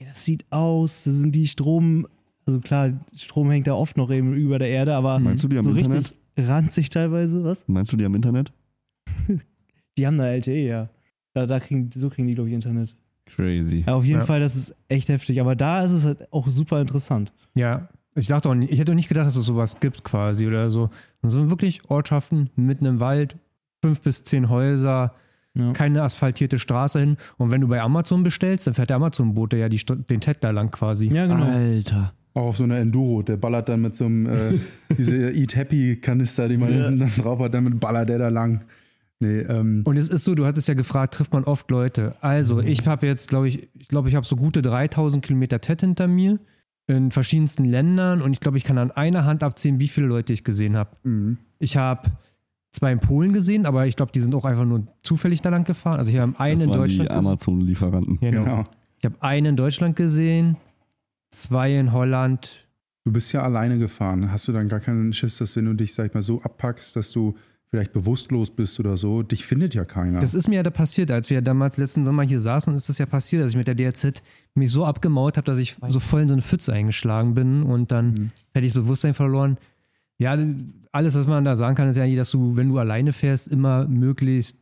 Ja, das sieht aus, das sind die Strom, also klar, Strom hängt da oft noch eben über der Erde, aber Meinst du, die haben so Internet? richtig ranzig teilweise, was? Meinst du die am Internet? <laughs> Die haben da LTE, ja. Da, da kriegen, so kriegen die, glaube ich, Internet. Crazy. Ja, auf jeden Ja. Fall, das ist echt heftig, aber da ist es halt auch super interessant. Ja, ich dachte auch nicht, ich hätte auch nicht gedacht, dass es sowas gibt quasi oder so. Und so wirklich Ortschaften mitten im Wald, fünf bis zehn Häuser, Ja. keine asphaltierte Straße hin. Und wenn du bei Amazon bestellst, dann fährt der Amazon-Bote ja die, den Ted da lang quasi. Ja, genau. Alter. Auch auf so einer Enduro, der ballert dann mit so einem, äh, <laughs> diese Eat Happy Kanister, die man Ja. hinten dann drauf hat, damit ballert der da lang. Nee, ähm, Und es ist so, du hattest ja gefragt, trifft man oft Leute. Also, ich habe jetzt, glaube ich, ich glaube, ich habe so gute 3000 Kilometer TED hinter mir in verschiedensten Ländern und ich glaube, ich kann an einer Hand abzählen, wie viele Leute ich gesehen habe. mhm. Ich habe zwei in Polen gesehen, aber ich glaube, die sind auch einfach nur zufällig da lang gefahren. Also, ich habe einen Das in Deutschland die gesehen. Amazon-Lieferanten. Genau. genau. Ich habe einen in Deutschland gesehen, zwei in Holland. Du bist ja alleine gefahren. Hast du dann gar keinen Schiss, dass wenn du dich, sag ich mal, so abpackst, dass du vielleicht bewusstlos bist oder so, dich findet ja keiner. Das ist mir ja da passiert, als wir damals letzten Sommer hier saßen, ist das ja passiert, dass ich mit der DRZ mich so abgemaut habe, dass ich so voll in so eine Pfütze eingeschlagen bin und dann Mhm. hätte ich das Bewusstsein verloren. Ja, alles, was man da sagen kann, ist ja eigentlich, dass du, wenn du alleine fährst, immer möglichst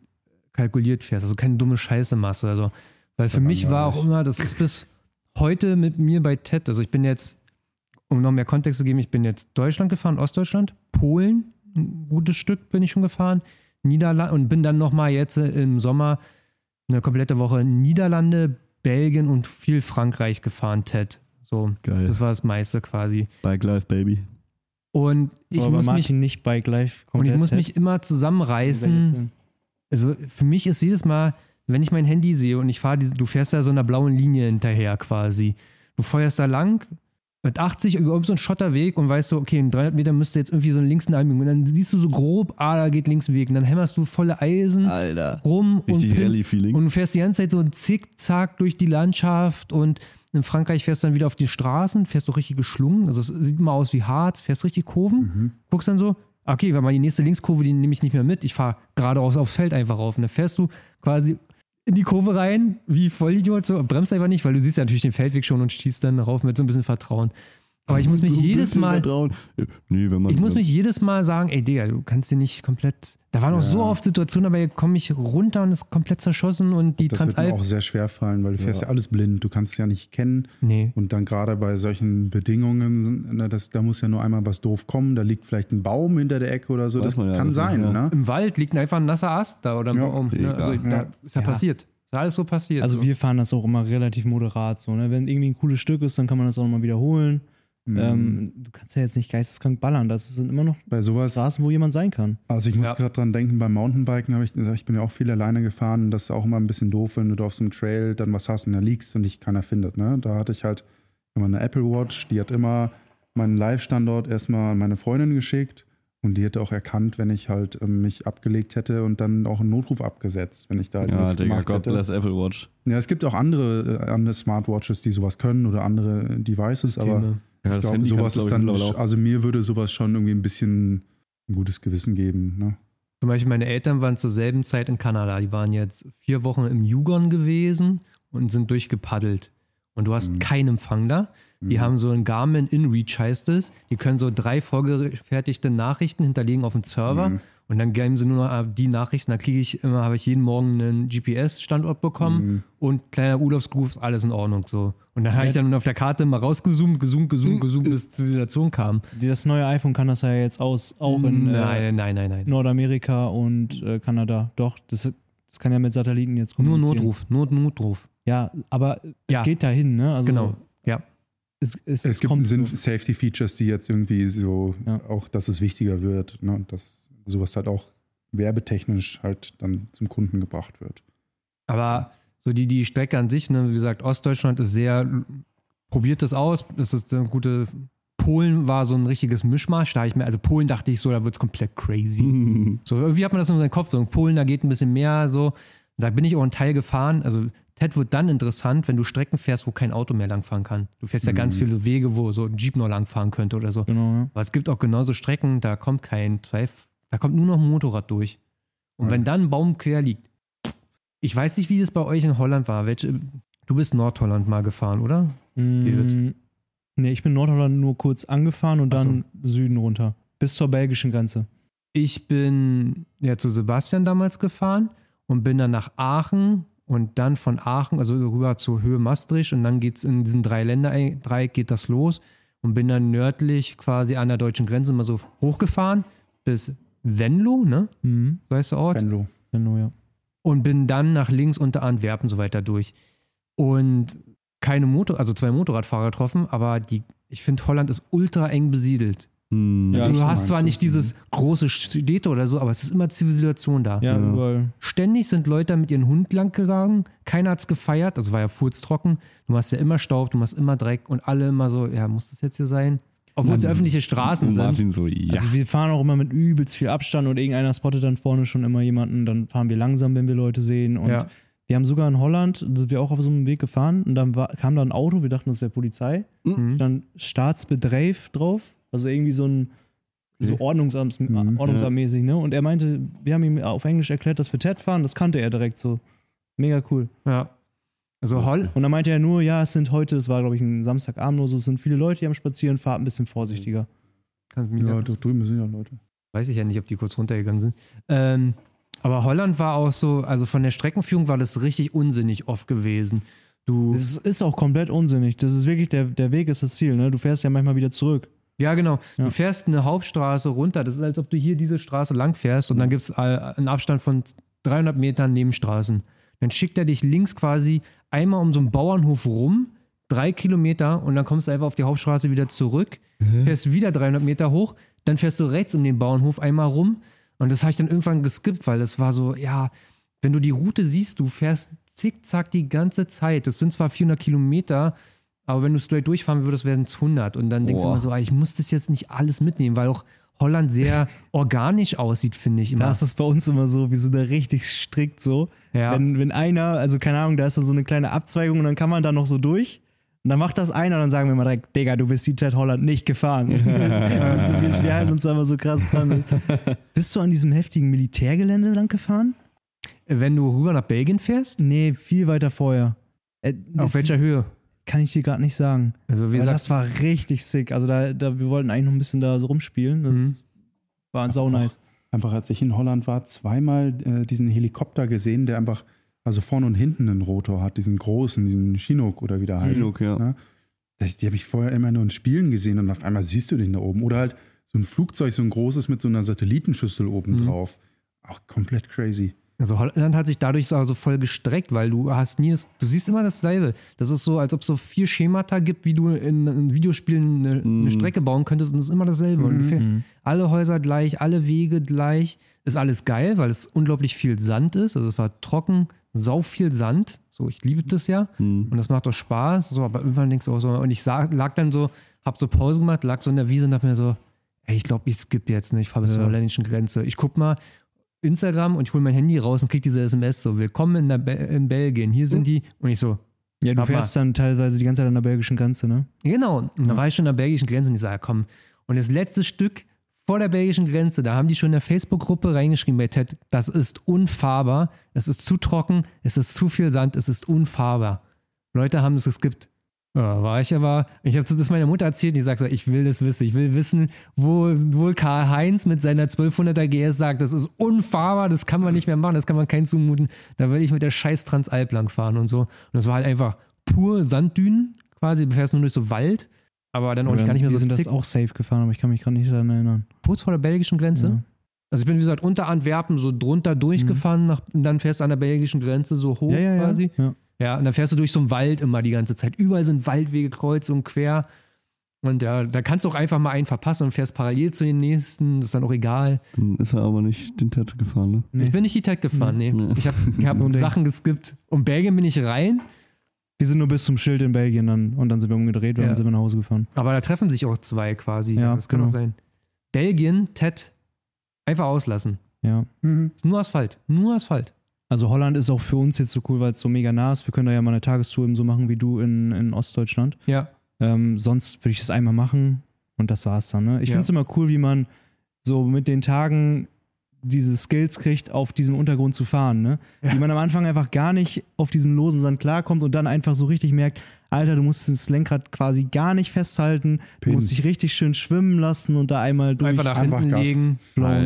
kalkuliert fährst, also keine dumme Scheiße machst oder so. Weil für mich war auch immer, das ist bis heute mit mir bei TED, also ich bin jetzt, um noch mehr Kontext zu geben, ich bin jetzt Deutschland gefahren, Ostdeutschland, Polen, ein gutes Stück bin ich schon gefahren, Niederlande und bin dann nochmal jetzt äh, im Sommer eine komplette Woche Niederlande, Belgien und viel Frankreich gefahren, TED. So, Geil. das war das meiste quasi. Bike Life, Baby. Und ich aber muss mich nicht Bike Life und ich komplett muss Ted. mich immer zusammenreißen. Also für mich ist jedes Mal, wenn ich mein Handy sehe und ich fahre, du fährst da so einer blauen Linie hinterher quasi. Du feuerst da lang mit 80 über so einen Schotterweg und weißt so, okay, in 300 Meter müsste jetzt irgendwie so einen links Einbiegen. Und dann siehst du so grob, ah, da geht links ein Weg. Und dann hämmerst du volle Eisen Alter. rum und, Richtig und du fährst die ganze Zeit so zickzack durch die Landschaft und in Frankreich fährst du dann wieder auf die Straßen, fährst du richtig geschlungen. Also es sieht mal aus wie hart, fährst richtig Kurven, Mhm. guckst dann so, okay, weil mal die nächste Linkskurve, die nehme ich nicht mehr mit. Ich fahre geradeaus aufs Feld einfach rauf. Und dann fährst du quasi in die Kurve rein, wie Vollidiot, so, bremst einfach nicht, weil du siehst ja natürlich den Feldweg schon und schießt dann rauf mit so ein bisschen Vertrauen. Aber ich muss mich So jedes Mal, Vertrauen. Nee, wenn man, ich muss mich jedes Mal sagen, ey Digga, du kannst dir nicht komplett. Da waren auch so oft Situationen, aber hier komme ich runter und ist komplett zerschossen und die das wird mir Transalp. auch sehr schwer fallen, weil du fährst ja alles blind. Du kannst es ja nicht kennen. Nee. Und dann gerade bei solchen Bedingungen, na, das, da muss ja nur einmal was doof kommen. Da liegt vielleicht ein Baum hinter der Ecke oder so. Weiß das ja kann alles sein, ja. ne? Im Wald liegt einfach ein nasser Ast da oder ein Ja, Baum. Ne? Also da Ja. ist ja, Ja. passiert. Ist alles so passiert. Also so. wir fahren das auch immer relativ moderat so. Ne? Wenn irgendwie ein cooles Stück ist, dann kann man das auch nochmal wiederholen. Mhm. Ähm, du kannst ja jetzt nicht geisteskrank ballern. Das sind immer noch bei sowas, Straßen, wo jemand sein kann. also ich muss Ja. gerade dran denken, beim Mountainbiken habe ich, ich bin ja auch viel alleine gefahren. Das ist auch immer ein bisschen doof, wenn du da auf so einem Trail dann was hast und da liegst und dich keiner findet. Ne? Da hatte ich halt immer eine Apple Watch, die hat immer meinen Live-Standort erstmal an meine Freundin geschickt und die hätte auch erkannt, wenn ich halt ähm, mich abgelegt hätte und dann auch einen Notruf abgesetzt, wenn ich da halt Ja, nichts Digga, gemacht God hätte. bless Apple Watch. Ja, es gibt auch andere, äh, andere Smartwatches, die sowas können oder andere Devices, aber Systeme. Ja, ich glaube, sowas ist dann, also mir würde sowas schon irgendwie ein bisschen ein gutes Gewissen geben. Ne? Zum Beispiel meine Eltern waren zur selben Zeit in Kanada. Die waren jetzt vier Wochen im Yukon gewesen und sind durchgepaddelt. Und du hast Mhm. keinen Empfang da. Die haben so ein Garmin InReach heißt es. Die können so drei vorgefertigte Nachrichten hinterlegen auf dem Server. Mhm. Und dann geben sie nur noch äh, die Nachrichten. Da kriege ich immer, habe ich jeden Morgen einen GPS-Standort bekommen Mhm. und kleiner Urlaubsgruß, alles in Ordnung so. Und dann habe ich dann auf der Karte mal rausgezoomt, gezoomt, gezoomt, gezoomt, bis Zivilisation kam. Das neue iPhone kann das ja jetzt aus, auch in äh, nein, nein, nein. Nordamerika und äh, Kanada. Doch, das, das kann ja mit Satelliten jetzt Nur kommunizieren. Notruf, nur Notruf. Ja, aber Ja. es geht dahin, ne? Also Genau. Ja. Es, es, Es gibt, kommt sind so. Safety-Features, die jetzt irgendwie so, Ja. auch, dass es wichtiger wird, ne? dass sowas halt auch werbetechnisch halt dann zum Kunden gebracht wird. Aber so die, die Strecke an sich, ne, wie gesagt, Ostdeutschland ist sehr, probiert das aus, das ist eine gute, Polen war so ein richtiges Mischmasch, da habe ich mir, also Polen dachte ich so, da wird es komplett crazy. <laughs> So, irgendwie hat man das in seinem Kopf, so in Polen, da geht ein bisschen mehr so, da bin ich auch einen Teil gefahren, also TED wird dann interessant, wenn du Strecken fährst, wo kein Auto mehr langfahren kann. Du fährst ja ganz viele so Wege, wo so ein Jeep noch langfahren könnte oder so. Genau, ja. Aber es gibt auch genauso Strecken, da kommt kein Zweif, da kommt nur noch ein Motorrad durch. Und Ja. wenn dann ein Baum quer liegt, ich weiß nicht, wie es bei euch in Holland war. Welche, du bist Nordholland mal gefahren, oder? Mm, nee, ich bin Nordholland nur kurz angefahren und Ach so. dann Süden runter. Bis zur belgischen Grenze. Ich bin ja zu Sebastian damals gefahren und bin dann nach Aachen und dann von Aachen, also rüber zur Höhe Maastricht und dann geht es in diesen drei Länder-Dreieck geht das los und bin dann nördlich quasi an der deutschen Grenze mal so hochgefahren bis Venlo, ne? Mhm. So heißt der Ort. Venlo. Genau, ja. und bin dann nach links unter Antwerpen so weiter durch. Und keine Motor, also zwei Motorradfahrer getroffen, aber die, ich finde, Holland ist ultra eng besiedelt. Hm. Ja, du das hast zwar du. nicht dieses große Städte oder so, aber es ist immer Zivilisation da. Ja, Ja. überall. Ständig sind Leute mit ihren Hund lang gegangen, keiner hat's gefeiert, das war ja furztrocken. Du hast ja immer Staub, du machst immer Dreck und alle immer so, ja, muss das jetzt hier sein? Obwohl es ja öffentliche Straßen sind. Martin so, ja. Also wir fahren auch immer mit übelst viel Abstand und irgendeiner spottet dann vorne schon immer jemanden, dann fahren wir langsam, wenn wir Leute sehen. Und Ja. wir haben sogar in Holland, da sind wir auch auf so einem Weg gefahren und dann war, kam da ein Auto, wir dachten, das wäre Polizei. Mhm. Dann Staatsbedreif drauf, also irgendwie so ein so Okay. Ordnungsamts, Mhm. Ordnungsamtmäßig, ne? Und er meinte, wir haben ihm auf Englisch erklärt, dass wir TED fahren, das kannte er direkt so. Mega cool. Ja. Also Holl Und dann meinte er nur, ja, es sind heute, es war glaube ich ein Samstagabend oder so, es sind viele Leute, die am Spazieren, fahrt ein bisschen vorsichtiger. Kannst mich Ja, ja, da drüben sind ja Leute. weiß ich ja nicht, ob die kurz runtergegangen sind. Ähm, aber Holland war auch so, also von der Streckenführung war das richtig unsinnig oft gewesen. Du, Das ist auch komplett unsinnig. Das ist wirklich, der, der Weg ist das Ziel, ne? Du fährst ja manchmal wieder zurück. Ja genau, Ja. du fährst eine Hauptstraße runter. Das ist, als ob du hier diese Straße lang fährst und dann gibt es einen Abstand von 300 Metern Nebenstraßen. Dann schickt er dich links quasi einmal um so einen Bauernhof rum, drei Kilometer und dann kommst du einfach auf die Hauptstraße wieder zurück, fährst wieder 300 Meter hoch, dann fährst du rechts um den Bauernhof einmal rum und das habe ich dann irgendwann geskippt, weil das war so, ja, wenn du die Route siehst, du fährst zickzack die ganze Zeit. Das sind zwar 400 Kilometer, aber wenn du straight durchfahren würdest, wären es 100 und dann denkst du Boah. immer so, ah, ich muss das jetzt nicht alles mitnehmen, weil auch Holland sehr <laughs> organisch aussieht, finde ich immer. Da ist das bei uns immer so, wir sind da richtig strikt so. Ja. Wenn, wenn einer, also keine Ahnung, da ist da so eine kleine Abzweigung und dann kann man da noch so durch. Und dann macht das einer und dann sagen wir mal direkt, Digga, du bist die Ted Holland nicht gefahren. <laughs> also wir, wir halten uns da immer so krass dran. <laughs> Bist du an diesem heftigen Militärgelände lang gefahren? wenn du rüber nach Belgien fährst, Nee, viel weiter vorher. Äh, auf welcher Höhe? Kann ich dir gerade nicht sagen. Also wie Aber gesagt, das war richtig sick. Also da, da, wir wollten eigentlich noch ein bisschen da so rumspielen. Das Mhm. war sau nice. Einfach als ich in Holland war, zweimal äh, diesen Helikopter gesehen, der einfach, also vorne und hinten einen Rotor hat, diesen großen, diesen Chinook oder wie der heißt. Chinook, ja. Ne? Das, die habe ich vorher immer nur in Spielen gesehen und auf einmal siehst du den da oben. Oder halt so ein Flugzeug, so ein großes mit so einer Satellitenschüssel oben Mhm. drauf. Auch komplett crazy. Also Holland hat sich dadurch so voll gestreckt, weil du hast nie das, du siehst immer dasselbe. Das ist so, als ob es so vier Schemata gibt, wie du in, in Videospielen eine, Mhm. eine Strecke bauen könntest und es ist immer dasselbe. Und ungefähr alle Häuser gleich, alle Wege gleich. Ist alles geil, weil es unglaublich viel Sand ist. Also es war trocken, sau viel Sand. So, ich liebe das ja. Hm. Und das macht auch Spaß. So, aber irgendwann denkst du auch so, und ich sag, lag dann so, hab so Pause gemacht, lag so in der Wiese und dachte mir so, ey, ich glaube, ich skippe jetzt, ne? Ich fahre bis zur Ja. holländischen Grenze. Ich guck mal Instagram und ich hole mein Handy raus und krieg diese SMS so, willkommen in, der Be in Belgien, hier sind die. Und ich so, Ja, du Warte fährst dann teilweise die ganze Zeit an der belgischen Grenze, ne? Genau, und da war ich schon an der belgischen Grenze und ich so, ja komm. Und das letzte Stück vor der belgischen Grenze, da haben die schon in der Facebook-Gruppe reingeschrieben bei Ted, das ist unfahrbar, es ist zu trocken, es ist zu viel Sand, es ist unfahrbar. Leute haben es geskippt. Ja, war ich aber, ich habe das meiner Mutter erzählt, die sagt so, ich will das wissen, ich will wissen, wo, wo Karl-Heinz mit seiner 1200er GS sagt, das ist unfahrbar, das kann man nicht mehr machen, das kann man keinen zumuten, da will ich mit der scheiß Transalp lang fahren und so. Und das war halt einfach pur Sanddünen quasi, du fährst nur durch so Wald, aber dann auch nicht, gar nicht mehr so sind das zick- auch safe gefahren, aber ich kann mich gerade nicht daran erinnern. kurz vor der belgischen Grenze. Ja. Also ich bin, wie gesagt, unter Antwerpen so drunter durchgefahren, nach, und dann fährst du an der belgischen Grenze so hoch Ja, ja, ja. quasi. ja. Ja, und dann fährst du durch so einen Wald immer die ganze Zeit. Überall sind Waldwege kreuz und quer. Und ja, da kannst du auch einfach mal einen verpassen und fährst parallel zu den nächsten. Das ist dann auch egal. Dann ist er aber nicht den Ted gefahren, ne? Nee. Ich bin nicht die Tech gefahren, nee. Nee. Ich habe hab. <laughs> Sachen geskippt. Und Belgien bin ich rein, Wir sind nur bis zum Schild in Belgien dann und dann sind wir umgedreht und Ja. dann sind wir nach Hause gefahren. aber da treffen sich auch zwei quasi. Ja, das kann genau. auch sein. Belgien, TED, einfach auslassen. Ja. Mhm. Ist nur Asphalt. Nur Asphalt. Also Holland ist auch für uns jetzt so cool, weil es so mega nah ist. Wir können da ja mal eine Tagestour eben so machen wie du in, in Ostdeutschland. Ja. Ähm, sonst würde ich das einmal machen und das war's dann. Ne? Ich Ja. finde es immer cool, wie man so mit den Tagen diese Skills kriegt, auf diesem Untergrund zu fahren. Ne? Wie man am Anfang einfach gar nicht auf diesem losen Sand klarkommt und dann einfach so richtig merkt, Alter, du musst das Lenkrad quasi gar nicht festhalten, du Pin. musst dich richtig schön schwimmen lassen und da einmal durch Einfach nach einfach hinten legen.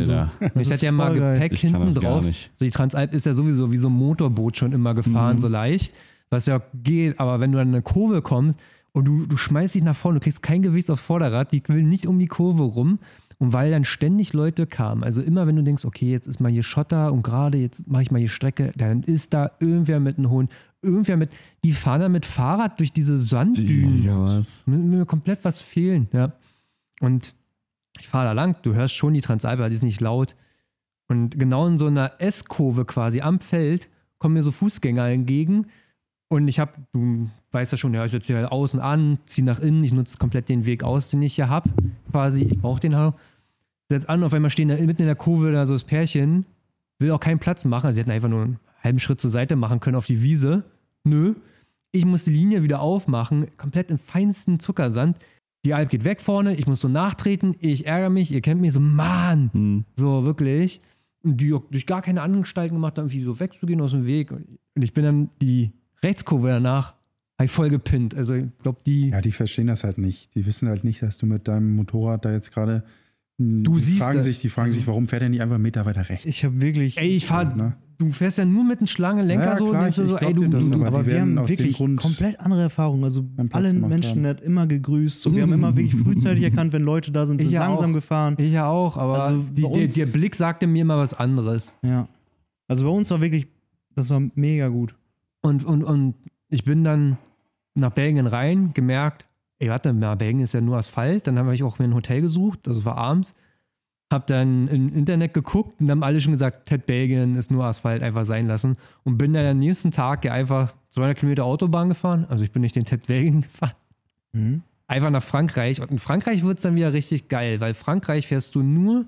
so. Ich hatte ja mal. Gepäck Ich hinten drauf. So die Transalp ist ja sowieso wie so ein Motorboot schon immer gefahren, Mhm. so leicht. Was ja geht, aber wenn du an eine Kurve kommst und du, du schmeißt dich nach vorne, du kriegst kein Gewicht aufs Vorderrad, die will nicht um die Kurve rum. Und weil dann ständig Leute kamen, also immer wenn du denkst, okay, jetzt ist mal hier Schotter und gerade jetzt mache ich mal hier Strecke, dann ist da irgendwer mit einem Hund, irgendwer mit, die fahren dann mit Fahrrad durch diese Sanddünen. Ja, was? Mir, mir komplett was fehlen, ja. Und ich fahre da lang, du hörst schon die Transalpa, die ist nicht laut. Und genau in so einer S-Kurve quasi am Feld kommen mir so Fußgänger entgegen. Und ich habe, du weißt ja schon, ja, ich setze hier außen an, ziehe nach innen, ich nutze komplett den Weg aus, den ich hier habe. Quasi, ich brauche den auch. Setz an, auf einmal stehen da mitten in der Kurve da so das Pärchen, will auch keinen Platz machen. Also sie hätten einfach nur einen halben Schritt zur Seite machen können auf die Wiese. Nö. Ich muss die Linie wieder aufmachen, komplett in feinsten Zuckersand. Die Alp geht weg vorne, ich muss so nachtreten, ich ärgere mich, ihr kennt mich so, Mann, Hm. so wirklich. Und die durch gar keine Anstalten gemacht, da irgendwie so wegzugehen aus dem Weg. Und ich bin dann die Rechtskurve danach halt voll gepinnt. Also ich glaube, die. Ja, die verstehen das halt nicht. Die wissen halt nicht, dass du mit deinem Motorrad da jetzt gerade. Hm, Du die siehst fragen das. sich, Die fragen Also- sich, warum fährt er nicht einfach einen Meter weiter rechts? Ich habe wirklich. Ey, ich fahr, Ne? du fährst ja nur mit einem Schlangenlenker Ja, so klar, und denkst du ich- so, ich ey, du, das, du, aber aber wir haben wirklich Grund komplett andere Erfahrungen. Also einen Platz alle gemacht Menschen hat immer gegrüßt. So, wir haben immer <laughs> wirklich frühzeitig erkannt, wenn Leute da sind, sind Ich ja langsam auch. gefahren. ich ja auch, aber Also die, der, der Blick sagte mir immer was anderes. Ja. Also bei uns war wirklich, das war mega gut. Und, und, und ich bin dann nach Belgien rein, gemerkt, ey, warte mal, Belgien ist ja nur Asphalt. Dann habe ich auch mir ein Hotel gesucht, das war abends. Hab dann im Internet geguckt und haben alle schon gesagt, Ted Belgien ist nur Asphalt, einfach sein lassen. Und bin dann am nächsten Tag ja einfach 200 Kilometer Autobahn gefahren. Also ich bin nicht den Ted Belgien <laughs> gefahren. Mhm. Einfach nach Frankreich. Und in Frankreich wird es dann wieder richtig geil, weil Frankreich fährst du nur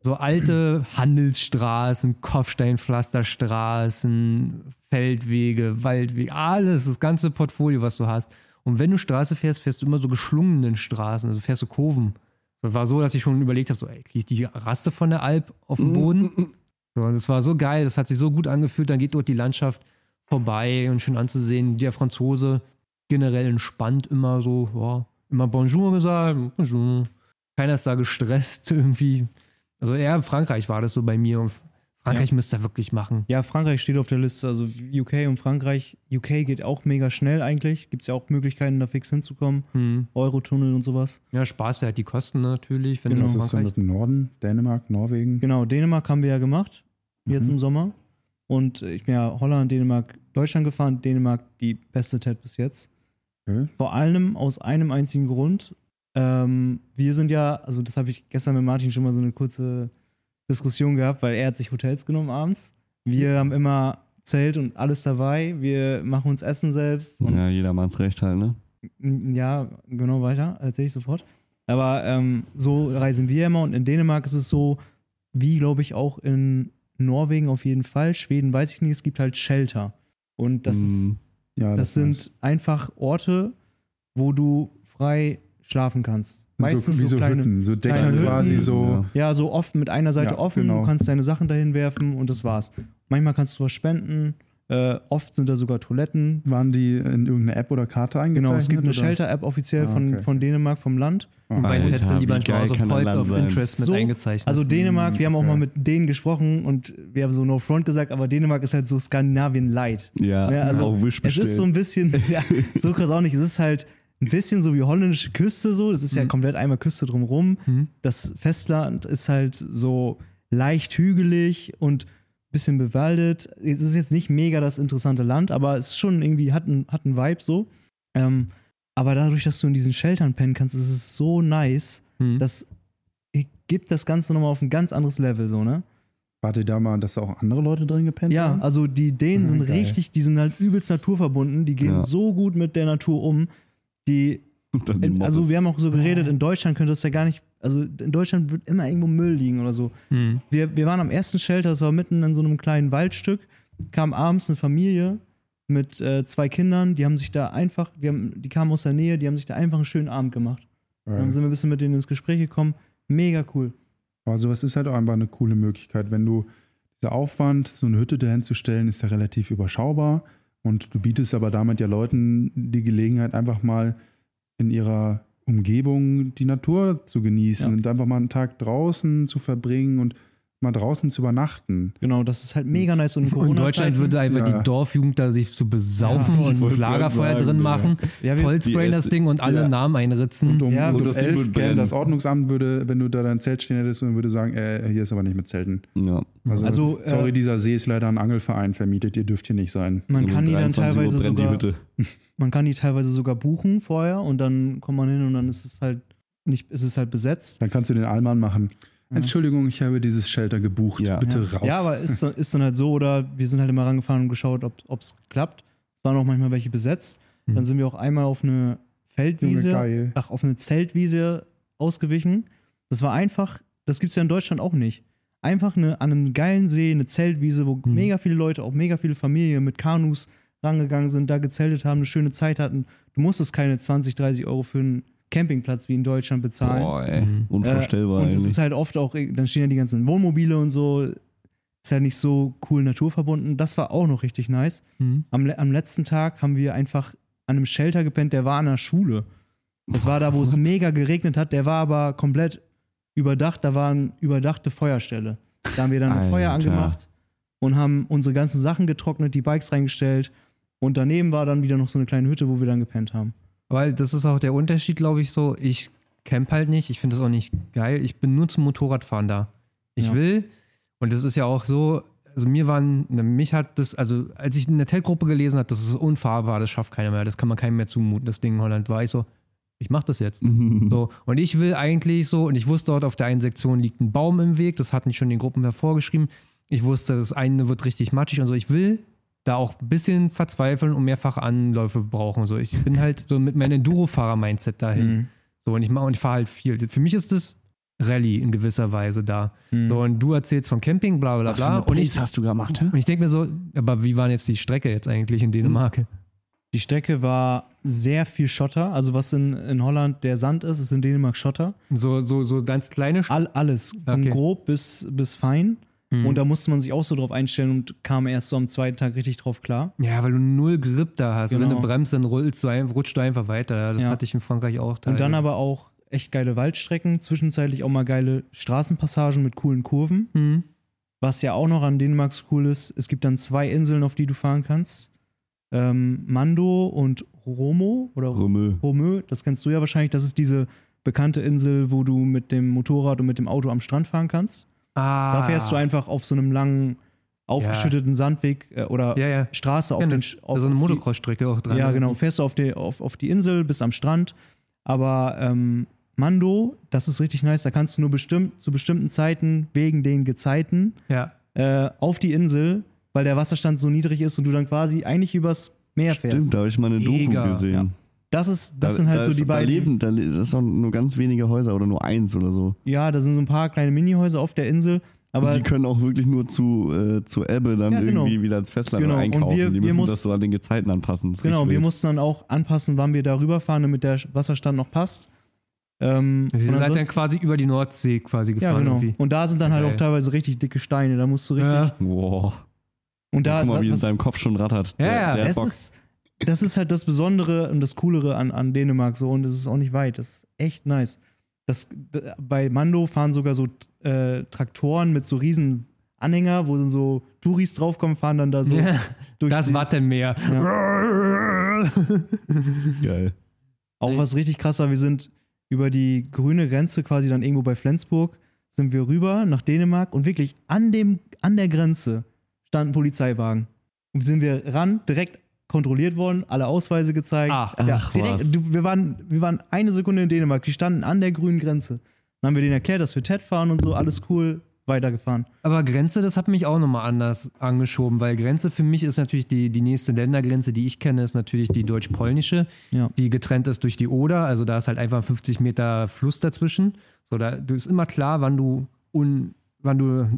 so alte <clears throat> Handelsstraßen, Kopfsteinpflasterstraßen, Feldwege, Waldwege, alles, das ganze Portfolio, was du hast. Und wenn du Straße fährst, fährst du immer so geschlungenen Straßen, also fährst du Kurven. Das war so, dass ich schon überlegt habe, so, ey, krieg ich die Raste von der Alp auf den Boden? So, und das war so geil, das hat sich so gut angefühlt, dann geht dort die Landschaft vorbei und schön anzusehen. Der Franzose generell entspannt immer so, ja, immer Bonjour gesagt, Bonjour. Keiner ist da gestresst <laughs> irgendwie. Also eher in Frankreich war das so bei mir Frankreich müsste er wirklich machen. Ja, Frankreich steht auf der Liste. Also UK und Frankreich. UK geht auch mega schnell eigentlich. Gibt es ja auch Möglichkeiten, da fix hinzukommen. Hm. Eurotunnel und sowas. Ja, Spaß ja halt die Kosten natürlich, wenn Genau. Was ist denn mit dem Norden? Dänemark, Norwegen? Genau, Dänemark haben wir ja gemacht. Jetzt Mhm. im Sommer. Und ich bin ja Holland, Dänemark, Deutschland gefahren. Dänemark die beste TED bis jetzt. Okay. Vor allem aus einem einzigen Grund. Ähm, wir sind ja, also das habe ich gestern mit Martin schon mal so eine kurze Diskussion gehabt, weil er hat sich Hotels genommen abends. Wir haben immer Zelt und alles dabei. Wir machen uns Essen selbst. Ja, jedermanns Recht halt, ne? ja, genau weiter, erzähle ich sofort. Aber ähm, so reisen wir immer und in Dänemark ist es so, wie glaube ich auch in Norwegen auf jeden Fall. Schweden weiß ich nicht, es gibt halt Shelter. Und das ist Hm, Ja, das weiß. sind einfach Orte, wo du frei schlafen kannst. Meistens so, wie so, so, kleine, Hütten, so Decken kleine quasi Hütten. so. ja, so oft mit einer Seite Ja, offen, genau. du kannst deine Sachen dahin werfen und das war's. Manchmal kannst du was spenden. Äh, oft sind da sogar Toiletten. Waren die in irgendeine App oder Karte eingezeichnet? Genau, es gibt eine? Shelter-App offiziell Ah, von, okay. von Dänemark, vom Land. Ah, Und bei Alter, TED sind die manchmal auch so Points of. Interest mit So- eingezeichnet. Also Dänemark, wir haben auch okay. mal mit denen gesprochen und wir haben so No Front gesagt, aber Dänemark ist halt so Skandinavien light. Ja, Ja, also auch Es ist so ein bisschen, <laughs> ja, so krass auch nicht. Es ist halt ein bisschen so wie holländische Küste so. Das ist ja komplett einmal Küste drumrum. Mhm. Das Festland ist halt so leicht hügelig und ein bisschen bewaldet. Es ist jetzt nicht mega das interessante Land, aber es ist schon irgendwie, hat einen hat Vibe so. Ähm, aber dadurch, dass du in diesen Sheltern pennen kannst, ist es so nice. Mhm. Das gibt das Ganze nochmal auf ein ganz anderes Level, so, ne? Wart ihr da mal, dass da auch andere Leute drin gepennt Ja, haben? also die Dänen Mhm, sind geil. richtig, die sind halt übelst naturverbunden, die gehen Ja. so gut mit der Natur um. Die, Und dann die also wir haben auch so geredet, in Deutschland könnte das ja gar nicht, also in Deutschland wird immer irgendwo Müll liegen oder so. Mhm. Wir, wir waren am ersten Shelter, das war mitten in so einem kleinen Waldstück, kam abends eine Familie mit äh, zwei Kindern, die haben sich da einfach, die, haben, die kamen aus der Nähe, die haben sich da einfach einen schönen Abend gemacht. Geil. Dann sind wir ein bisschen mit denen ins Gespräch gekommen. Mega cool. Aber sowas ist halt auch einfach eine coole Möglichkeit. Wenn du dieser Aufwand, so eine Hütte dahin zu stellen, ist ja relativ überschaubar. Und du bietest aber damit ja Leuten die Gelegenheit, einfach mal in ihrer Umgebung die Natur zu genießen Ja. und einfach mal einen Tag draußen zu verbringen und mal draußen zu übernachten. Genau, das ist halt mega nice. Und in, in Deutschland würde einfach Ja. die Dorfjugend da sich so besaufen Ja, und Lagerfeuer drin machen, Ja, vollsprayen das Ding und alle ja. Namen einritzen. Und um, Ja, und um das elf das Ordnungsamt, würde, wenn du da dein Zelt stehen hättest, und würde sagen, äh, hier ist aber nicht mit Zelten. ja. Also, Also, äh, sorry, dieser See ist leider ein Angelverein vermietet, ihr dürft hier nicht sein. man Und kann die dann 23 Uhr teilweise sogar, Hütte. <laughs> man kann die teilweise sogar buchen vorher und dann kommt man hin und dann ist es halt nicht, ist es halt besetzt. Dann kannst du den Allmann machen. Ja. Entschuldigung, ich habe dieses Shelter gebucht. Ja. Bitte ja. raus. Ja, aber ist, dann- ist dann halt so, oder wir sind halt immer rangefahren und geschaut, ob es klappt. Es waren auch manchmal welche besetzt. Mhm. Dann sind wir auch einmal auf eine Junge, Feldwiese, geil. ach, auf eine Zeltwiese ausgewichen. Das war einfach, das gibt es ja in Deutschland auch nicht. Einfach eine, an einem geilen See, eine Zeltwiese, wo Mhm. mega viele Leute, auch mega viele Familien mit Kanus rangegangen sind, da gezeltet haben, eine schöne Zeit hatten. Du musstest keine 20, 30 Euro für einen Campingplatz wie in Deutschland bezahlen. Boah, ey. Mhm. Unvorstellbar Äh, und es ist halt oft auch, dann stehen ja die ganzen Wohnmobile und so. Ist halt nicht so cool naturverbunden. Das war auch noch richtig nice. Mhm. Am, am letzten Tag haben wir einfach an einem Shelter gepennt, der war an der Schule. Das war da, wo es mega geregnet hat. Der war aber komplett überdacht. Da war eine überdachte Feuerstelle. Da haben wir dann ein Feuer angemacht und haben unsere ganzen Sachen getrocknet, die Bikes reingestellt. Und daneben war dann wieder noch so eine kleine Hütte, wo wir dann gepennt haben. Weil das ist auch der Unterschied, glaube ich, so. Ich camp halt nicht, ich finde das auch nicht geil. Ich bin nur zum Motorradfahren da. Ich Ja. will, und das ist ja auch so, also mir waren, ne, mich hat das, also als ich in der Telgruppe gelesen habe, das ist unfahrbar, das schafft keiner mehr, das kann man keinem mehr zumuten, das Ding in Holland, war ich so, ich mach das jetzt. <laughs> So, und ich will eigentlich so, und ich wusste dort auf der einen Sektion liegt ein Baum im Weg, das hatten schon den Gruppen hervorgeschrieben. Ich wusste, das eine wird richtig matschig und so. Ich will da auch ein bisschen verzweifeln und mehrfach Anläufe brauchen. So, ich bin halt so mit meinem Enduro-Fahrer-Mindset dahin. So, und ich mache und ich fahre halt viel. Für mich ist das Rallye in gewisser Weise da. Mhm. So, und du erzählst von Camping, bla bla Was bla. Und ich, hast du gemacht, hä? und ich denke mir so, aber wie war denn jetzt die Strecke jetzt eigentlich in Dänemark? Die Strecke war sehr viel Schotter. Also was in, in Holland der Sand ist, ist in Dänemark Schotter. So, so, so ganz kleine Sch All, alles, von Okay. grob bis, bis fein. Mhm. Und da musste man sich auch so drauf einstellen und kam erst so am zweiten Tag richtig drauf klar. Ja, weil du null Grip da hast. Und Wenn Genau. du bremst, dann rutscht du, ein, rutscht du einfach weiter. Das Ja. hatte ich in Frankreich auch. Und dann teilweise. aber auch echt geile Waldstrecken, zwischenzeitlich auch mal geile Straßenpassagen mit coolen Kurven. Mhm. Was ja auch noch an Dänemark so cool ist, es gibt dann zwei Inseln, auf die du fahren kannst. Ähm, Mando und Romo oder Römö. Romö, das kennst du ja wahrscheinlich. Das ist diese bekannte Insel, wo du mit dem Motorrad und mit dem Auto am Strand fahren kannst. Ah. Da fährst du einfach auf so einem langen, aufgeschütteten Sandweg äh, oder Ja, ja. Straße auf Ja, den das- auf, so eine Motocross-Strecke auch dran. Ja, ne? genau. Fährst du auf die, auf, auf die Insel, bist am Strand. Aber ähm, Mando, das ist richtig nice. Da kannst du nur bestimmt, zu bestimmten Zeiten, wegen den Gezeiten, Ja. äh, auf die Insel, weil der Wasserstand so niedrig ist und du dann quasi eigentlich übers Meer fährst. Stimmt, da habe ich mal eine Doku gesehen. Ja. Das, ist, das Da- sind halt da so ist, die beiden. Da leben, da das sind nur ganz wenige Häuser oder nur eins oder so. Ja, da sind so ein paar kleine Minihäuser auf der Insel. Aber Und die können auch wirklich nur zu, äh, zu Ebbe dann Ja, genau. irgendwie wieder ins Festland Genau, und einkaufen. wir- die wir müssen muss- das so an den Gezeiten anpassen. Das genau, wir mussten dann auch anpassen, wann wir da rüberfahren, damit der Wasserstand noch passt. Ähm, Sie und seid dann quasi über die Nordsee quasi Ja, gefahren genau. irgendwie. Und da sind dann halt Geil. auch teilweise richtig dicke Steine. Da musst du richtig. Ja. Wow. Und da, Guck mal, wie in was- seinem Kopf schon rattert. Ja, ja, der es Bock. ist, das ist halt das Besondere und das Coolere an, an Dänemark so und es ist auch nicht weit. Das ist echt nice. Das, bei Mando fahren sogar so äh, Traktoren mit so riesen Anhänger, wo so Touris draufkommen, fahren dann da so Ja, durch das die, Wattenmeer. <laughs> Geil. Auch was richtig krass war, wir sind über die grüne Grenze quasi dann irgendwo bei Flensburg, sind wir rüber nach Dänemark und wirklich an, dem, an der Grenze stand ein Polizeiwagen. Und sind wir ran, direkt kontrolliert worden, alle Ausweise gezeigt. Ach, ja, ach, direkt, du, wir, waren, wir waren eine Sekunde in Dänemark, die standen an der grünen Grenze. Dann haben wir denen erklärt, dass wir TED fahren und so, alles cool, weitergefahren. Aber Grenze, das hat mich auch nochmal anders angeschoben, weil Grenze für mich ist natürlich die, die nächste Ländergrenze, die ich kenne, ist natürlich die deutsch-polnische, Ja. die getrennt ist durch die Oder. Also da ist halt einfach ein 50 Meter Fluss dazwischen. So, da du ist immer klar, wann du, un, wann du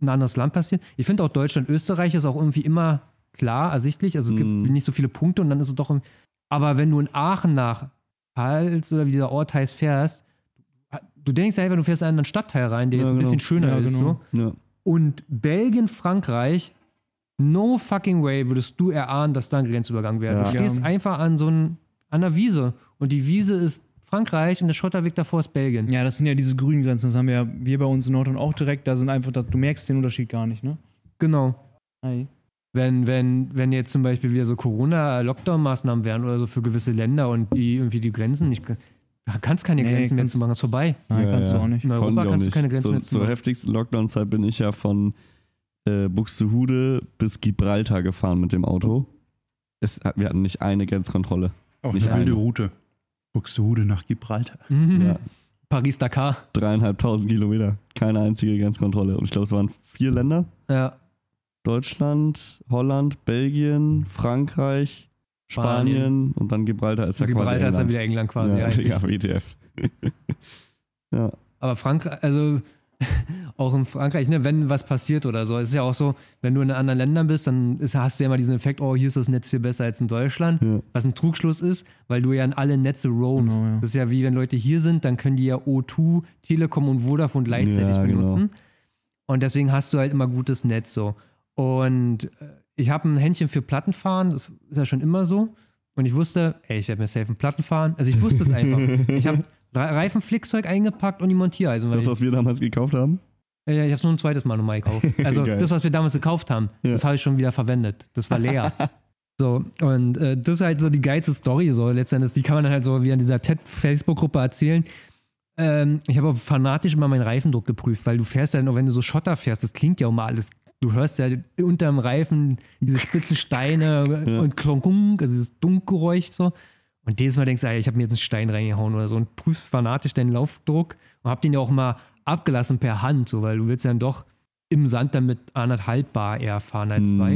ein anderes Land passiert. Ich finde auch Deutschland, Österreich ist auch irgendwie immer klar, ersichtlich. Also es Mm. gibt nicht so viele Punkte und dann ist es doch. im- Aber wenn du in Aachen nach Pals oder wie dieser Ort heißt fährst, du denkst ja einfach, du fährst in einen Stadtteil rein, der Ja, jetzt ein genau. bisschen schöner Ja, ist. genau. So. Ja. Und Belgien, Frankreich, no fucking way würdest du erahnen, dass da ein Grenzübergang wäre. Ja. Du stehst Ja. einfach an so ein, an einer Wiese und die Wiese ist Frankreich und der Schotterweg davor ist Belgien. Ja, das sind ja diese grünen Grenzen, das haben wir ja wir bei uns in Nordrhein auch direkt, da sind einfach, da- du merkst den Unterschied gar nicht, ne? Genau. Ei. Wenn, wenn, wenn jetzt zum Beispiel wieder so Corona-Lockdown-Maßnahmen wären oder so für gewisse Länder und die irgendwie die Grenzen nicht. Da kannst keine Nee, Grenzen mehr zu machen, ist vorbei. Nein, Ja, kannst ja. du auch nicht. In Europa auch kannst du keine Grenzen Zur, mehr zu zur machen. heftigsten Lockdown-Zeit bin ich ja von äh, Buxtehude bis Gibraltar gefahren mit dem Auto. Es, wir hatten nicht eine Grenzkontrolle. Auch Nicht eine wilde eine. Route. Buxtehude nach Gibraltar. <laughs> Mhm. Ja. Paris-Dakar. Dreieinhalbtausend Kilometer. Keine einzige Grenzkontrolle. Und ich glaube, es waren vier Länder. Ja. Deutschland, Holland, Belgien, Frankreich, Spanien, Spanien. und dann Gibraltar ist ja Gibraltar quasi ist dann England. wieder England quasi. ja, eigentlich. ja, WTF. <laughs> ja. Aber Frankreich, also <laughs> auch in Frankreich, ne, wenn was passiert oder so, es ist ja auch so, wenn du in anderen Ländern bist, dann ist, hast du ja immer diesen Effekt, oh, hier ist das Netz viel besser als in Deutschland, Ja. was ein Trugschluss ist, weil du ja in alle Netze roamst. Genau, ja. Das ist ja wie wenn Leute hier sind, dann können die ja O2, Telekom und Vodafone gleichzeitig Ja, genau. benutzen. Und deswegen hast du halt immer gutes Netz so. Und äh, ich habe ein Händchen für Plattenfahren, das ist ja schon immer so. Und ich wusste, ey, ich werde mir safe einen Platten fahren. Also ich wusste es einfach. Ich habe Reifenflickzeug eingepackt und die Montiereisen. Das, was wir damals gekauft haben? ja, ja, ich habe es nur ein zweites Mal nochmal gekauft. <laughs> Also das, was wir damals gekauft haben, Ja. das habe ich schon wieder verwendet. Das war leer. <laughs> so, und äh, das ist halt so die geilste Story, so letztendlich. Die kann man dann halt so wie in dieser TED-Facebook-Gruppe erzählen. Ähm, ich habe auch fanatisch immer meinen Reifendruck geprüft, weil du fährst ja nur, wenn du so Schotter fährst, das klingt ja auch mal alles. Du hörst ja unterm Reifen diese spitzen Steine Ja. und Klonkung, also dieses Dunkgeräusch so. Und jedes Mal denkst du, ey, ich habe mir jetzt einen Stein reingehauen oder so und prüfst fanatisch deinen Laufdruck und hab den ja auch mal abgelassen per Hand, so, weil du willst ja dann doch im Sand dann mit anderthalb Bar eher fahren als Mhm. zwei.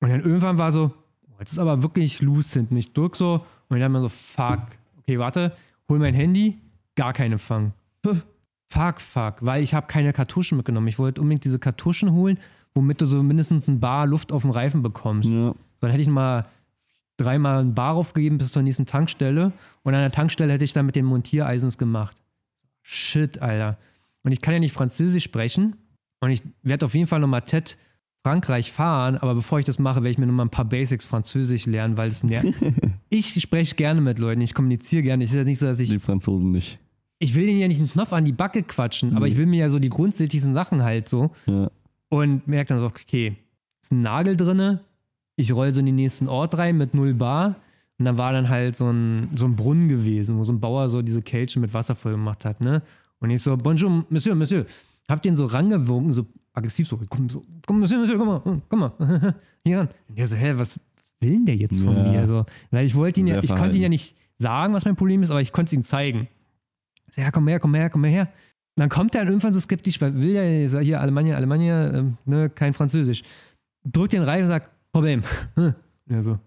Und dann irgendwann war so, jetzt ist aber wirklich loose hinten. Ich drück so und dann haben wir so, fuck, okay, warte, hol mein Handy, gar keinen Empfang. Fuck, fuck, weil ich habe keine Kartuschen mitgenommen. Ich wollte unbedingt diese Kartuschen holen, womit du so mindestens ein Bar Luft auf dem Reifen bekommst. Ja. Dann hätte ich mal dreimal ein Bar aufgegeben bis zur nächsten Tankstelle und an der Tankstelle hätte ich dann mit den Montiereisens gemacht. Shit, Alter. Und ich kann ja nicht Französisch sprechen und ich werde auf jeden Fall nochmal TED Frankreich fahren, aber bevor ich das mache, werde ich mir nochmal ein paar Basics Französisch lernen, weil es nervt. <laughs> ich spreche gerne mit Leuten, ich kommuniziere gerne. Es ist ja nicht so, dass ich Die Franzosen nicht. ich will denen ja nicht einen Knopf an die Backe quatschen, aber ich will mir ja so die grundsätzlichsten Sachen halt so Ja. Und merke dann so, okay, ist ein Nagel drinne, ich roll so in den nächsten Ort rein mit null Bar und dann war dann halt so ein, so ein Brunnen gewesen, wo so ein Bauer so diese Kelche mit Wasser voll gemacht hat, ne? Und ich so, bonjour, Monsieur, Monsieur. Hab den so rangewunken, so aggressiv so, komm, so, komm, Monsieur, Monsieur, komm mal, komm mal, <laughs> hier ran. Und der so, hä, was, will denn der jetzt von Ja. mir? So, weil ich wollte ihn ja, Sehr ich konnte verhalten. ihn ja nicht sagen, was mein Problem ist, aber ich konnte es ihm zeigen. So, ja, komm her, komm her, komm her. Dann kommt er dann irgendwann so skeptisch, weil will ja hier Alemannia, Alemannia, ähm, ne, kein Französisch. Drückt den rein und sagt, Problem. <laughs> Und er so,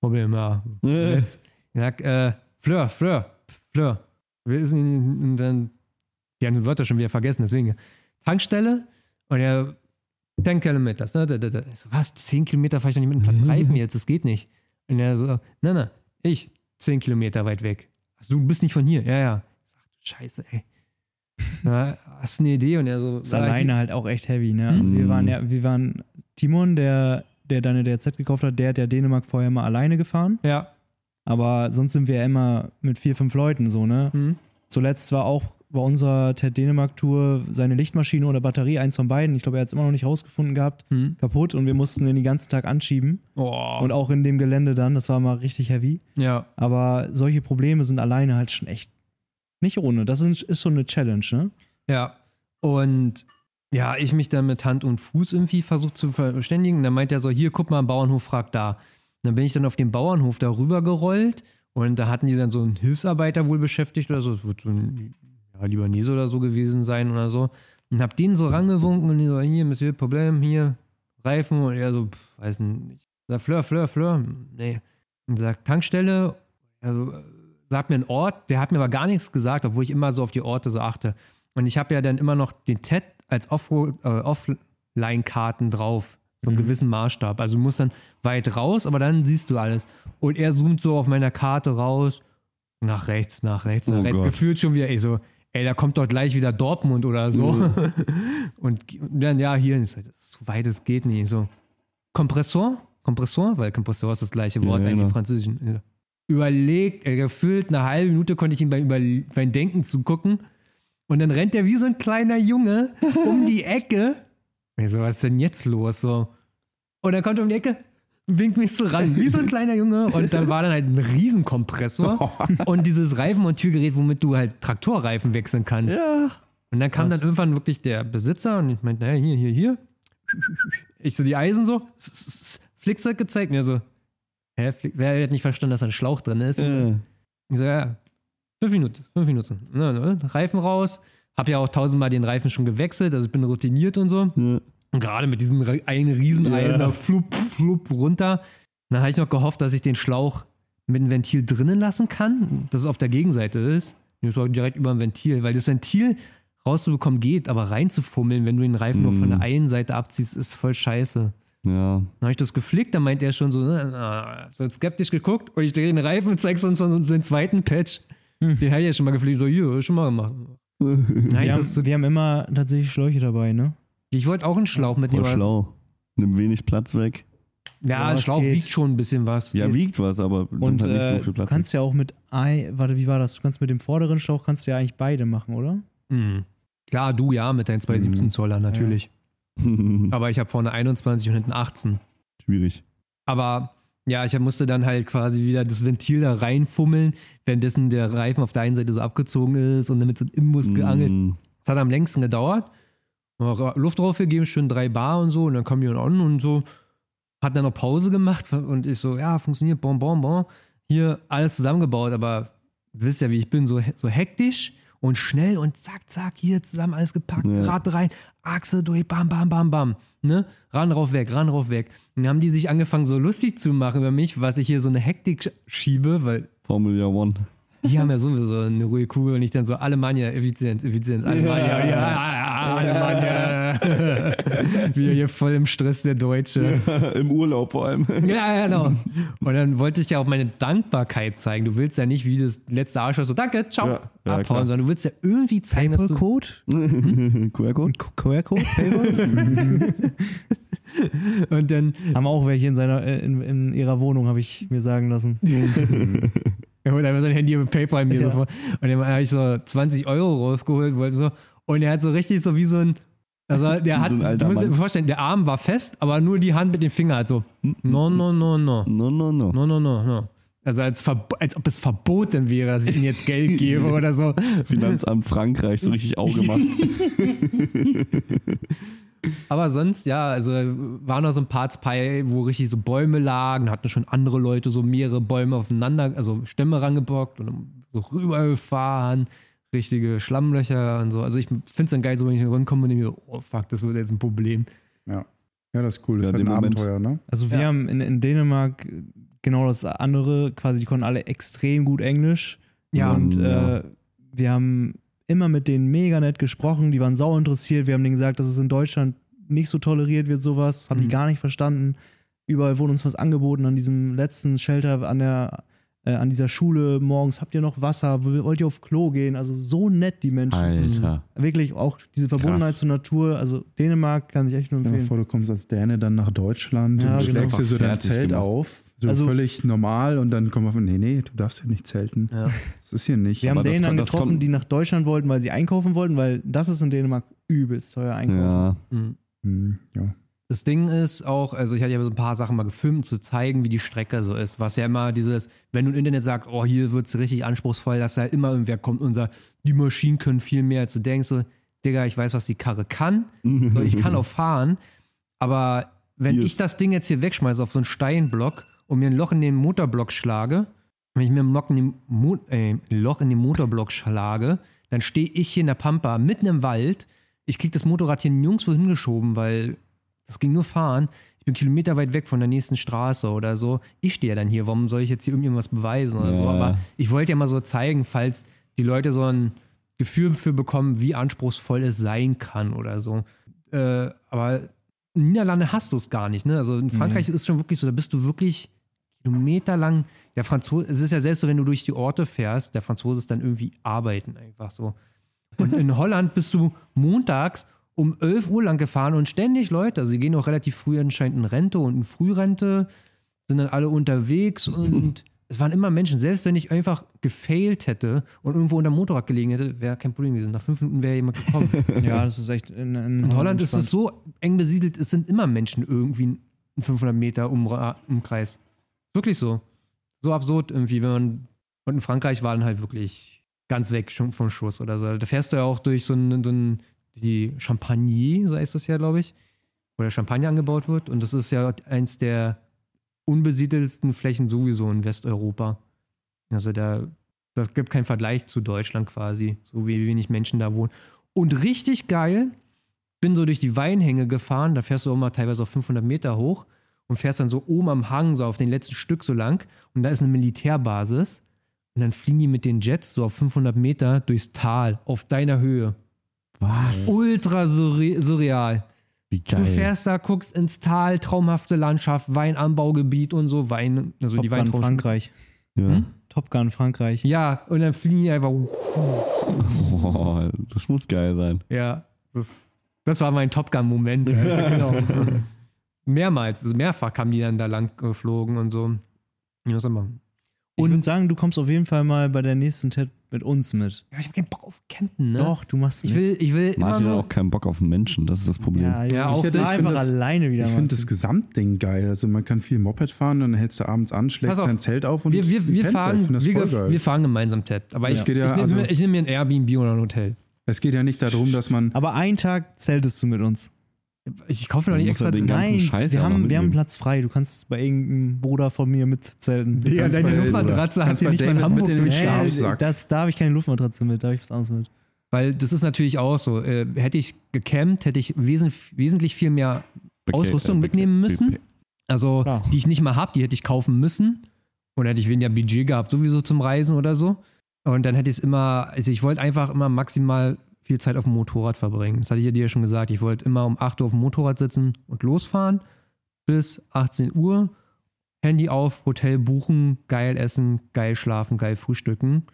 Problem, ja. Äh. Jetzt. Sag, äh, Fleur, Fleur, Fleur. Wir sind und dann die ganzen Wörter schon wieder vergessen, deswegen. Tankstelle und er 10 Kilometer. Ne, da, da, da. So, was? 10 Kilometer fahre ich doch nicht mit einem <laughs> Reifen jetzt, das geht nicht. Und er so, nein, nein, ich 10 Kilometer weit weg. Also, du bist nicht von hier. Ja, ja. Ich sag, scheiße, ey. Na, hast du eine Idee? Und er so, ist alleine halt auch echt heavy, ne? Also wir Mhm. waren ja, wir waren, Timon, der der deine DRZ gekauft hat, der hat ja Dänemark vorher mal alleine gefahren. Ja. Aber sonst sind wir ja immer mit vier, fünf Leuten so, ne? Hm. Zuletzt war auch bei unserer TED Dänemark-Tour seine Lichtmaschine oder Batterie, eins von beiden, ich glaube, er hat es immer noch nicht rausgefunden gehabt, Hm. kaputt und wir mussten den den ganzen Tag anschieben. Oh. Und auch in dem Gelände dann, das war mal richtig heavy. ja. Aber solche Probleme sind alleine halt schon echt nicht ohne. Das ist, ist schon eine Challenge, ne? Ja. Und ja, ich mich dann mit Hand und Fuß irgendwie versucht zu verständigen. Dann meint er so, hier, guck mal, Bauernhof fragt da. Und dann bin ich dann auf den Bauernhof da rüber gerollt und da hatten die dann so einen Hilfsarbeiter wohl beschäftigt oder so. Es wird so ein ja, Libanese oder so gewesen sein oder so. Und hab den so rangewunken und die so, hier, Monsieur, Problem, hier, Reifen. Und er so, pff, weiß nicht. Sag, Fleur, Fleur, Fleur. Nee. Und sagt, Tankstelle, also sagt mir einen Ort, der hat mir aber gar nichts gesagt, obwohl ich immer so auf die Orte so achte. Und ich habe ja dann immer noch den TED als äh, Offline-Karten drauf. So einen gewissen Maßstab. Also du musst dann weit raus, aber dann siehst du alles. Und er zoomt so auf meiner Karte raus. Nach rechts, nach rechts, nach Oh rechts. Gott. Gefühlt schon wieder, ey, so, ey, da kommt doch gleich wieder Dortmund oder so. <laughs> und dann, ja, hier, so, das ist so weit es geht nicht. So, Kompressor? Kompressor? Weil Kompressor ist das gleiche Wort Ja, eigentlich genau. im Französischen. Überlegt, ey, gefühlt eine halbe Minute konnte ich ihm beim, beim Denken zugucken. Und dann rennt er wie so ein kleiner Junge <laughs> um die Ecke. Ich so, was ist denn jetzt los? So. Und dann kommt er um die Ecke, winkt mich so ran, wie so ein kleiner Junge. Und dann war dann halt ein Riesenkompressor <laughs> und dieses Reifenmontiergerät, womit du halt Traktorreifen wechseln kannst. Ja. Und dann kam Krass. dann irgendwann wirklich der Besitzer und ich meinte, naja, hier, hier, hier. Ich so die Eisen so, Flickzeug gezeigt. Und er so, hä, wer hat nicht verstanden, dass da ein Schlauch drin ist? Ja. Ich so, ja, fünf Minuten, fünf Minuten. Ne, ne, Reifen raus. Hab ja auch tausendmal den Reifen schon gewechselt, also ich bin routiniert und so. Ja. Und gerade mit diesem einen Rieseneisen, Ja. flup, flup, runter. Dann habe ich noch gehofft, dass ich den Schlauch mit dem Ventil drinnen lassen kann, dass es auf der Gegenseite ist. Das war direkt über dem Ventil, weil das Ventil rauszubekommen geht, aber reinzufummeln, wenn du den Reifen nur von der einen Seite abziehst, ist voll scheiße. Ja. Dann habe ich das geflickt, dann meint er schon so, ne, ah, so skeptisch geguckt und ich drehe den Reifen und zeigst uns so den zweiten Patch. Den habe ich ja schon mal geflickt, so, hier, schon mal gemacht. Ich, <laughs> Wir das so, haben, wir haben immer tatsächlich Schläuche dabei, ne? ich wollte auch einen Schlauch mitnehmen. Schlau. Nimm wenig Platz weg. Ja, Ja, ein Schlauch geht. wiegt schon ein bisschen was. Ja, wiegt was, aber nimmt Und halt nicht äh, so viel du Platz kannst ja auch mit Ei, warte, wie war das? Du kannst mit dem vorderen Schlauch kannst du ja eigentlich beide machen, oder? Mhm. Klar, du ja, mit deinen 217 Mhm. Zoller natürlich. weg. <laughs> Aber ich habe vorne 21 und hinten 18. Schwierig. Aber ja, ich musste dann halt quasi wieder das Ventil da reinfummeln, währenddessen der Reifen auf der einen Seite so abgezogen ist und damit so ein Imbus geangelt. Mm. Das hat am längsten gedauert. Luft draufgegeben, schön drei Bar und so. Und dann kam die an und so. Hat dann noch Pause gemacht und ich so, ja, funktioniert, bon, bon, bon. Hier alles zusammengebaut, aber wisst ja, wie ich bin, so, so hektisch und schnell und zack, zack, hier zusammen alles gepackt, Ja. Rad rein, Achse durch, bam, bam, bam, bam. Ne? Ran, rauf, weg, ran, rauf, weg. Und dann haben die sich angefangen, so lustig zu machen über mich, was ich hier so eine Hektik sch- schiebe, weil Formula One. Die haben ja sowieso eine ruhige Kugel und ich dann so, Alemannia, Effizienz, Effizienz, Alemannia, ja, Alemannia. Wir hier voll im Stress, der Deutsche. Im Urlaub vor allem. Ja, ja, genau. Und dann wollte ich ja auch meine Dankbarkeit zeigen. Du willst ja nicht wie das letzte Arschloch so, danke, ciao, Ja, ja, abhauen, klar. sondern du willst ja irgendwie zeigen, dass du... Code? <laughs> QR-Code? QR-Code? Und dann haben auch welche in, seiner, äh, in, in ihrer Wohnung, habe ich mir sagen lassen. <laughs> Er holt einfach sein Handy mit PayPal mir Ja. sofort. Und dann habe ich so 20 Euro rausgeholt. wollte So. Und er hat so richtig so wie so ein. Also <laughs> der hat, so du musst dir vorstellen, der Arm war fest, aber nur die Hand mit dem Finger halt so. No, no, no, no. No, no, no. No, no, no, no. Also als, als ob es verboten wäre, dass ich ihm jetzt Geld <laughs> gebe oder so. Finanzamt Frankreich, so richtig <laughs> Auge macht. Aber sonst, ja, also waren noch so ein paar bei, wo richtig so Bäume lagen, hatten schon andere Leute so mehrere Bäume aufeinander, also Stämme rangebockt und so rübergefahren, richtige Schlammlöcher und so. Also ich finde es dann geil, so wenn ich rankomme und denke, mir, oh fuck, das wird jetzt ein Problem. Ja. Ja, das ist cool. Das Ja, ist halt in ein dem Moment. Abenteuer, ne? Also wir Ja. haben in, in Dänemark genau das andere, quasi die konnten alle extrem gut Englisch. Ja, und ja. äh, wir haben immer mit denen mega nett gesprochen, die waren sau interessiert. Wir haben denen gesagt, dass es in Deutschland nicht so toleriert wird, sowas. Haben die Mhm. gar nicht verstanden. Überall wurde uns was angeboten an diesem letzten Shelter an der äh, an dieser Schule morgens, habt ihr noch Wasser, wollt ihr auf Klo gehen? Also so nett die Menschen. Alter. Wirklich auch diese Verbundenheit Krass. zur Natur, also Dänemark kann ich echt nur empfehlen. vor, du kommst als Däne dann nach Deutschland Ja, und genau. schlägst dir so dein Zelt gemacht. auf. So Also- völlig normal und dann kommt man von, nee, nee, du darfst hier nicht zelten. Ja. Das ist hier nicht. Wir haben Dänen dann getroffen, kommt- die nach Deutschland wollten, weil sie einkaufen wollten, weil das ist in Dänemark übelst teuer einkaufen. Ja. Mhm. Hm, ja. Das Ding ist auch, also ich hatte ja so ein paar Sachen mal gefilmt, um zu zeigen, wie die Strecke so ist. Was ja immer dieses, wenn du im Internet sagst, oh, hier wird es richtig anspruchsvoll, dass da halt immer irgendwer kommt und sagt, die Maschinen können viel mehr, als du denkst, so, Digga, ich weiß, was die Karre kann. <laughs> So, ich kann auch fahren. Aber wenn Hier ich das Ding jetzt hier wegschmeiße auf so einen Steinblock und mir ein Loch in den Motorblock schlage, wenn ich mir ein Loch in den, Mo äh, ein Loch in den Motorblock schlage, dann stehe ich hier in der Pampa mitten im Wald. Ich krieg das Motorrad hier nirgendwo hingeschoben, weil das ging nur fahren. Ich bin Kilometer weit weg von der nächsten Straße oder so. Ich stehe ja dann hier. Warum soll ich jetzt hier irgendwas beweisen oder so? Ja. Aber ich wollte ja mal so zeigen, falls die Leute so ein Gefühl für bekommen, wie anspruchsvoll es sein kann oder so. Äh, aber in Niederlande hast du es gar nicht. Ne? Also in Frankreich ist schon wirklich so, da bist du wirklich kilometerlang. Der Franzose, es ist ja selbst so, wenn du durch die Orte fährst, der Franzose ist dann irgendwie arbeiten einfach so. Und in <laughs> Holland bist du montags um 11 Uhr lang gefahren und ständig Leute, also sie gehen auch relativ früh anscheinend in Rente und in Frührente, sind dann alle unterwegs und <laughs> es waren immer Menschen, selbst wenn ich einfach gefailt hätte und irgendwo unter dem Motorrad gelegen hätte, wäre kein Problem gewesen. Nach fünf Minuten wäre jemand gekommen. <laughs> Ja, das ist echt in, in, In Holland ist es so eng besiedelt, es sind immer Menschen irgendwie in 500 Meter Umra Umkreis. Wirklich so. So absurd irgendwie, wenn man. Und in Frankreich war dann halt wirklich ganz weg vom Schuss oder so. Da fährst du ja auch durch so ein, so ein die Champagner, so heißt das ja, glaube ich, wo der Champagner angebaut wird. Und das ist ja eins der unbesiedelsten Flächen sowieso in Westeuropa. Also da, das gibt keinen Vergleich zu Deutschland quasi, so wie wenig Menschen da wohnen. Und richtig geil, bin so durch die Weinhänge gefahren, da fährst du auch mal teilweise auf 500 Meter hoch und fährst dann so oben am Hang, so auf den letzten Stück so lang und da ist eine Militärbasis und dann fliegen die mit den Jets so auf 500 Meter durchs Tal, auf deiner Höhe. Was? Ultra surre surreal. Wie geil. Du fährst da, guckst ins Tal, traumhafte Landschaft, Weinanbaugebiet und so, Wein, also die Top Gun Weintrauben. Frankreich. Ja. Hm? Top Gun Frankreich. Ja, und dann fliegen die einfach. Oh, das muss geil sein. Ja, das, das war mein Top Gun-Moment. <laughs> Genau. Mehrmals, also mehrfach kamen die dann da lang geflogen und so. Ja, was soll man machen? Ich Und- würde sagen, du kommst auf jeden Fall mal bei der nächsten TED mit uns mit. Ja, ich habe keinen Bock auf Campen, ne? Doch, du machst Ich mit. will, ich will immer Martin hat nur. auch keinen Bock auf Menschen, das ist das Problem. Ja, Ja, ich auch das- einfach ich das- alleine wieder Ich mal. finde das Gesamtding geil. Also man kann viel Moped fahren, dann hältst du abends an, schlägst dein Zelt auf und wir, wir, wir, da. Ich fahren, wir, wir fahren gemeinsam TED. Aber Es ich, ja, ich, nehme, also- mir- ich nehme mir ein Airbnb oder ein Hotel. Es geht ja nicht darum, dass man Aber einen Tag zeltest du mit uns. Ich kaufe noch Man nicht extra. ja den ganzen Nein, Scheiß wir ja haben, wir haben. Platz frei. Du kannst bei irgendeinem Bruder von mir mitzelten. Du kannst deine bei- Luftmatratze hat hier nicht mal in David Hamburg mit durchgeschlafen. Das, da habe ich keine Luftmatratze mit, da habe ich was anderes mit. Weil das ist natürlich auch so. Äh, hätte ich gecampt, hätte ich wesen, wesentlich viel mehr Beca- Ausrüstung äh, mitnehmen müssen. Also, Klar. die ich nicht mal habe, die hätte ich kaufen müssen. Und hätte ich weniger Budget gehabt, sowieso zum Reisen oder so. Und dann hätte ich es immer, also ich wollte einfach immer maximal viel Zeit auf dem Motorrad verbringen. Das hatte ich ja dir ja schon gesagt. Ich wollte immer um 8 Uhr auf dem Motorrad sitzen und losfahren bis 18 Uhr. Handy auf, Hotel buchen, geil essen, geil schlafen, geil frühstücken.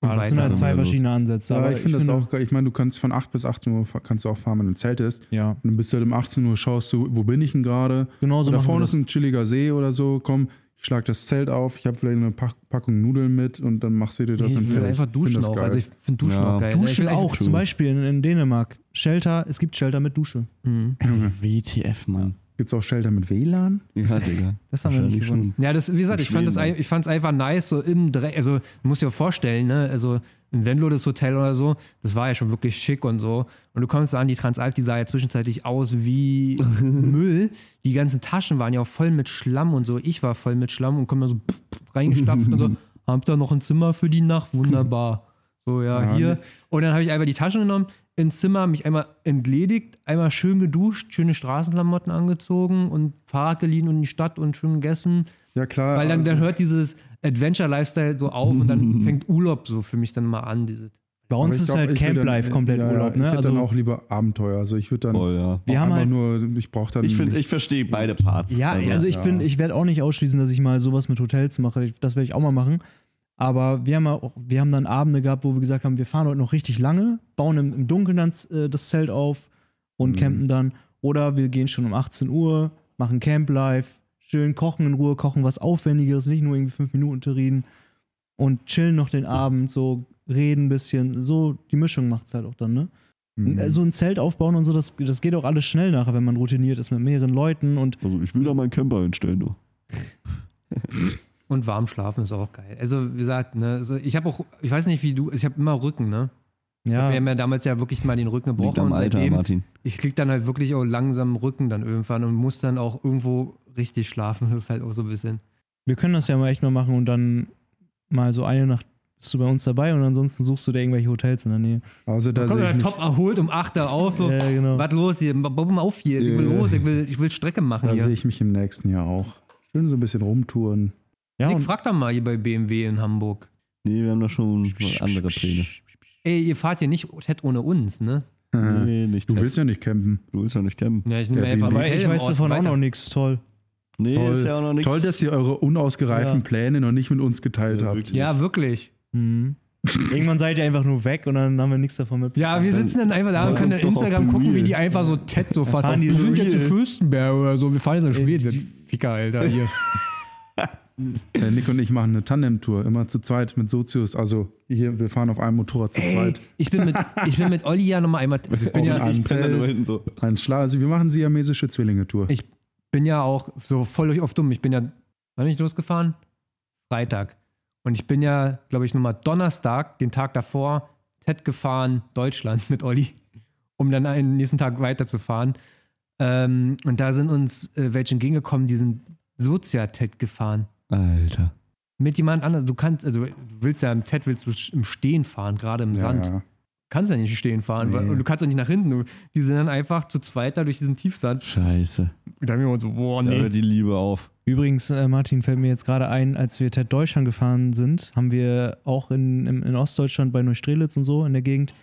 Und Ah, das sind halt zwei verschiedene Ansätze. aber ich finde das auch geil. Ich meine, du kannst von 8 bis 18 Uhr kannst du auch fahren, wenn du im Zelt ist. Ja, Und dann bist du halt um 18 Uhr, schaust du, wo bin ich denn gerade? genau so da vorne ist ein chilliger See oder so. Komm, ich schlag das Zelt auf, ich habe vielleicht eine Pack Packung Nudeln mit und dann machst du dir das ich und will fertig. einfach duschen das auch. geil. Also ich finde Duschen Ja. auch geil. Ich Duschen auch, zum Beispiel in, in Dänemark. Shelter, es gibt Shelter mit Dusche. Mhm. WTF, Mann. Gibt's auch Shelter mit WLAN? Ja, Digga. Das haben wir nicht gefunden. schon. Ja, das, wie gesagt, ich fand es ein- ich fand's einfach nice, so im Dreck. Also, du musst dir vorstellen, ne, also in Venlo das Hotel oder so, das war ja schon wirklich schick und so. Und du kommst da an, die Transalp, die sah ja zwischenzeitlich aus wie <laughs> Müll. Die ganzen Taschen waren ja auch voll mit Schlamm und so. Ich war voll mit Schlamm und komm da so pff, pff, reingestapft und so, <laughs> habt ihr noch ein Zimmer für die Nacht? Wunderbar. So, ja, Ja, hier. ne. Und dann habe ich einfach die Taschen genommen, ins Zimmer, mich einmal entledigt, einmal schön geduscht, schöne Straßenklamotten angezogen und Fahrrad geliehen und in die Stadt und schön gegessen. Ja, klar. Weil dann, dann also- hört dieses Adventure-Lifestyle so auf und dann fängt Urlaub so für mich dann mal an. Diese, Bei uns ich ist glaub, halt ich will Camp dann- Life komplett ja, Urlaub, Ich ne? hätte Also dann auch lieber Abenteuer. Also ich würde dann Voll, ja. wir auch haben halt nur, ich brauche dann. Ich, find, ich verstehe beide Parts. Ja, also, ich ja. bin, ich werde auch nicht ausschließen, dass ich mal sowas mit Hotels mache. Ich, das werde ich auch mal machen. Aber wir haben auch, wir haben dann Abende gehabt, wo wir gesagt haben, wir fahren heute noch richtig lange, bauen im, im Dunkeln dann äh, das Zelt auf und Mhm. campen dann. Oder wir gehen schon um 18 Uhr, machen Camp Live, schön kochen in Ruhe, kochen was Aufwendigeres, nicht nur irgendwie fünf Minuten Terrinen und chillen noch den Abend, so reden ein bisschen. So, die Mischung macht's halt auch dann, ne? Mhm. So ein Zelt aufbauen und so, das, das geht auch alles schnell nachher, wenn man routiniert ist mit mehreren Leuten und Also ich will da meinen Camper hinstellen, du. <laughs> Und warm schlafen ist auch geil. Also, wie gesagt, ne, also ich habe auch, ich weiß nicht, wie du, ich habe immer Rücken, ne? ja. Wir haben ja damals ja wirklich mal den Rücken Liegt gebrochen am und Alter, seitdem, Martin. ich krieg dann halt wirklich auch langsam Rücken dann irgendwann und muss dann auch irgendwo richtig schlafen. <laughs> Das ist halt auch so ein bisschen. Wir können das ja mal echt mal machen und dann mal so eine Nacht bist du bei uns dabei und ansonsten suchst du dir irgendwelche Hotels in der Nähe. Also da Komm, sehe ja, ich mich, top erholt um 8 Uhr auf. So, Ja, genau. Was los hier? Bau mal auf hier. Ich will los. Ich will, ich will Strecke machen da sehe hier. ich mich im nächsten Jahr auch. Schön so ein bisschen rumtouren. Ja, Nick, frag doch mal hier bei BMW in Hamburg. Nee, wir haben da schon andere Pläne. Ey, ihr fahrt hier nicht Ted ohne uns, ne? Nee, nicht. Du willst ja nicht campen. du willst ja nicht campen. Ja, ich nehme Ja, einfach Hotel ich weiß davon auch noch nichts. Toll. Nee, Toll. ist ja auch noch nichts. Toll, dass ihr eure unausgereiften Ja. Pläne noch nicht mit uns geteilt Ja, habt. wirklich. Ja, wirklich. Mhm. Irgendwann seid ihr einfach nur weg und dann haben wir nichts davon mit. Ja, wir sitzen dann einfach da und können in Instagram gucken, wie die einfach so Ted so fahren. wir sind jetzt in. Fürstenberg oder so, wir fahren jetzt in Schweden. die- Ficker, Alter, hier. <laughs> Äh, Nick und ich machen eine Tandem-Tour, immer zu zweit mit Sozius. Also hier, wir fahren auf einem Motorrad zu Ey, zweit. ich bin mit, <laughs> ich bin mit Olli ja nochmal einmal, also ich bin ja, in einem Ich bin da nur Zelt, hinten so. ein Schlag. Also wir machen siamesische Zwillinge-Tour. Ich- bin ja auch so voll durch auf dumm. Ich bin ja, wann bin ich losgefahren? Freitag. Und ich bin ja, glaube ich, nochmal Donnerstag, den Tag davor, Ted gefahren, Deutschland mit Olli, um dann den nächsten Tag weiterzufahren. Ähm, und da sind uns äh, welche entgegengekommen, die sind Sozia-Ted gefahren. Alter. Mit jemand anderem. Du kannst, also du willst ja im Ted willst du im Stehen fahren, gerade im ja, Sand. ja. Kannst ja nicht stehen fahren, weil, Nee. und du kannst auch nicht nach hinten. Du, die sind dann einfach zu zweit da durch diesen Tiefsand. Scheiße. Da haben wir uns so, boah, Da nee. hört die Liebe auf. Übrigens, äh, Martin, fällt mir jetzt gerade ein, als wir TED Deutschland gefahren sind, haben wir auch in, in, in Ostdeutschland bei Neustrelitz und so in der Gegend,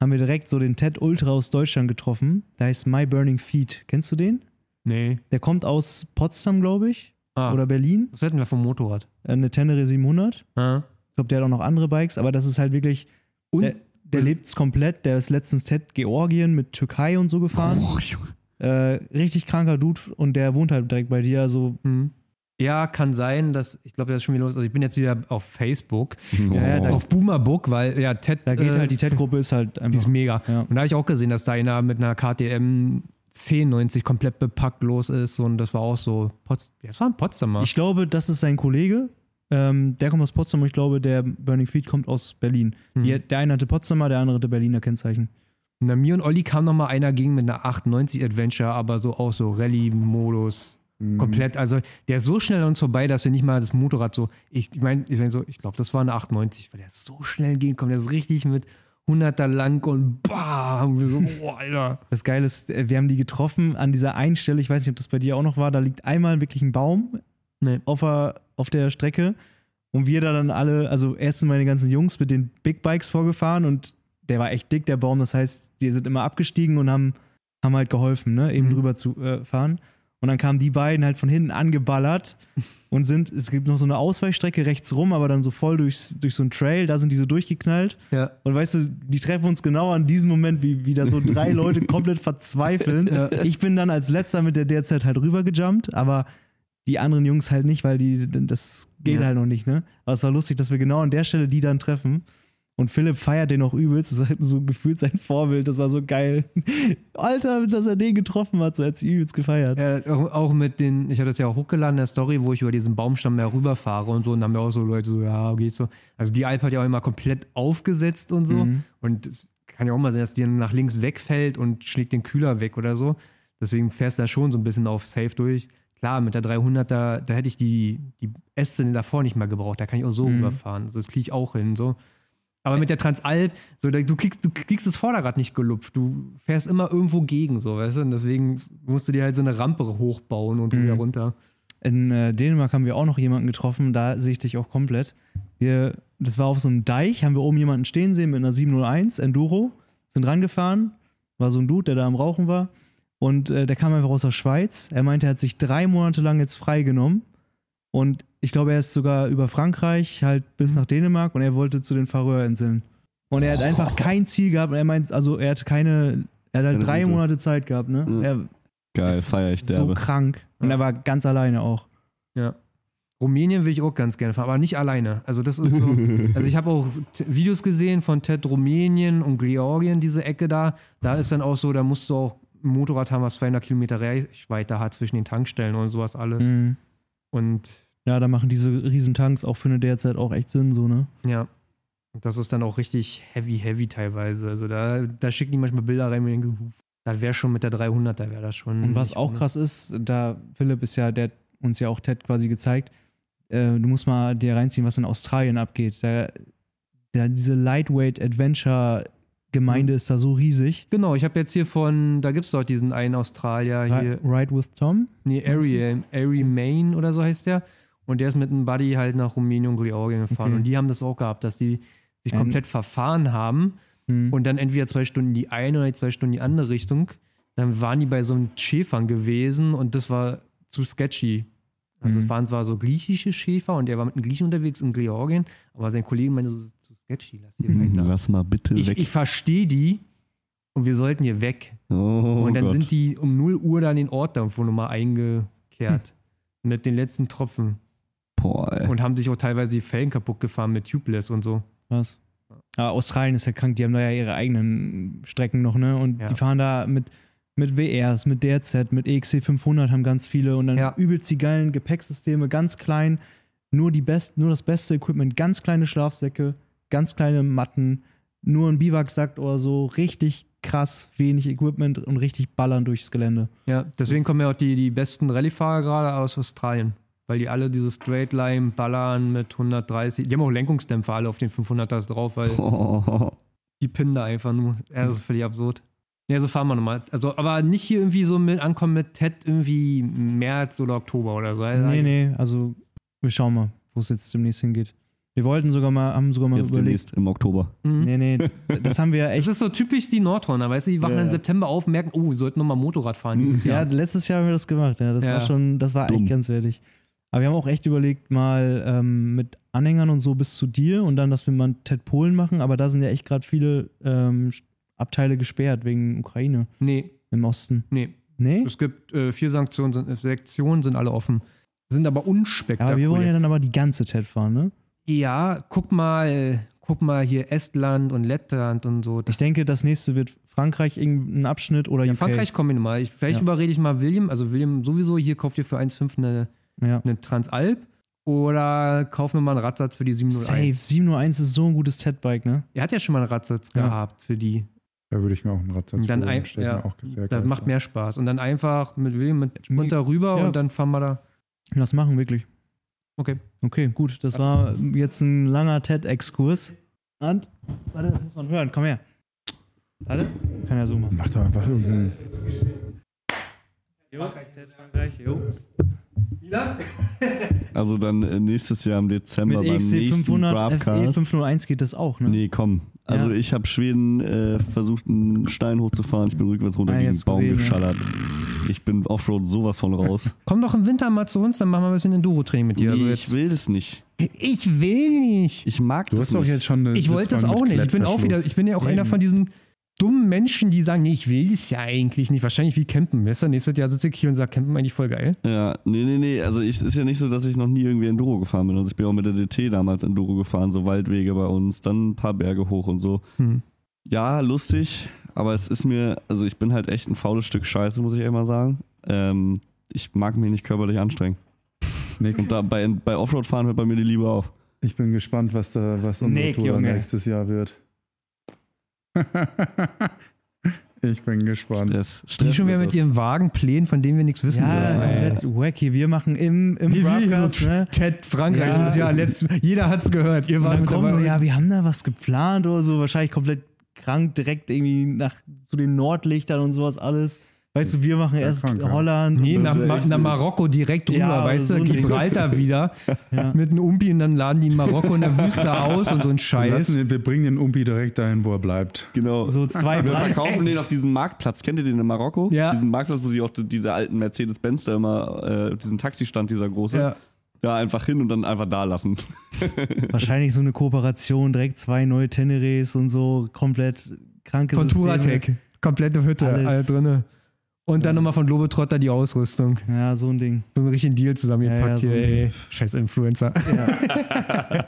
haben wir direkt so den TED Ultra aus Deutschland getroffen. Da heißt My Burning Feet. Kennst du den? Nee. Der kommt aus Potsdam, glaube ich, Ah, oder Berlin. was hätten wir vom Motorrad? Äh, Eine Tenere 700. Ah. Ich glaube, der hat auch noch andere Bikes, aber das ist halt wirklich. Und- der der lebt es komplett. Der ist letztens TED Georgien mit Türkei und so gefahren. Äh, richtig kranker Dude und der wohnt halt direkt bei dir. Also, Hm. Ja, kann sein, dass, ich glaube, das ist schon wieder los. Also ich bin jetzt wieder auf Facebook, ja, da- auf Boomerbook, weil ja, Ted, da geht äh, halt die TED-Gruppe ist halt <laughs> die einfach. ist mega. Ja. Und da habe ich auch gesehen, dass da einer mit einer KTM 1090 komplett bepackt los ist und das war auch so, Pots das war ein Potsdamer. Ich glaube, das ist sein Kollege. Ähm, der kommt aus Potsdam und ich glaube, der Burning Feet kommt aus Berlin. Hm. Die, der eine hatte Potsdamer, der andere hatte Berliner Kennzeichen. Na, mir und Olli kam noch mal einer gegen mit einer 890 Adventure, aber so auch so Rallye-Modus. Mhm. Komplett, also der ist so schnell an uns vorbei, dass wir nicht mal das Motorrad so, ich meine, ich, mein so, ich glaube, das war eine 890, weil der ist so schnell entgegenkommt, der ist richtig mit 100er lang und bam, wir so, <laughs> boah, Alter. Das Geile ist, äh, wir haben die getroffen an dieser einen Stelle, ich weiß nicht, ob das bei dir auch noch war, da liegt einmal wirklich ein Baum Nee. auf der, auf der Strecke und wir da dann alle, also erst sind meine ganzen Jungs mit den Big Bikes vorgefahren und der war echt dick, der Baum, das heißt, die sind immer abgestiegen und haben, haben halt geholfen, ne, eben Mhm. drüber zu äh, fahren. Und dann kamen die beiden halt von hinten angeballert und sind, es gibt noch so eine Ausweichstrecke rechts rum, aber dann so voll durchs, durch so einen Trail, da sind die so durchgeknallt. Ja. Und weißt du, die treffen uns genau an diesem Moment, wie, wie da so drei <laughs> Leute komplett verzweifeln. Ich bin dann als letzter mit der derzeit halt rübergejumpt, aber die anderen Jungs halt nicht, weil die, das geht Ja. halt noch nicht, ne? Aber es war lustig, dass wir genau an der Stelle die dann treffen. Und Philipp feiert den auch übelst. Das ist halt so gefühlt sein Vorbild. Das war so geil. <laughs> Alter, dass er den getroffen hat, so hat sie übelst gefeiert. Ja, auch, mit den, ich hatte das ja auch hochgeladen in der Story, wo ich über diesen Baumstamm mehr rüberfahre und so, und dann haben ja auch so Leute so, ja, geht so. Also die Alp hat ja auch immer komplett aufgesetzt und so. Mhm. Und es kann ja auch mal sein, dass die dann nach links wegfällt und schlägt den Kühler weg oder so. Deswegen fährst du da schon so ein bisschen auf Safe durch. Klar, mit der 300, da, da hätte ich die, die Äste davor nicht mal gebraucht. Da kann ich auch so Mhm. rüberfahren. Also das kriege ich auch hin. So. Aber mit der Transalp, so, du, kriegst, du kriegst das Vorderrad nicht gelupft. Du fährst immer irgendwo gegen, so, weißt du? Und deswegen musst du dir halt so eine Rampe hochbauen und Mhm. wieder runter. In äh, Dänemark haben wir auch noch jemanden getroffen, da sehe ich dich auch komplett. Wir, das war auf so einem Deich, haben wir oben jemanden stehen sehen mit einer 701 Enduro, sind rangefahren, war so ein Dude, der da am Rauchen war. Und äh, der kam einfach aus der Schweiz. Er meinte, er hat sich drei Monate lang jetzt freigenommen. Und ich glaube, er ist sogar über Frankreich halt bis nach Dänemark und er wollte zu den Färöerinseln. Und er hat einfach kein Ziel gehabt und er meint, also er hatte keine, er hat halt drei Route. Monate Zeit gehabt, ne? Mhm. Er Geil, feier ich so derbe. krank. Und er war ganz alleine auch. Ja. Rumänien will ich auch ganz gerne fahren, aber nicht alleine. Also das ist so. <laughs> also ich habe auch t- Videos gesehen von Ted Rumänien und Georgien, diese Ecke da. Da ist dann auch so, da musst du auch ein Motorrad haben, was 200 Kilometer Reichweite hat zwischen den Tankstellen und sowas alles. Mhm. Und Ja, da machen diese Riesentanks auch für eine derzeit auch echt Sinn, so, ne? ja, das ist dann auch richtig heavy, heavy teilweise. Also da, da schicken die manchmal Bilder rein und denke, das wäre schon mit der 300, da wäre das schon. Und was auch krass ist, da Philipp ist ja, der hat uns ja auch TED quasi gezeigt, äh, du musst mal dir reinziehen, was in Australien abgeht. Da, da diese Lightweight Adventure Gemeinde ist da so riesig. Genau, ich habe jetzt hier von, da gibt es doch diesen einen Australier hier. Ri- Ride with Tom? Nee, Ari, Ari Main oder so heißt der. Und der ist mit einem Buddy halt nach Rumänien und Georgien gefahren. Okay. Und die haben das auch gehabt, dass die sich Ähm. komplett verfahren haben Hm. und dann entweder zwei Stunden die eine oder zwei Stunden in die andere Richtung. Dann waren die bei so einem Schäfern gewesen und das war zu sketchy. Also es Mhm. waren zwar so griechische Schäfer und der war mit einem Griechen unterwegs in Georgien, aber sein Kollege meinte, das ist sketchy, lass hier weiter. Lass mal bitte Ich, weg. ich verstehe die und wir sollten hier weg. oh Und dann Gott. sind die um 0 Uhr da an den Ort da irgendwo nochmal eingekehrt. Mit den letzten Tropfen. Boah, ey. Und haben sich auch teilweise die Felgen kaputt gefahren mit Tubeless und so. Was? Aber Australien ist ja krank, die haben da ja ihre eigenen Strecken noch, ne? Und Ja. die fahren da mit, mit WRs, mit DRZ, mit EXC 500 haben ganz viele und dann Ja. übelst die geilen Gepäcksysteme, ganz klein, nur, die best, nur das beste Equipment, ganz kleine Schlafsäcke, ganz kleine Matten, nur ein Biwaksack oder so, richtig krass wenig Equipment und richtig ballern durchs Gelände. Ja, deswegen Das- kommen ja auch die, die besten Rallye-Fahrer gerade aus Australien. Weil die alle diese Straight Line ballern mit 130. Die haben auch Lenkungsdämpfer alle auf den 500er drauf, weil Oh. <laughs> die pinnen da einfach nur. Ja, das ist völlig absurd. Ja, so fahren wir nochmal. Also, aber nicht hier irgendwie so mit ankommen mit TED irgendwie März oder Oktober oder so. Nee, nee, also wir schauen mal, wo es jetzt demnächst hingeht. Wir wollten sogar mal, haben sogar mal Jetzt überlegt. demnächst im Oktober. Mhm. Nee, nee, das haben wir <laughs> ja Es echt ist so typisch die Nordhorner, weißt du, die wachen Ja. im September auf und merken, oh, wir sollten nochmal Motorrad fahren dieses Ja, Jahr. letztes Jahr haben wir das gemacht, ja. Das Ja. war schon, das war Dumm. echt grenzwertig. Aber wir haben auch echt überlegt, mal ähm, mit Anhängern und so bis zu dir und dann, dass wir mal Ted Polen machen, aber da sind ja echt gerade viele ähm, Abteile gesperrt wegen Ukraine Nee, im Osten. nee. Nee? Es gibt äh, vier Sanktionen, sind, äh, Sektionen sind alle offen. Sind aber Aber wir wollen ja unspektakulär. dann aber die ganze Ted fahren, ne? Ja, guck mal, guck mal hier Estland und Lettland und so. Ich denke, das nächste wird Frankreich irgendein Abschnitt oder ja, UK. Frankreich kommen wir nochmal. Ich, vielleicht Ja. überrede ich mal William, also William sowieso, hier kauft ihr für 1,5 eine, Ja. eine Transalp oder kauf nochmal einen Radsatz für die Safe. 701. 701 ist so ein gutes Ted-Bike, ne? Er hat ja schon mal einen Radsatz Ja. gehabt für die. Da würde ich mir auch einen Radsatz dann ein, ja, auch sehr das geil macht mehr Spaß. Und dann einfach mit William mit runter rüber Ja. und dann fahren wir da. Das machen wirklich. Okay. Okay, gut. Das war jetzt ein langer TED-Exkurs. Und, warte, das muss man hören. Komm her. Warte. Kann ja so machen. Mach doch einfach irgendeinen. Jo, TED Frankreich, jo. Also dann äh, nächstes Jahr im Dezember Mit beim EXC nächsten 500 FE Broadcast. 501 geht das auch, ne? Nee, komm. Also Ja. ich habe Schweden äh, versucht, einen Stein hochzufahren. Ich bin rückwärts runter Ah, ich gegen den hab's Baum gesehen, ja. geschallert. Ich bin Offroad sowas von raus. <laughs> Komm doch im Winter mal zu uns, dann machen wir ein bisschen Enduro-Training mit dir. Also nee, jetzt, ich will das nicht. ich will nicht. Ich mag Du das hast doch nicht. jetzt schon eine Ich wollte das auch nicht. Ich bin auch wieder, ich bin ja auch einer von diesen dummen Menschen, die sagen, nee, ich will das ja eigentlich nicht. Wahrscheinlich wie Campen. Weißt du, nächstes Jahr sitze ich hier und sage, Campen eigentlich voll geil. Ja, nee, nee, nee. Also es ist ja nicht so, dass ich noch nie irgendwie Enduro gefahren bin. Also ich bin auch mit der DT damals Enduro gefahren, so Waldwege bei uns, dann ein paar Berge hoch und so. Hm. Ja, lustig, aber es ist mir, also ich bin halt echt ein faules Stück Scheiße, muss ich ehrlich mal sagen. Ähm, ich mag mich nicht körperlich anstrengen. Nick, Und da bei, bei Offroad-Fahren hört bei mir die Liebe auf. ich bin gespannt, was, da, was unsere Nick, Tour Junge. nächstes Jahr wird. <laughs> ich bin gespannt. Stress. Die Stress schon wieder mit das. ihren Wagen Plänen, von denen wir nichts wissen Ja, dürfen. wacky. Wir machen im, im Wie- wie- Broadcast, ne? Ted Frankreich Ja. ist ja letzt, jeder hat's gehört. Ihr wart dann mit kommen, dabei. ja, wir haben da was geplant oder so, wahrscheinlich komplett krank, direkt irgendwie nach zu den Nordlichtern und sowas alles. Weißt du, wir machen erst krank, ja. Holland. Nee, und nach, nach. Marokko direkt rüber, Ja, weißt so du, Ding. Gibraltar wieder <laughs> Ja. mit einem Umpi und dann laden die in Marokko in der Wüste aus und so ein Wir, Scheiß. den, wir bringen den Umpi direkt dahin, wo er bleibt. Genau. so zwei wir verkaufen den auf diesem Marktplatz. Kennt ihr den in Marokko? Ja. Diesen Marktplatz, wo sie auch diese alten Mercedes-Benz da immer, äh, diesen Taxistand, dieser große, Ja. Da einfach hin und dann einfach da lassen. <laughs> Wahrscheinlich so eine Kooperation, direkt zwei neue Teneres und so, komplett kranke Von Systeme. Turatec. Komplette Hütte, Alles. alle drinne. Und dann nochmal von Globetrotter die Ausrüstung. Ja, so ein Ding. So einen richtigen Deal zusammengepackt Ja, ja, so hier, ey. Scheiß Influencer. <laughs>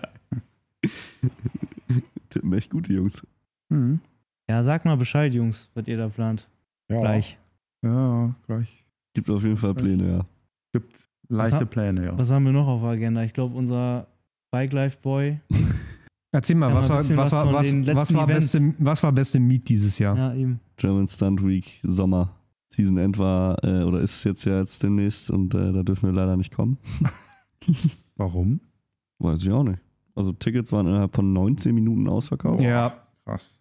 Tippen echt gut, die Jungs. Mhm. Ja, sag mal Bescheid, Jungs, was ihr da plant. Ja. Gleich. Ja, gleich. Gibt auf jeden Fall Pläne, ja. Gibt leichte hat- Pläne, ja. Was haben wir noch auf der Agenda? Ich glaube, unser Bike Life Boy. <laughs> Erzähl mal, Ja, was, war, was, was war, was, was, war beste, was war beste Meet dieses Jahr? Ja, eben. German Stunt Week Sommer. Season End war äh, oder ist jetzt ja jetzt demnächst und äh, da dürfen wir leider nicht kommen. <laughs> Warum? Weiß ich auch nicht. Also Tickets waren innerhalb von 19 Minuten ausverkauft. Ja, Krass.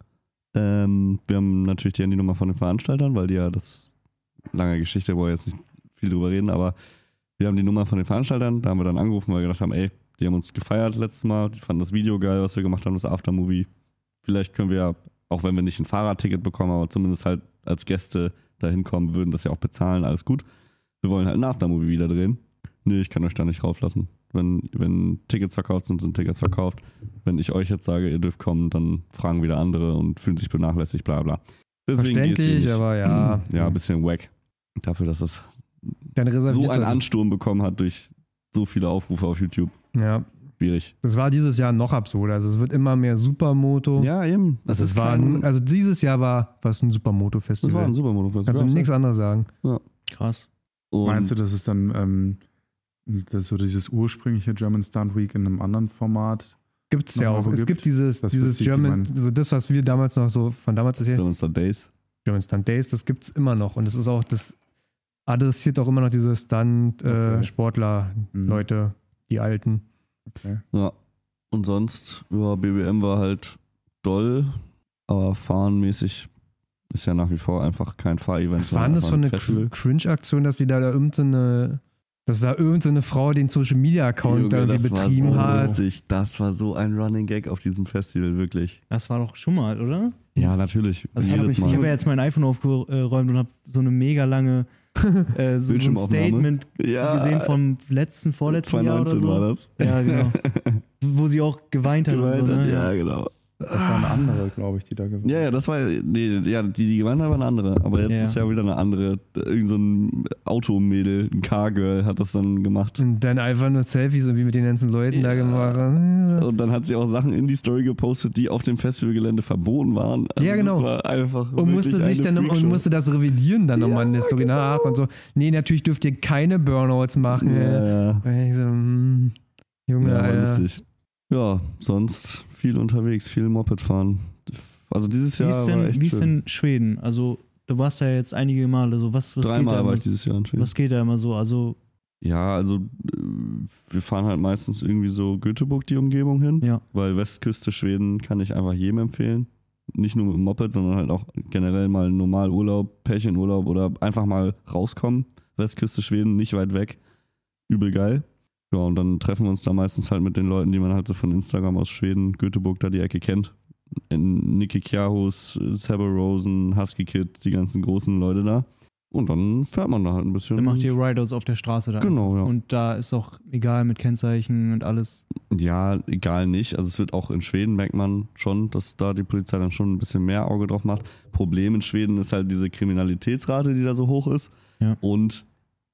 Ähm, wir haben natürlich die Handynummer von den Veranstaltern, weil die ja das lange Geschichte, wo wir jetzt nicht viel drüber reden, aber wir haben die Nummer von den Veranstaltern, da haben wir dann angerufen, weil wir gedacht haben, ey, die haben uns gefeiert letztes Mal, die fanden das Video geil, was wir gemacht haben, das Aftermovie. Vielleicht können wir ja, auch wenn wir nicht ein Fahrradticket bekommen, aber zumindest halt als Gäste da hinkommen, würden das ja auch bezahlen, alles gut. Wir wollen halt ein Aftermovie wieder drehen. Nee, ich kann euch da nicht rauflassen. Wenn, wenn Tickets verkauft sind, sind Tickets verkauft. Wenn ich euch jetzt sage, ihr dürft kommen, dann fragen wieder andere und fühlen sich benachlässigt, bla bla. Deswegen verständlich, aber ja. Ja, ein bisschen wack. Dafür, dass Dann so einen Ansturm bekommen hat durch so viele Aufrufe auf YouTube. Ja, Schwierig. das war dieses Jahr noch absurder. Also es wird immer mehr Supermoto. Ja, eben. Das es war, kein- also dieses Jahr war was ein das war Supermoto-Festival. ein Supermoto-Festival. Kannst du Ja, nichts anderes sagen. Krass. Und Meinst du, das ist dann ähm, das so dieses ursprüngliche German Stunt Week in einem anderen Format? Gibt's ja Nochmal auch. Es gibt? gibt dieses, Das dieses German, also das, was wir damals noch so von damals erzählt German Star Days. German Stunt Days, das gibt's immer noch. Und das ist auch, das adressiert auch immer noch diese Okay. Stunt-Sportler, Mhm. Die Alten. Ja. Und sonst, ja, BBM war halt doll, aber fahrenmäßig ist ja nach wie vor einfach kein Fahrevent. Was war denn das für eine ein. Cr- Cringe-Aktion, dass sie da, da irgendeine, dass da irgendeine Frau den Social-Media-Account da Junge, irgendwie das war betrieben so hat? Lustig. Das war so ein Running Gag auf diesem Festival, wirklich. Das war doch schon mal, oder? Ja, natürlich. Also ich habe hab ja jetzt mein iPhone aufgeräumt und habe so eine mega lange <laughs> äh, so, so ein. Statement ja, gesehen vom letzten, vorletzten Jahr oder <laughs> 2019 so. war das. Ja, genau. <laughs> Wo sie auch geweint hat und so. Gemeint hat, Ne? Ja, genau. Das war eine andere, glaube ich, die da gewonnen Ja, ja, das war, nee, ja, die, die gemeint hat, war eine andere. Aber jetzt Ja. ist ja wieder eine andere. Irgend so ein Automädel, ein Cargirl hat das dann gemacht. Und dann einfach nur Selfies irgendwie mit den ganzen Leuten da Ja. gemacht. Und dann hat sie auch Sachen in die Story gepostet, die auf dem Festivalgelände verboten waren. Also Ja, genau. Das war einfach Und musste sich dann und musste das revidieren dann nochmal in der Story nach und so. Nee, natürlich dürft ihr keine Burnouts machen. Ja, ja. So, hm, Junge, Ja, Alter. lustig. Ja, sonst viel unterwegs, viel Moped fahren. Also dieses Wie Jahr ist war denn, echt wie ist denn Schweden? Also, du warst ja jetzt einige Male so. Was, was, geht, Dreimal da war immer, ich dieses Jahr in Schweden. was geht da immer so? Also, Ja, also äh, wir fahren halt meistens irgendwie so Göteborg die Umgebung hin, Ja. weil Westküste Schweden kann ich einfach jedem empfehlen. Nicht nur mit dem Moped, sondern halt auch generell mal normal Urlaub, Pärchenurlaub oder einfach mal rauskommen. Westküste Schweden, nicht weit weg. Übel geil. Ja, und dann treffen wir uns da meistens halt mit den Leuten, die man halt so von Instagram aus Schweden, Göteborg da die Ecke kennt. Nicky Kjahus, Saber Rosen, Husky Kid, die ganzen großen Leute da. Und dann fährt man da halt ein bisschen. dann macht ihr Rideouts auf der Straße da. Genau, ja. Und da ist auch egal mit Kennzeichen und alles. Ja, egal nicht. Also es wird auch in Schweden, merkt man schon, dass da die Polizei dann schon ein bisschen mehr Auge drauf macht. Problem in Schweden ist halt diese Kriminalitätsrate, die da so hoch ist. Ja. Und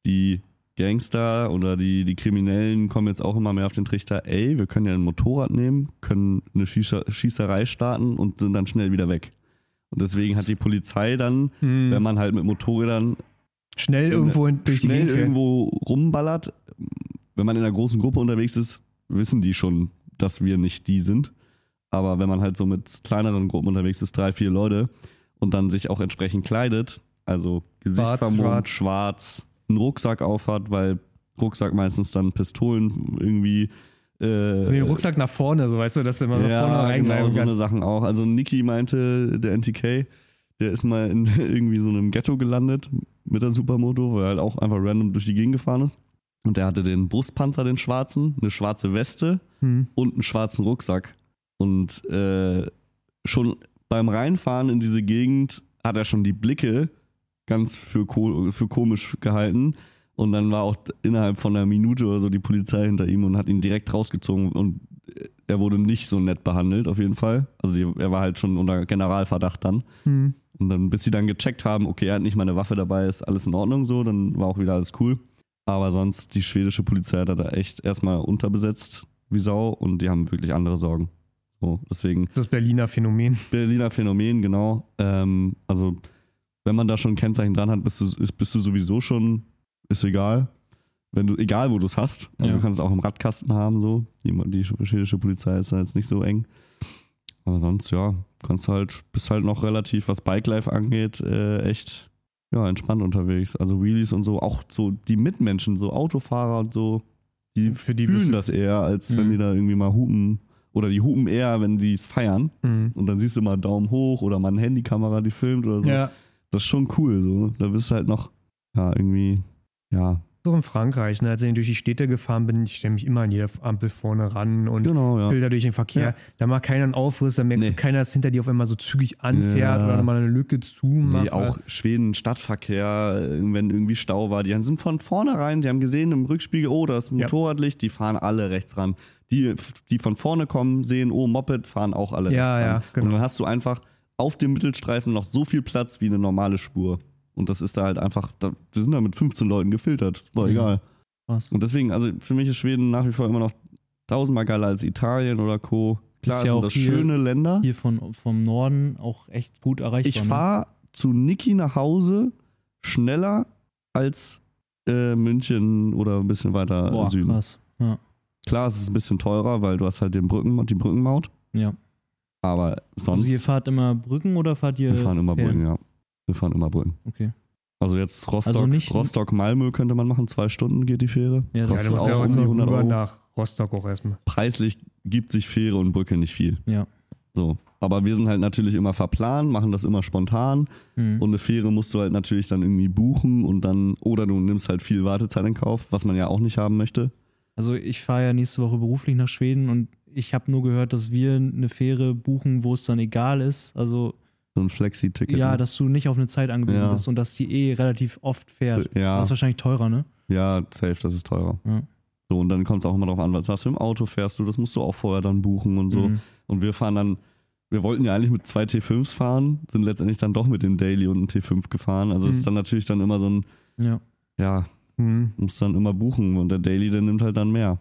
die Gangster oder die, die Kriminellen kommen jetzt auch immer mehr auf den Trichter, ey, wir können ja ein Motorrad nehmen, können eine Schießer, Schießerei starten und sind dann schnell wieder weg. Und deswegen hat die Polizei dann, Hm. wenn man halt mit Motorrädern schnell irgendwo hin- durch die schnell Gegend fährt. irgendwo rumballert, wenn man in einer großen Gruppe unterwegs ist, wissen die schon, dass wir nicht die sind. Aber wenn man halt so mit kleineren Gruppen unterwegs ist, drei, vier Leute, und dann sich auch entsprechend kleidet, also Gesicht vermummt, schwarz, einen Rucksack aufhat, weil Rucksack meistens dann Pistolen irgendwie äh, Also den Rucksack nach vorne, so weißt du, dass du immer nach vorne ja, reinbleiben genau, so eine. Sachen auch. Also Niki meinte, der NTK, der ist mal in <laughs> irgendwie so einem Ghetto gelandet mit der Supermoto, weil er halt auch einfach random durch die Gegend gefahren ist. Und der hatte den Brustpanzer, den schwarzen, eine schwarze Weste Hm. und einen schwarzen Rucksack. Und äh, schon beim Reinfahren in diese Gegend hat er schon die Blicke ganz für, ko für komisch gehalten. Und dann war auch innerhalb von einer Minute oder so die Polizei hinter ihm und hat ihn direkt rausgezogen. Und er wurde nicht so nett behandelt, auf jeden Fall. Also er war halt schon unter Generalverdacht dann. Hm. Und dann, bis sie dann gecheckt haben, okay, er hat nicht mal eine Waffe dabei, ist alles in Ordnung so, dann war auch wieder alles cool. Aber sonst, die schwedische Polizei hat da echt erstmal unterbesetzt wie Sau und die haben wirklich andere Sorgen. So, deswegen Das Berliner Phänomen. Berliner Phänomen, genau. Ähm, also, wenn man da schon ein Kennzeichen dran hat, bist du, ist, bist du sowieso schon, ist egal. Wenn du, egal wo du es hast. Also Ja. du kannst es auch im Radkasten haben, so. Die, die schwedische Polizei ist da jetzt nicht so eng. Aber sonst, ja, kannst halt, bist halt noch relativ, was Bike Life angeht, äh, echt, ja, entspannt unterwegs. Also Wheelies und so, auch so die Mitmenschen, so Autofahrer und so, die Für die fühlen das eher, als wenn Mhm. die da irgendwie mal hupen. Oder die hupen eher, wenn die es feiern. Hm. Und dann siehst du mal Daumen hoch oder mal eine Handykamera, die filmt oder so. Ja. Das ist schon cool. So. Da bist du halt noch, ja, irgendwie, ja, So in Frankreich, ne? als ich durch die Städte gefahren bin, ich stelle mich immer an jeder Ampel vorne ran und genau, ja. Bilder durch den Verkehr. Ja. Da macht keiner einen Aufriss, da merkst Nee. du keiner, dass hinter dir auf einmal so zügig anfährt Ja. oder mal eine Lücke zumacht. Nee, auch Schweden, Stadtverkehr, wenn irgendwie Stau war, die sind von vornherein, die haben gesehen im Rückspiegel, oh, da ist ein Ja. Motorradlicht, die fahren alle rechts ran. Die, die von vorne kommen, sehen, oh, Moped, fahren auch alle Ja, rechts ja, ran. genau. Und dann hast du einfach auf dem Mittelstreifen noch so viel Platz wie eine normale Spur. Und das ist da halt einfach, da, wir sind da mit 15 Leuten gefiltert, war Mhm. egal. Krass. Und deswegen, also für mich ist Schweden nach wie vor immer noch tausendmal geiler als Italien oder Co. Klar, Ist es ja sind auch das hier- schöne Länder. Hier von, vom Norden auch echt gut erreichbar. Ich ne? fahre zu Niki nach Hause schneller als äh, München oder ein bisschen weiter Boah, Süden. krass. Ja. Klar, es ist ein bisschen teurer, weil du hast halt den Brücken, die Brückenmaut. ja. Aber sonst, Also ihr fahrt immer Brücken oder fahrt ihr. wir fahren immer Fähren? Brücken, ja. Wir fahren immer Brücken. Okay. Also jetzt Rostock, Also nicht- Rostock Malmö könnte man machen, zwei Stunden geht die Fähre. Ja, das ja, du musst ja auch auch um die noch 100 rüber Euro. nach Rostock auch erstmal. Preislich gibt sich Fähre und Brücke nicht viel. Ja. So. Aber wir sind halt natürlich immer verplant, machen das immer spontan. Mhm. Und eine Fähre musst du halt natürlich dann irgendwie buchen und dann, oder du nimmst halt viel Wartezeit in Kauf, was man ja auch nicht haben möchte. Also ich fahre ja nächste Woche beruflich nach Schweden und ich habe nur gehört, dass wir eine Fähre buchen, wo es dann egal ist. Also So ein Flexi-Ticket. ja, ne? dass du nicht auf eine Zeit angewiesen Ja. bist und dass die eh relativ oft fährt. ja, Das ist wahrscheinlich teurer, ne? ja, safe, das ist teurer. Ja. So, und dann kommt es auch immer darauf an, was für im Auto fährst du, das musst du auch vorher dann buchen und so. Mhm. Und wir fahren dann, wir wollten ja eigentlich mit zwei T5s fahren, sind letztendlich dann doch mit dem Daily und einem T5 gefahren. Also es Mhm. ist dann natürlich dann immer so ein, Ja. ja, Hm. musst dann immer buchen und der Daily, der nimmt halt dann mehr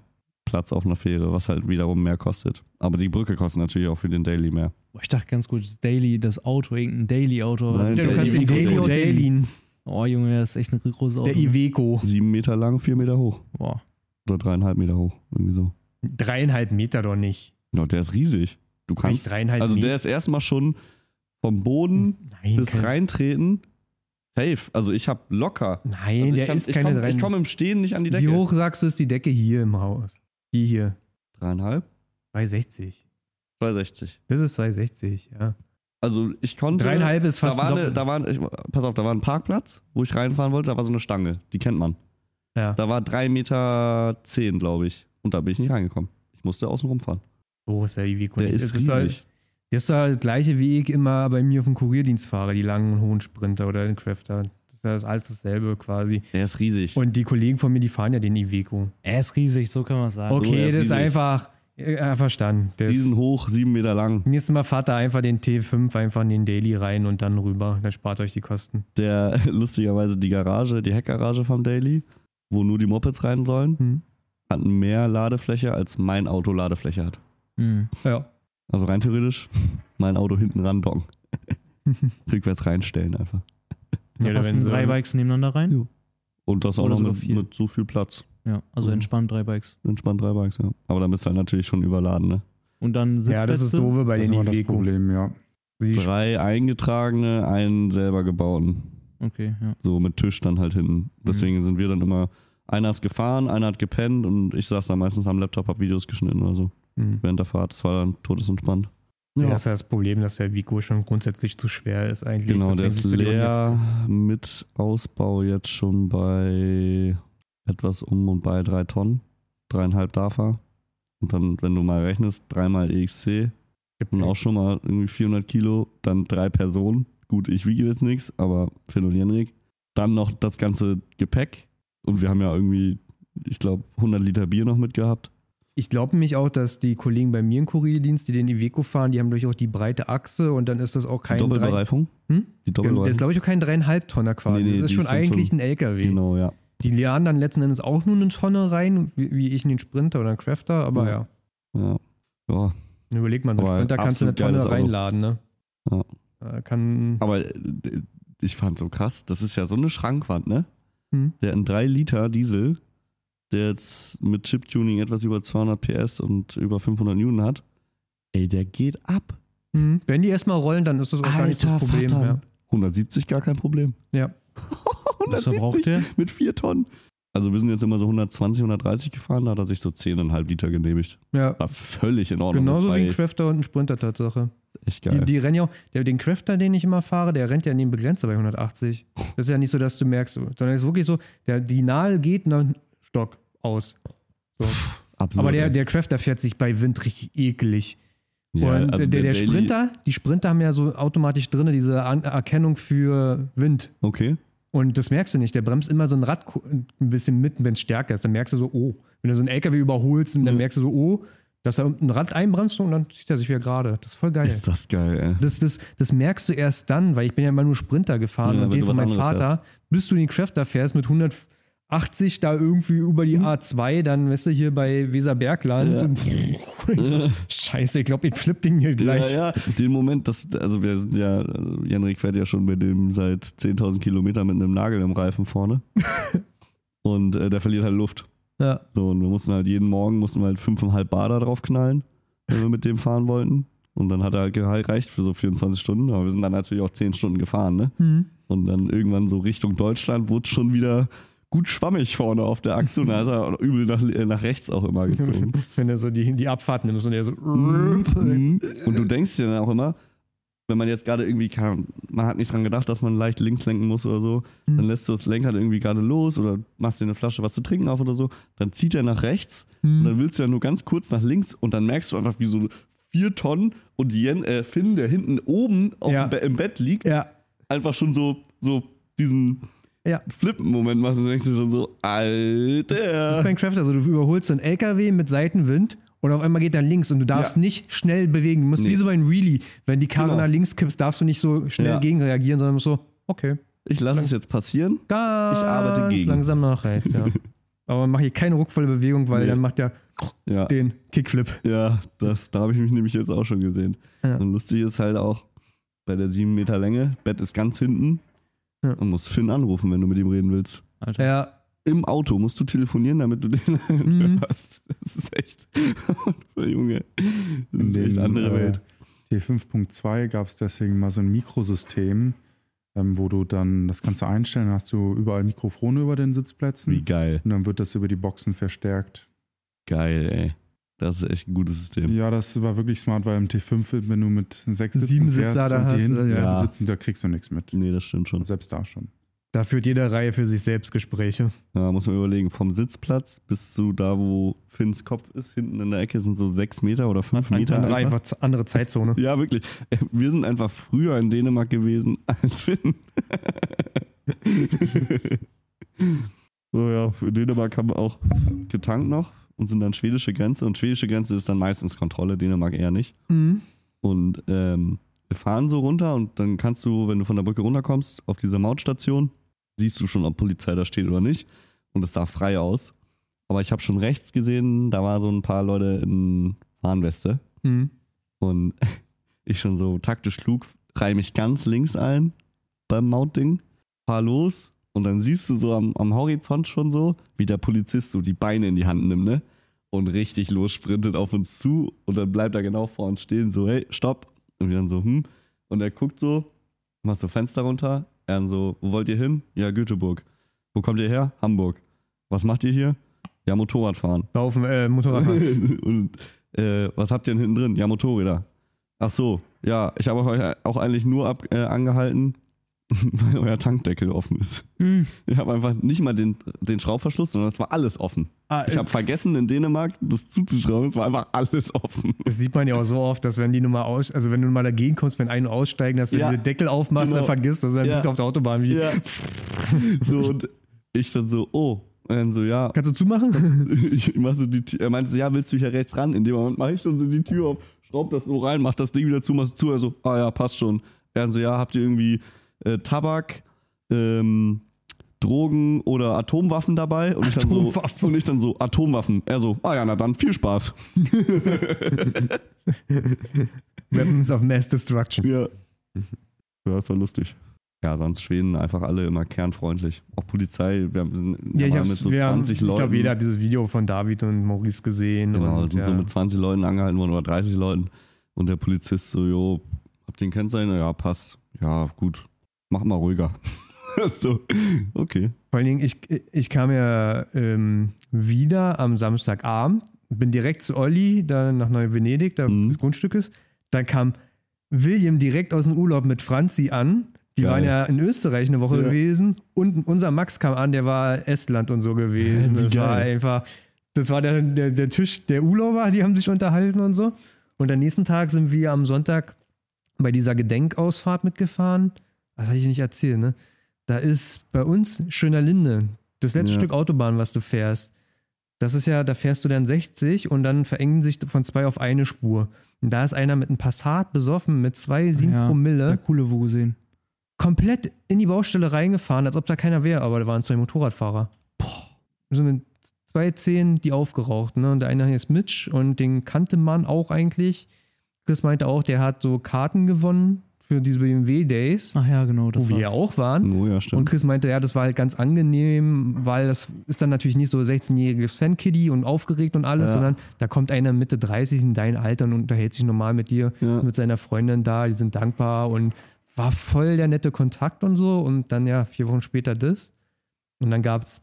Platz auf einer Fähre, was halt wiederum mehr kostet. Aber die Brücke kostet natürlich auch für den Daily mehr. Ich dachte ganz gut, das Daily, das Auto, irgendein Daily-Auto. Nein, Ja, du kannst den Daily- und Daily. Oh Junge, das ist echt ein großes Auto. Der Iveco. Sieben Meter lang, vier Meter hoch. Boah. Oder dreieinhalb Meter hoch, irgendwie so. Dreieinhalb Meter doch nicht. Genau, der ist riesig. Du kannst, dreieinhalb also der ist erstmal schon vom Boden Nein, bis kein- reintreten safe. Also ich habe locker. Nein, Also ich der kann- ist ich keine komm- drei. Ich komme im Stehen nicht an die Decke. Wie hoch sagst du, ist die Decke hier im Haus? Die hier. Dreieinhalb? 260. 260. Das ist 260, ja. Also ich konnte. Dreieinhalb ist Da fast war, ein eine, da war, ein- ich, pass auf, da war ein Parkplatz, wo ich reinfahren wollte, da war so eine Stange, die kennt man. Ja. Da war 3,10 Meter, zehn, glaube ich. Und da bin ich nicht reingekommen. Ich musste außen rumfahren. Wo ist der Iveco? Der nicht? ist das ist, halt, riesig. das ist der gleiche wie ich immer bei mir auf dem Kurierdienst fahre, die langen und hohen Sprinter oder den Crafter. Das ist ja das alles dasselbe quasi. Der ist riesig. Und die Kollegen von mir, die fahren ja den Iveco. Er ist riesig, so kann man sagen. Okay, ist das ist einfach, ja, verstanden. Der ist, Riesenhoch, sieben Meter lang. nächstes Mal fahrt da einfach den T5 einfach in den Daily rein und dann rüber. Dann spart euch die Kosten. Der <laughs> lustigerweise die Garage, die Heckgarage vom Daily, wo nur die Mopeds rein sollen, Hm. hat mehr Ladefläche, als mein Auto Ladefläche hat. Mhm. Ja. Also rein theoretisch, <laughs> mein Auto hinten ran docken. <laughs> Rückwärts reinstellen einfach. Da Ja, da passen sie- drei Bikes nebeneinander rein. Ja. Und das auch Oder noch sogar mit, mit so viel Platz. Ja, also Mhm. entspannt drei Bikes. Entspannt drei Bikes, ja. Aber dann bist du halt natürlich schon überladen, ne? Und dann Sitzplätze. Ja, das ist doofe bei Das den das Iveco. Problem, ja. Die Drei eingetragene, einen selber gebauten. Okay, ja. So mit Tisch dann halt hinten. Deswegen sind wir dann immer, einer ist gefahren, einer hat gepennt und ich saß dann meistens am Laptop, hab Videos geschnitten oder so Hm. während der Fahrt. Das war dann todesentspannt. Ja. Das ist ja das Problem, dass der Vico schon grundsätzlich zu schwer ist eigentlich. Genau, der ist leer mit Ausbau jetzt schon bei etwas um und bei drei Tonnen. Dreieinhalb darf er. Und dann, wenn du mal rechnest, dreimal EXC und auch schon mal irgendwie 400 Kilo, dann drei Personen. Gut, ich wiege jetzt nichts, aber Phil und Jenrik. Dann noch das ganze Gepäck. Und wir haben ja irgendwie, ich glaube, 100 Liter Bier noch mitgehabt. Ich glaube nämlich auch, dass die Kollegen bei mir im Kurierdienst, die den Iveco fahren, die haben durchaus die breite Achse und dann ist das auch Die kein drei, Doppelbereifung? Hm? Die Das Doppelbereifung. ist, glaube ich, auch kein dreieinhalb Tonner quasi. Nee, nee, das ist die schon eigentlich schon- ein LKW. Genau, ja. Die lernen dann letzten Endes auch nur eine Tonne rein, wie, wie ich in den Sprinter oder einen Crafter, aber Ja. ja. Ja. ja. Überleg mal, so einen Sprinter kannst du eine Tonne reinladen, ne? Ja. Kann. Aber äh, ich fand so krass, das ist ja so eine Schrankwand, ne? Hm. Der in 3 Liter Diesel, der jetzt mit Chip-Tuning etwas über 200 PS und über 500 Newton hat, ey, der geht ab. Mhm. Wenn die erstmal rollen, dann ist das auch gar nicht das Alter Problem. Ja. 170 gar kein Problem. ja. <laughs> Was verbraucht der? mit 4 Tonnen. Also wir sind jetzt immer so 120, 130 gefahren, da hat er sich so 10,5 Liter genehmigt. ja. Was völlig in Ordnung Genauso ist. wie bei ein Crafter und ein Sprinter, Tatsache. echt Die, geil. die rennen ja auch, der, den Crafter, den ich immer fahre, der rennt ja in den Begrenzer bei 180. Das ist ja nicht so, dass du merkst, so, sondern es ist wirklich so, der, die Nahe geht und dann Stock aus. So. Absolut. Aber der, der Crafter fährt sich bei Wind richtig eklig. Ja, und also der, der, Daily- Sprinter, die Sprinter haben ja so automatisch drin diese An Erkennung für Wind. Okay. Und das merkst du nicht. Der bremst immer so ein Rad ein bisschen mit, wenn es stärker ist. Dann merkst du so, oh. Wenn du so einen LKW überholst, dann Ja. merkst du so, oh, dass er ein Rad einbremst und dann zieht er sich wieder gerade. Das ist voll geil. Ist das geil, ey. Das, das, das merkst du erst dann, weil ich bin ja immer nur Sprinter gefahren Ja, und den von meinem Vater, bis du den Crafter fährst mit 180 da irgendwie über die A2, dann weißt du hier bei Weserbergland Ja. und <laughs> ich so, <laughs> scheiße, ich glaube, ich flipp den hier gleich. Ja, ja, den Moment, das, also wir sind ja, also Jenrik fährt ja schon mit dem seit 10.000 Kilometern mit einem Nagel im Reifen vorne. <laughs> und äh, der verliert halt Luft. Ja. So, und wir mussten halt jeden Morgen, mussten wir halt 5,5 Bar da drauf knallen, wenn wir mit dem fahren wollten. Und dann hat er halt gereicht für so 24 Stunden, aber wir sind dann natürlich auch 10 Stunden gefahren, ne? Hm. Und dann irgendwann so Richtung Deutschland wurde schon wieder gut schwammig vorne auf der Achse und da ist er übel nach, äh, nach rechts auch immer gezogen. <laughs> Wenn er so die, die Abfahrt nimmt und er so. <laughs> Mhm. Und du denkst dir dann auch immer, wenn man jetzt gerade irgendwie kann, man hat nicht dran gedacht, dass man leicht links lenken muss oder so, dann lässt du das Lenkrad irgendwie gerade los oder machst dir eine Flasche was zu trinken auf oder so, dann zieht er nach rechts und dann willst du ja nur ganz kurz nach links und dann merkst du einfach, wie so vier Tonnen und Jen, äh, Finn, der hinten oben Ja. Be im Bett liegt, Ja. einfach schon so, so diesen Ja. Flippen-Moment machst und denkst du schon so, Alter. Das ist beim Crafter so. Du überholst so einen LKW mit Seitenwind und auf einmal geht er links und du darfst Ja. nicht schnell bewegen. Du musst Nee. wie so beim Wheelie, wenn die Karre Genau. nach links kippst, darfst du nicht so schnell Ja. gegenreagieren, sondern musst so, okay, ich lasse es jetzt passieren. ganz Ich arbeite gegen. langsam nach rechts, ja. <laughs> Aber mach hier keine ruckvolle Bewegung, weil Nee. dann macht er Ja. den Kickflip. Ja, das, da habe ich mich nämlich jetzt auch schon gesehen. Und lustig ist halt auch, bei der 7 Meter Länge, Bett ist ganz hinten. Ja. Und musst Finn anrufen, wenn du mit ihm reden willst. Alter. Ja, Im Auto musst du telefonieren, damit du den <laughs> Mhm. hörst. Das ist echt. <laughs> Junge. Das In ist echt andere äh, Welt. T5.2 gab es deswegen mal so ein Mikrosystem, ähm, wo du dann, das kannst du einstellen, dann hast du überall Mikrofone über den Sitzplätzen Wie geil. und dann wird das über die Boxen verstärkt. Geil, ey. Das ist echt ein gutes System. Ja, das war wirklich smart, weil im T5, wenn du mit sechs Sieben Sitzen Sitzer fährst da und die hast hinten ja. selben sitzen, da kriegst du nichts mit. Nee, das stimmt schon. Selbst da schon. da führt jede Reihe für sich selbst Gespräche. Ja, muss man überlegen, vom Sitzplatz bis zu da, wo Finns Kopf ist, hinten in der Ecke sind so sechs Meter oder fünf Meter. Andere, einfach. andere Zeitzone. <laughs> Ja, wirklich. Äh, Wir sind einfach früher in Dänemark gewesen <laughs> als Finn. <laughs> so, ja, für Dänemark haben wir auch getankt noch und sind dann schwedische Grenze. Und schwedische Grenze ist dann meistens Kontrolle, Dänemark eher nicht. Mhm. Und ähm, wir fahren so runter und dann kannst du, wenn du von der Brücke runterkommst, auf dieser Mautstation, siehst du schon, ob Polizei da steht oder nicht. Und es sah frei aus. Aber ich habe schon rechts gesehen, da war so ein paar Leute in Warnweste. Mhm. Und <laughs> ich schon so taktisch klug, reihe mich ganz links ein beim Mautding, fahr los und dann siehst du so am, am Horizont schon so, wie der Polizist so die Beine in die Hand nimmt, ne? Und richtig lossprintet auf uns zu und dann bleibt er genau vor uns stehen, so, hey, stopp. Und wir dann so, hm. Und er guckt so, machst so Fenster runter, er dann so, wo wollt ihr hin? Ja, Göteborg. Wo kommt ihr her? Hamburg. Was macht ihr hier? Ja, Motorrad fahren. Saufen, äh, Motorrad. <laughs> und äh, was habt ihr denn hinten drin? Ja, Motorräder. Ach so, ja, ich habe euch auch eigentlich nur ab, äh, angehalten, <laughs> weil euer Tankdeckel offen ist. Hm. Ich habe einfach nicht mal den, den Schraubverschluss, sondern es war alles offen. Ah, Ich habe vergessen, in Dänemark das zuzuschrauben. Es war einfach alles offen. Das sieht man ja auch so oft, dass wenn die Nummer aus, also wenn du mal dagegen kommst, wenn ein- und aussteigen, dass du Ja. diese Deckel aufmachst, Genau. dann vergisst das, dann Ja. siehst du auf der Autobahn wie. Ja. So, und ich dann so, oh. Und dann so, ja. Kannst du zumachen? <laughs> Ich mach so die. Er meinte so, ja, willst du hier rechts ran? In dem Moment mache ich schon so die Tür auf, schraub das so rein, mach das Ding wieder zu, mach zu. Er so, ah ja, passt schon. Er so, ja, habt ihr irgendwie äh, Tabak, ähm, Drogen oder Atomwaffen dabei? Und ich dann so, Atomwaffen. und ich dann so, Atomwaffen. Er so, ah ja, na dann, viel Spaß. <laughs> Weapons of Mass Destruction. Ja. Ja, das war lustig. Ja, sonst Schweden einfach alle immer kernfreundlich. Auch Polizei, wir sind Ja, ich, mit so wir haben- 20 ich Leuten. glaube, jeder hat dieses Video von David und Maurice gesehen. Genau, und, sind ja. so mit 20 Leuten angehalten worden oder 30 Leuten. Und der Polizist so, jo, habt ihr ein Kennzeichen? Ja, passt. Ja, gut. Mach mal ruhiger. <laughs> so, okay. Vor allen Dingen, ich, ich kam ja ähm, wieder am Samstagabend, bin direkt zu Olli, da nach Neu-Venedig, da Mhm. des Grundstückes. Dann kam William direkt aus dem Urlaub mit Franzi an. Die Geil. waren ja in Österreich eine Woche Ja. gewesen. Und unser Max kam an, der war Estland und so gewesen. Wie das war einfach, das war der, der, der Tisch der Urlauber, die haben sich unterhalten und so. Und am nächsten Tag sind wir am Sonntag bei dieser Gedenkausfahrt mitgefahren. Was habe ich nicht erzählt, ne? Da ist bei uns Schöner Linde, das letzte Ja. Stück Autobahn, was du fährst. Das ist ja, da fährst du dann 60 und dann verengen sich von zwei auf eine Spur. Und da ist einer mit einem Passat besoffen mit zwei, sieben Ja, Promille Der coole Wo gesehen. komplett in die Baustelle reingefahren, als ob da keiner wäre, aber da waren zwei Motorradfahrer. Boah. So mit zwei Zehen, die aufgeraucht, ne? Und der eine ist Mitch und den kannte man auch eigentlich. Chris meinte auch, der hat so Karten gewonnen für diese BMW Days, Ach ja, genau, das wo wir ja war's. auch waren. Oh ja, Und stimmt. Chris meinte, ja, das war halt ganz angenehm, weil das ist dann natürlich nicht so 16-jähriges Fankiddy und aufgeregt und alles, Ja. sondern da kommt einer Mitte 30 in dein Alter und unterhält sich normal mit dir, Ja. ist mit seiner Freundin da, die sind dankbar und war voll der nette Kontakt und so. Und dann ja, vier Wochen später das. Und dann gab es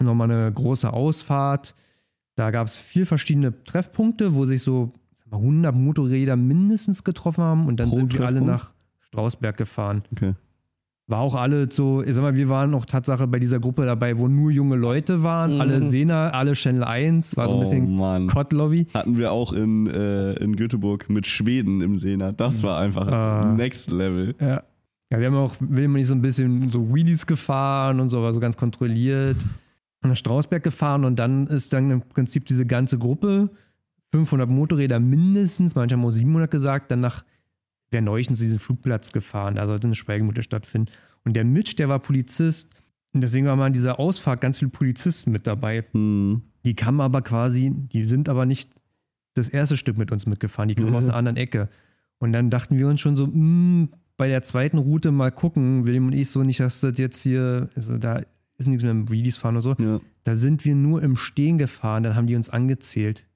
nochmal eine große Ausfahrt. Da gab es vier verschiedene Treffpunkte, wo sich so sag mal, 100 Motorräder mindestens getroffen haben. Und dann Pro sind wir alle nach Strausberg gefahren. Okay. War auch alle so, ich sag mal, wir waren auch Tatsache bei dieser Gruppe dabei, wo nur junge Leute waren, Mhm. alle Sena, alle Channel 1, war so ein oh bisschen Mann. Kott-Lobby. Hatten wir auch in, äh, in Göteborg mit Schweden im Sena. Das war einfach Ah. next level. Ja. Ja, wir haben auch, will man nicht so ein bisschen so Wheelies gefahren und so, war so ganz kontrolliert. Nach Strausberg gefahren und dann ist dann im Prinzip diese ganze Gruppe, 500 Motorräder mindestens, manche haben auch 700 gesagt, dann nach Werneuchen zu diesem Flugplatz gefahren. Da sollte eine Schweigemutter stattfinden. Und der Mitch, der war Polizist. Und deswegen waren mal an dieser Ausfahrt ganz viele Polizisten mit dabei. Hm. Die kamen aber quasi, die sind aber nicht das erste Stück mit uns mitgefahren, die kamen aus einer anderen Ecke. Und dann dachten wir uns schon so, mh, bei der zweiten Route mal gucken, William und ich so nicht, dass das jetzt hier, also da ist nichts mehr im Wheelies fahren oder so. Ja. Da sind wir nur im Stehen gefahren, dann haben die uns angezählt.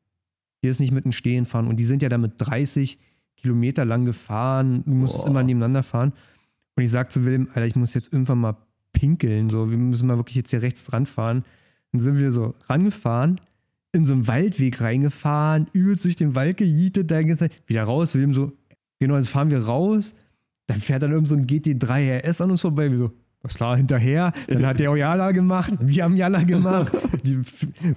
Hier ist nicht mit dem Stehen fahren. Und die sind ja da mit 30 Kilometer lang gefahren. Du musstest Boah. immer nebeneinander fahren. Und ich sag zu William, Alter, ich muss jetzt irgendwann mal pinkeln. So, wir müssen mal wirklich jetzt hier rechts dran fahren. Dann sind wir so rangefahren, in so einen Waldweg reingefahren, übelst durch den Wald gejietet, da ganze Zeit, wieder raus. William so, genau, jetzt fahren wir raus. Dann fährt dann irgend so ein GT3 RS an uns vorbei. Wir so, was klar, hinterher. Dann hat der auch Jala gemacht. Wir haben Jala gemacht. <laughs> Die,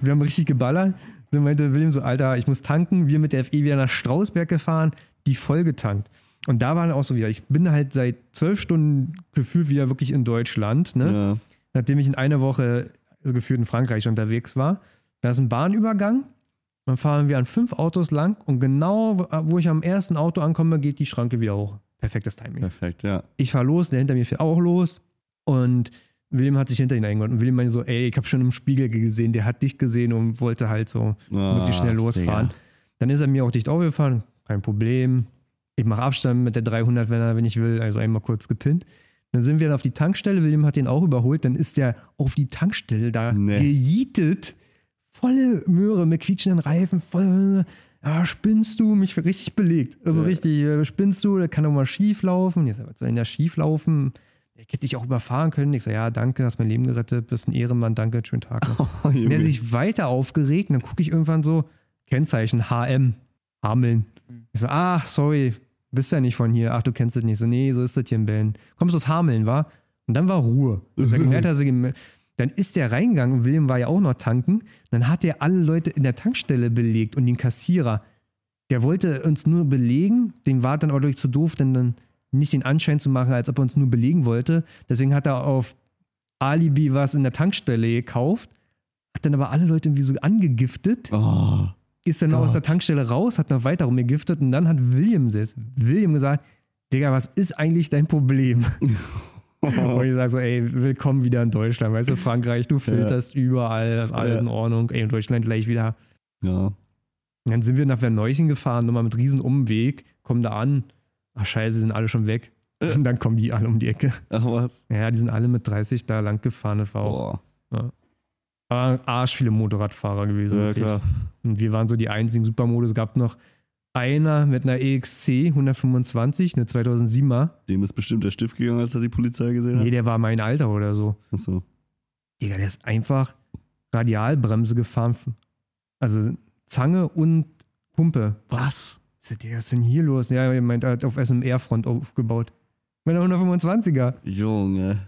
wir haben richtig geballert. Dann meinte William so, Alter, ich muss tanken. Wir mit der FE wieder nach Strausberg gefahren, die voll getankt. Und da waren auch so wieder, ich bin halt seit zwölf Stunden gefühlt wieder wirklich in Deutschland, ne? Ja. Nachdem ich in einer Woche also gefühlt in Frankreich unterwegs war. Da ist ein Bahnübergang. Dann fahren wir an fünf Autos lang und genau, wo ich am ersten Auto ankomme, geht die Schranke wieder hoch. Perfektes Timing. Perfekt, ja. Ich fahre los, der hinter mir fährt auch los. Und William hat sich hinter ihn eingeholt. Und William meinte so, ey, ich habe schon im Spiegel gesehen, der hat dich gesehen und wollte halt so möglichst schnell Ah, losfahren. Digga. Dann ist er mir auch dicht aufgefahren, kein Problem. Ich mache Abstand mit der 300, wenn, er, wenn ich will, also einmal kurz gepinnt. Dann sind wir dann auf die Tankstelle, William hat den auch überholt, dann ist der auf die Tankstelle da Nee. gejietet. Volle Möhre mit quietschenden Reifen, voll, ja, spinnst du, mich richtig belegt. Also Ja. richtig, äh, spinnst du, der kann doch mal schief laufen. Ich sag, was soll denn da schief laufen? Ich hätte dich auch überfahren können. Ich sage, ja, danke, hast mein Leben gerettet, bist ein Ehrenmann, danke, schönen Tag noch. <laughs> Oh, der sich weiter aufgeregt, dann gucke ich irgendwann so, Kennzeichen HM, Hameln. Ich so, ah, sorry, bist ja nicht von hier, ach, du kennst das nicht. So, nee, so ist das hier in Bällen. Kommst aus Hameln, war? Und dann war Ruhe. Dann ist der reingegangen William war ja auch noch tanken. Dann hat er alle Leute in der Tankstelle belegt und den Kassierer. Der wollte uns nur belegen, dem war dann durch zu doof, denn dann nicht den Anschein zu machen, als ob er uns nur belegen wollte. Deswegen hat er auf Alibi was in der Tankstelle gekauft, hat dann aber alle Leute irgendwie so angegiftet Oh. Ist dann noch aus der. Tankstelle raus, hat noch weiter rumgegiftet und dann hat William selbst, William gesagt, Digga, was ist eigentlich dein Problem? <laughs> und ich sage so, ey, willkommen wieder in Deutschland, weißt du, Frankreich, du filterst überall, das ist alles Ja. in Ordnung, ey, in Deutschland gleich wieder. Ja. Und dann sind wir nach Verneuchen gefahren, nochmal mit riesen Umweg, kommen da an, ach scheiße, sind alle schon weg. Und dann kommen die alle um die Ecke. Ach was. Ja, die sind alle mit 30 da lang gefahren, das war auch Boah. Arsch viele Motorradfahrer gewesen. Ja, wirklich. klar. Und wir waren so die einzigen Supermodus. Es gab noch einer mit einer EXC 125, eine 2007er. Dem ist bestimmt der Stift gegangen, als er die Polizei gesehen hat. Nee, der war mein Alter oder so. Achso. Digga, der ist einfach Radialbremse gefahren. Also Zange und Pumpe. Was? Digga, was ist denn hier los? Ja, er meint, er hat auf SMR-Front aufgebaut. Mit einer 125er. Junge.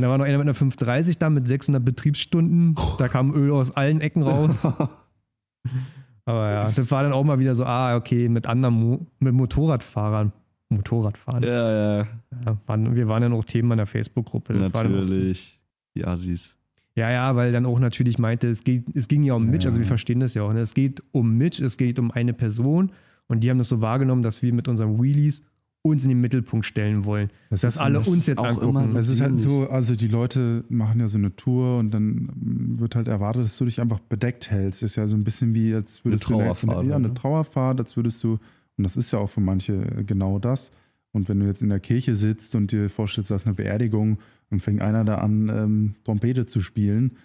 Und da war noch einer mit einer 530 da mit 600 Betriebsstunden. Da kam Öl aus allen Ecken raus. <laughs> Aber ja, das war dann auch mal wieder so, ah, okay, mit anderen Mo mit Motorradfahrern. Motorradfahren. ja, ja. Ja, waren, wir waren ja noch Themen in der Facebook-Gruppe. Dann auch- Natürlich. Die Assis. Ja, ja, weil dann auch natürlich meinte, es, geht, es ging ja um Mitch, also wir verstehen das ja auch. Ne? Es geht um Mitch, es geht um eine Person und die haben das so wahrgenommen, dass wir mit unseren Wheelies uns in den Mittelpunkt stellen wollen. Das dass ist- alle das uns jetzt auch angucken. immer so- Es ist halt so, also die Leute machen ja so eine Tour und dann wird halt erwartet, dass du dich einfach bedeckt hältst. Ist ja so ein bisschen wie, als würdest Eine du der, ja, eine oder? Trauerfahrt, als würdest du, und das ist ja auch für manche genau das. Und wenn du jetzt in der Kirche sitzt und dir vorstellst, du hast eine Beerdigung und fängt einer da an, ähm, Trompete zu spielen,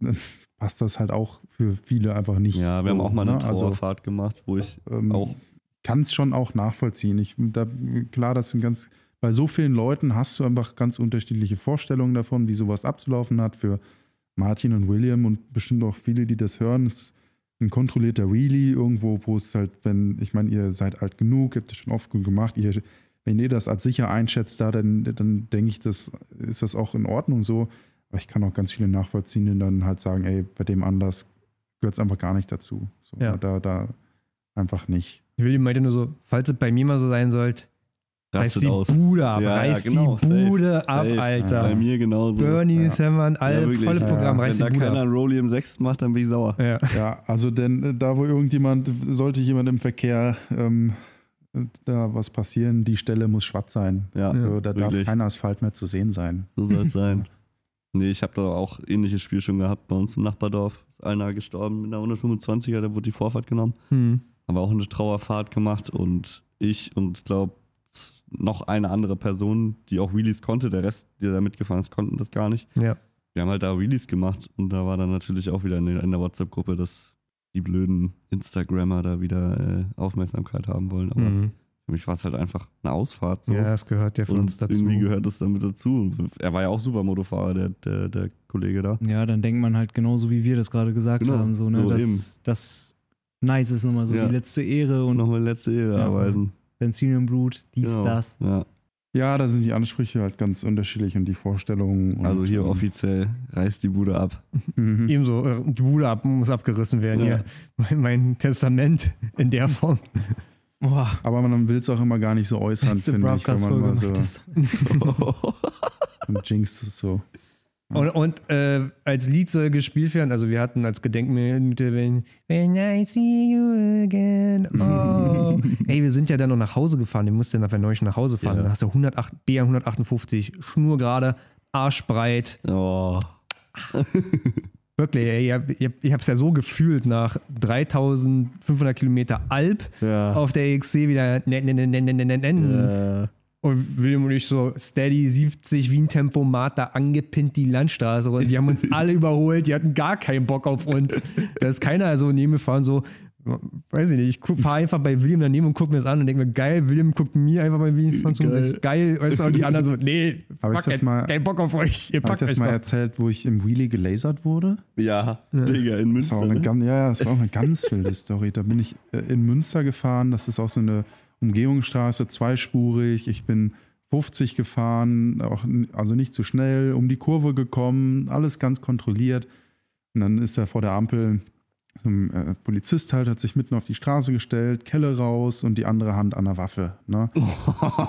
dann passt das halt auch für viele einfach nicht. Ja, wir haben so, auch mal eine ne? Also, Trauerfahrt gemacht, wo ich ähm, auch. Kann es schon auch nachvollziehen. Ich, da, klar, das sind ganz, bei so vielen Leuten hast du einfach ganz unterschiedliche Vorstellungen davon, wie sowas abzulaufen hat. Für Martin und William und bestimmt auch viele, die das hören, ist ein kontrollierter Wheelie irgendwo, wo es halt, wenn, ich meine, ihr seid alt genug, habt das schon oft genug gemacht, ihr, wenn ihr das als sicher einschätzt, da, dann, dann denke ich, das ist das auch in Ordnung so. Aber ich kann auch ganz viele nachvollziehen, die dann halt sagen, ey, bei dem Anlass gehört es einfach gar nicht dazu. So, Ja. Da, da einfach nicht. William meinte nur so, falls es bei mir mal so sein sollte, reiß die aus. Bude ab, Ja, ja, reiß genau, die safe, Bude ab, safe. Alter. Bei mir genauso. Bernie, Ja. Hammern, all, Ja, volle Programm, Ja, reiß Wenn die da Bude keiner ab. ein Rolli im Sechsten macht, dann bin ich sauer. Ja. Ja, also denn äh, da, wo irgendjemand, sollte jemand im Verkehr ähm, da was passieren, die Stelle muss schwarz sein. Ja, Also, da darf wirklich. kein Asphalt mehr zu sehen sein. So soll es <laughs> sein. Nee, ich habe da auch ähnliches Spiel schon gehabt bei uns im Nachbardorf. Ist einer gestorben mit einer 125er, da wurde die Vorfahrt genommen. Hm. Haben wir auch eine Trauerfahrt gemacht und ich und glaube noch eine andere Person, die auch Wheelies konnte. Der Rest, der da mitgefahren ist, konnten das gar nicht. Ja. Wir haben halt da Wheelies gemacht und da war dann natürlich auch wieder in der, WhatsApp-Gruppe, dass die blöden Instagrammer da wieder äh, Aufmerksamkeit haben wollen. Aber Hm. für mich war es halt einfach eine Ausfahrt. So. ja, das gehört ja von uns dazu. irgendwie gehört das damit dazu. Er war ja auch Supermotofahrer, der, der, der Kollege da. Ja, dann denkt man halt genauso, wie wir das gerade gesagt Genau, haben, so, ne, so dass eben. Nice ist nochmal so Ja. die letzte Ehre und Nochmal letzte Ehre Ja. erweisen. Benzinienblut, dies, Genau. das. Ja. Ja, da sind die Ansprüche halt ganz unterschiedlich und die Vorstellungen. Und, Also hier offiziell reißt die Bude ab. Mhm. Ebenso, äh, die Bude ab, muss abgerissen werden Ja. hier. Mein, mein Testament in der Form. Boah, Aber man will es auch immer gar nicht so äußern, finde ich, wenn man Broadcast-Folge. mal so <laughs> jinxt es so. Und, und äh, als Lied soll gespielt werden, also wir hatten als Gedenkminute, wenn When I see you again, oh. Ey, wir sind ja dann noch nach Hause gefahren, wir mussten ja nach Verneuchen nach Hause fahren. Ja. Da hast du 108, BR 158, schnurgerade, arschbreit. oh. Wirklich, ey, ich, hab, ich, hab, ich hab's ja so gefühlt nach 3500 Kilometer Alp Ja. auf der EXC wieder ne, ne, ne, ne, ne, ne, ne, ne. Äh, Und William und ich so steady 70 wie ein Tempomat da angepinnt die Landstraße und die haben uns <laughs> alle überholt, die hatten gar keinen Bock auf uns. Da ist keiner so neben mir fahren so, weiß ich nicht, ich fahre einfach bei William daneben und gucke mir das an und denke mir, geil, William guckt mir einfach bei William fahren zu und Geil. geil, weißt du, und die anderen so, nee, Hab ich das mal- kein Bock auf euch, ihr Habe ich packt das mal noch. erzählt, wo ich im Wheelie gelasert wurde? ja, Digga, in Das war Münster. auch eine, Ne? ganz, ja, ja, das war auch eine ganz wilde Story. Da bin ich äh, in Münster gefahren. Das ist auch so eine Umgehungsstraße, zweispurig. Ich bin 50 gefahren, auch, also nicht zu schnell, um die Kurve gekommen, alles ganz kontrolliert. Und dann ist er vor der Ampel, so ein äh, Polizist halt, hat sich mitten auf die Straße gestellt, Kelle raus und die andere Hand an der Waffe. Ne? <laughs>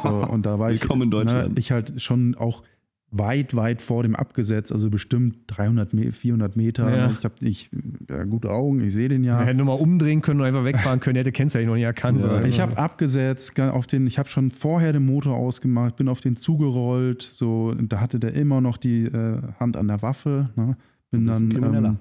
So, und da war Willkommen in ich, Deutschland. Ne, ich halt schon auch weit, weit vor dem abgesetzt, also bestimmt 300, Me 400 Meter. Ja. Ich habe ich, ja, gute Augen, ich sehe den ja. Er hätte nur mal umdrehen können und einfach wegfahren können, er hätte Kennzeichen noch nicht erkannt. Ja. Ich habe abgesetzt, auf den, ich habe schon vorher den Motor ausgemacht, bin auf den zugerollt, so, da hatte der immer noch die äh, Hand an der Waffe. Ne? Bin dann ähm,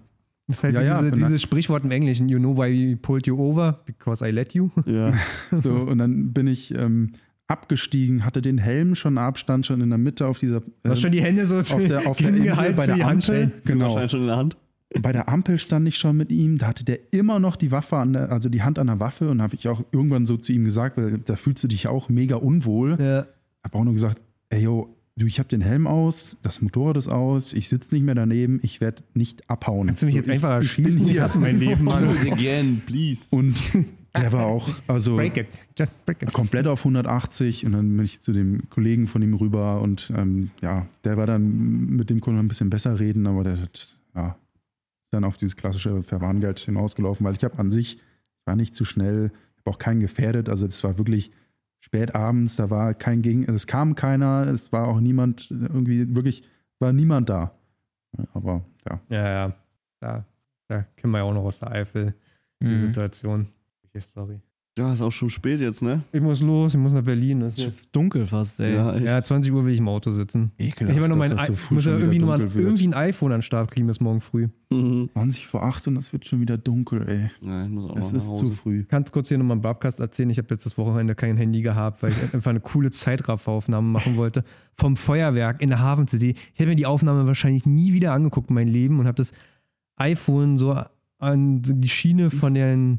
Das ist halt Ja, ja, diese, dieses Sprichwort im Englischen, you know why we pulled you over, because I let you. Ja. <laughs> so, und dann bin ich ähm, abgestiegen, hatte den Helm schon Abstand schon in der Mitte auf dieser äh, schon die Hände so auf der, auf der <laughs> Insel bei der Ampel. Genau. Wahrscheinlich schon in der Hand. Bei der Ampel stand ich schon mit ihm, da hatte der immer noch die Waffe an der, also die Hand an der Waffe und habe ich auch irgendwann so zu ihm gesagt, weil da fühlst du dich auch mega unwohl. Ja. Habe auch nur gesagt, ey yo, du, ich habe den Helm aus, das Motorrad ist aus, ich sitze nicht mehr daneben, ich werde nicht abhauen. Kannst du mich So, jetzt ich- einfach ich erschießen? Ich hier. hasse mein Leben, <laughs> Mann. again, please. Und <laughs> der war auch, also Break it. Just break it. komplett auf 180 und dann bin ich zu dem Kollegen von ihm rüber und ähm, ja, der war dann mit dem konnte man ein bisschen besser reden, aber der hat ja ist dann auf dieses klassische Verwarngeld hinausgelaufen, weil ich habe an sich war nicht zu schnell, habe auch keinen gefährdet, also das war wirklich spät abends, da war kein Gegen, es kam keiner, es war auch niemand irgendwie wirklich war niemand da. Ja, Aber ja, Ja, ja. Da, da kennen wir ja auch noch aus der Eifel die Mhm. Situation. Sorry. Ja, ist auch schon spät jetzt, ne? Ich muss los, ich muss nach Berlin. Das ist dunkel fast, ey. Ja, ja, 20 Uhr will ich im Auto sitzen. ekelhaft, Ich habe noch dass mein das so I- früh muss ja schon irgendwie, noch mal, irgendwie ein iPhone an den Start kriegen bis morgen früh. Mhm. 20 vor 8 und es wird schon wieder dunkel, ey. Ja, ich muss auch Es ist nach zu Hause. früh. Kannst kurz hier nochmal einen Babcast erzählen. Ich habe jetzt das Wochenende kein Handy gehabt, weil ich <laughs> einfach eine coole Zeitrafferaufnahme machen wollte. Vom Feuerwerk in der Hafen City. Ich hätte mir die Aufnahme wahrscheinlich nie wieder angeguckt in meinem Leben und habe das iPhone so an die Schiene von den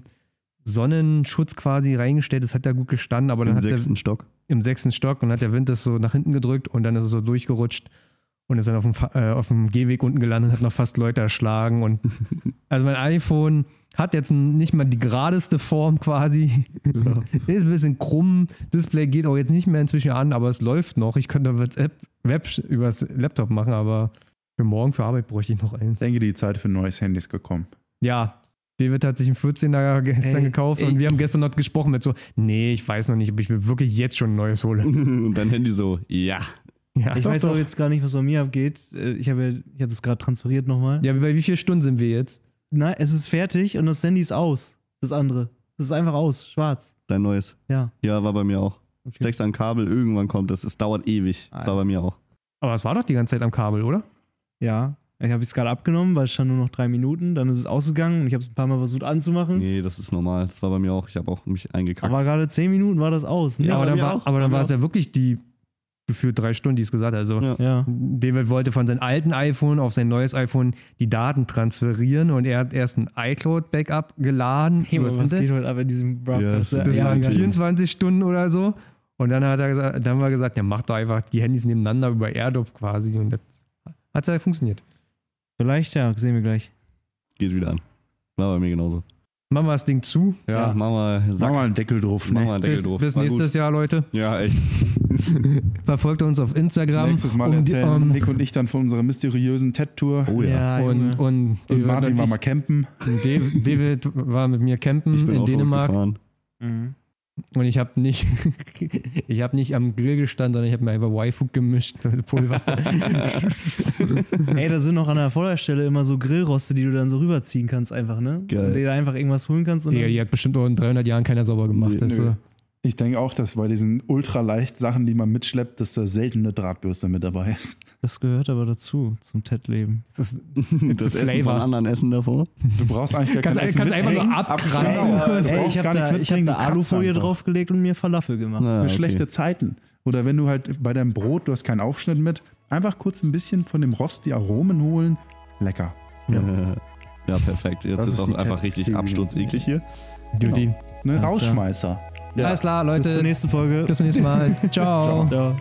Sonnenschutz quasi reingestellt. Das hat ja gut gestanden, aber dann Im hat der, sechsten Stock. im sechsten Stock und hat der Wind das so nach hinten gedrückt und dann ist es so durchgerutscht und ist dann auf dem, äh, auf dem Gehweg unten gelandet, hat noch fast Leute erschlagen und <laughs> also mein iPhone hat jetzt nicht mal die geradeste Form quasi. Ist ein bisschen krumm. Display geht auch jetzt nicht mehr inzwischen an, aber es läuft noch. Ich könnte WhatsApp Web übers Laptop machen, aber für morgen für Arbeit bräuchte ich noch eins. Ich denke, die Zeit für ein neues Handy ist gekommen. Ja, David hat sich einen 14er gestern Ey, gekauft ey. und wir haben gestern noch gesprochen mit so, nee, ich weiß noch nicht, ob ich mir wirklich jetzt schon ein neues hole. <laughs> Und dein Handy so, ja. Ja, Ich doch, weiß doch. auch jetzt gar nicht, was bei mir abgeht. Äh, Ich habe ich habe das gerade transferiert nochmal. Ja, bei wie vielen Stunden sind wir jetzt? Nein, es ist fertig und das Handy ist aus. Das andere. Das ist einfach aus, schwarz. Dein neues. Ja. Ja, war bei mir auch. Okay. Steckst ein Kabel, irgendwann kommt das. Es dauert ewig. Das war bei mir auch. Aber es war doch die ganze Zeit am Kabel, oder? Ja. Ich habe es gerade abgenommen, weil es stand nur noch drei Minuten. Dann ist es ausgegangen und ich habe es ein paar Mal versucht anzumachen. Nee, das ist normal. Das war bei mir auch. Ich habe auch mich eingekackt. Aber gerade zehn Minuten war das aus. Ne? Ja, aber dann war, aber dann war es ja wirklich die gefühlt drei Stunden, die es gesagt hat. Also Ja. David wollte von seinem alten iPhone auf sein neues iPhone die Daten transferieren und er hat erst ein iCloud-Backup geladen. Hey, was geht Internet. heute ab in diesem Broadcast? Ja, Das ja, waren geil. 24 Stunden oder so. Und dann hat er gesagt, dann haben wir gesagt, ja, mach doch einfach die Handys nebeneinander über AirDrop quasi. Und das hat ja funktioniert. Vielleicht, ja, sehen wir gleich. Geht wieder an. War bei mir genauso. Machen wir das Ding zu. Ja, Ja. mach mal, Sag sag, mal einen Deckel drauf, mach ne? mal einen Deckel Bis, drauf. bis War nächstes Jahr, Leute. Gut. Ja, <laughs> echt. Verfolgt uns auf Instagram. Nächstes Mal um die- erzählen um, Nick und ich dann von unserer mysteriösen TED-Tour. Oh ja. und, Junge. und, und Martin und war mal campen. David, David war mit mir campen Ich bin in auch Dänemark gefahren. Mhm. Und ich habe nicht, <laughs> ich habe nicht am Grill gestanden, sondern ich habe mir einfach Y-Food gemischt mit Pulver. <laughs> Ey, da sind noch an der Vorderstelle immer so Grillroste, die du dann so rüberziehen kannst, einfach, ne? Geil. Und dir da einfach irgendwas holen kannst. Und Digga, die hat bestimmt auch in 300 Jahren keiner sauber gemacht. Nee, das, Ich denke auch, dass bei diesen ultraleicht Sachen, die man mitschleppt, dass da selten eine Drahtbürste mit dabei ist. das gehört aber dazu, zum TED-Leben. das ist <laughs> Das Essen von anderen Essen davor. Du brauchst eigentlich gar Kannst- kein Essen kannst einfach nur abkratzen. Genau, du Ey, ich habe da, ich hab da Alufolie draufgelegt und mir Falafel gemacht. Ah, Für okay. schlechte Zeiten. Oder wenn du halt bei deinem Brot, du hast keinen Aufschnitt mit, einfach kurz ein bisschen von dem Rost die Aromen holen. Lecker. Ja, ja perfekt. Jetzt Das ist ist auch einfach richtig absturzeklig hier. Duty. Ne, Alles klar. Rausschmeißer. Ja. Alles klar, Leute. Bis zur nächsten Folge. Bis zum nächsten Mal. <laughs> Ciao. Ciao.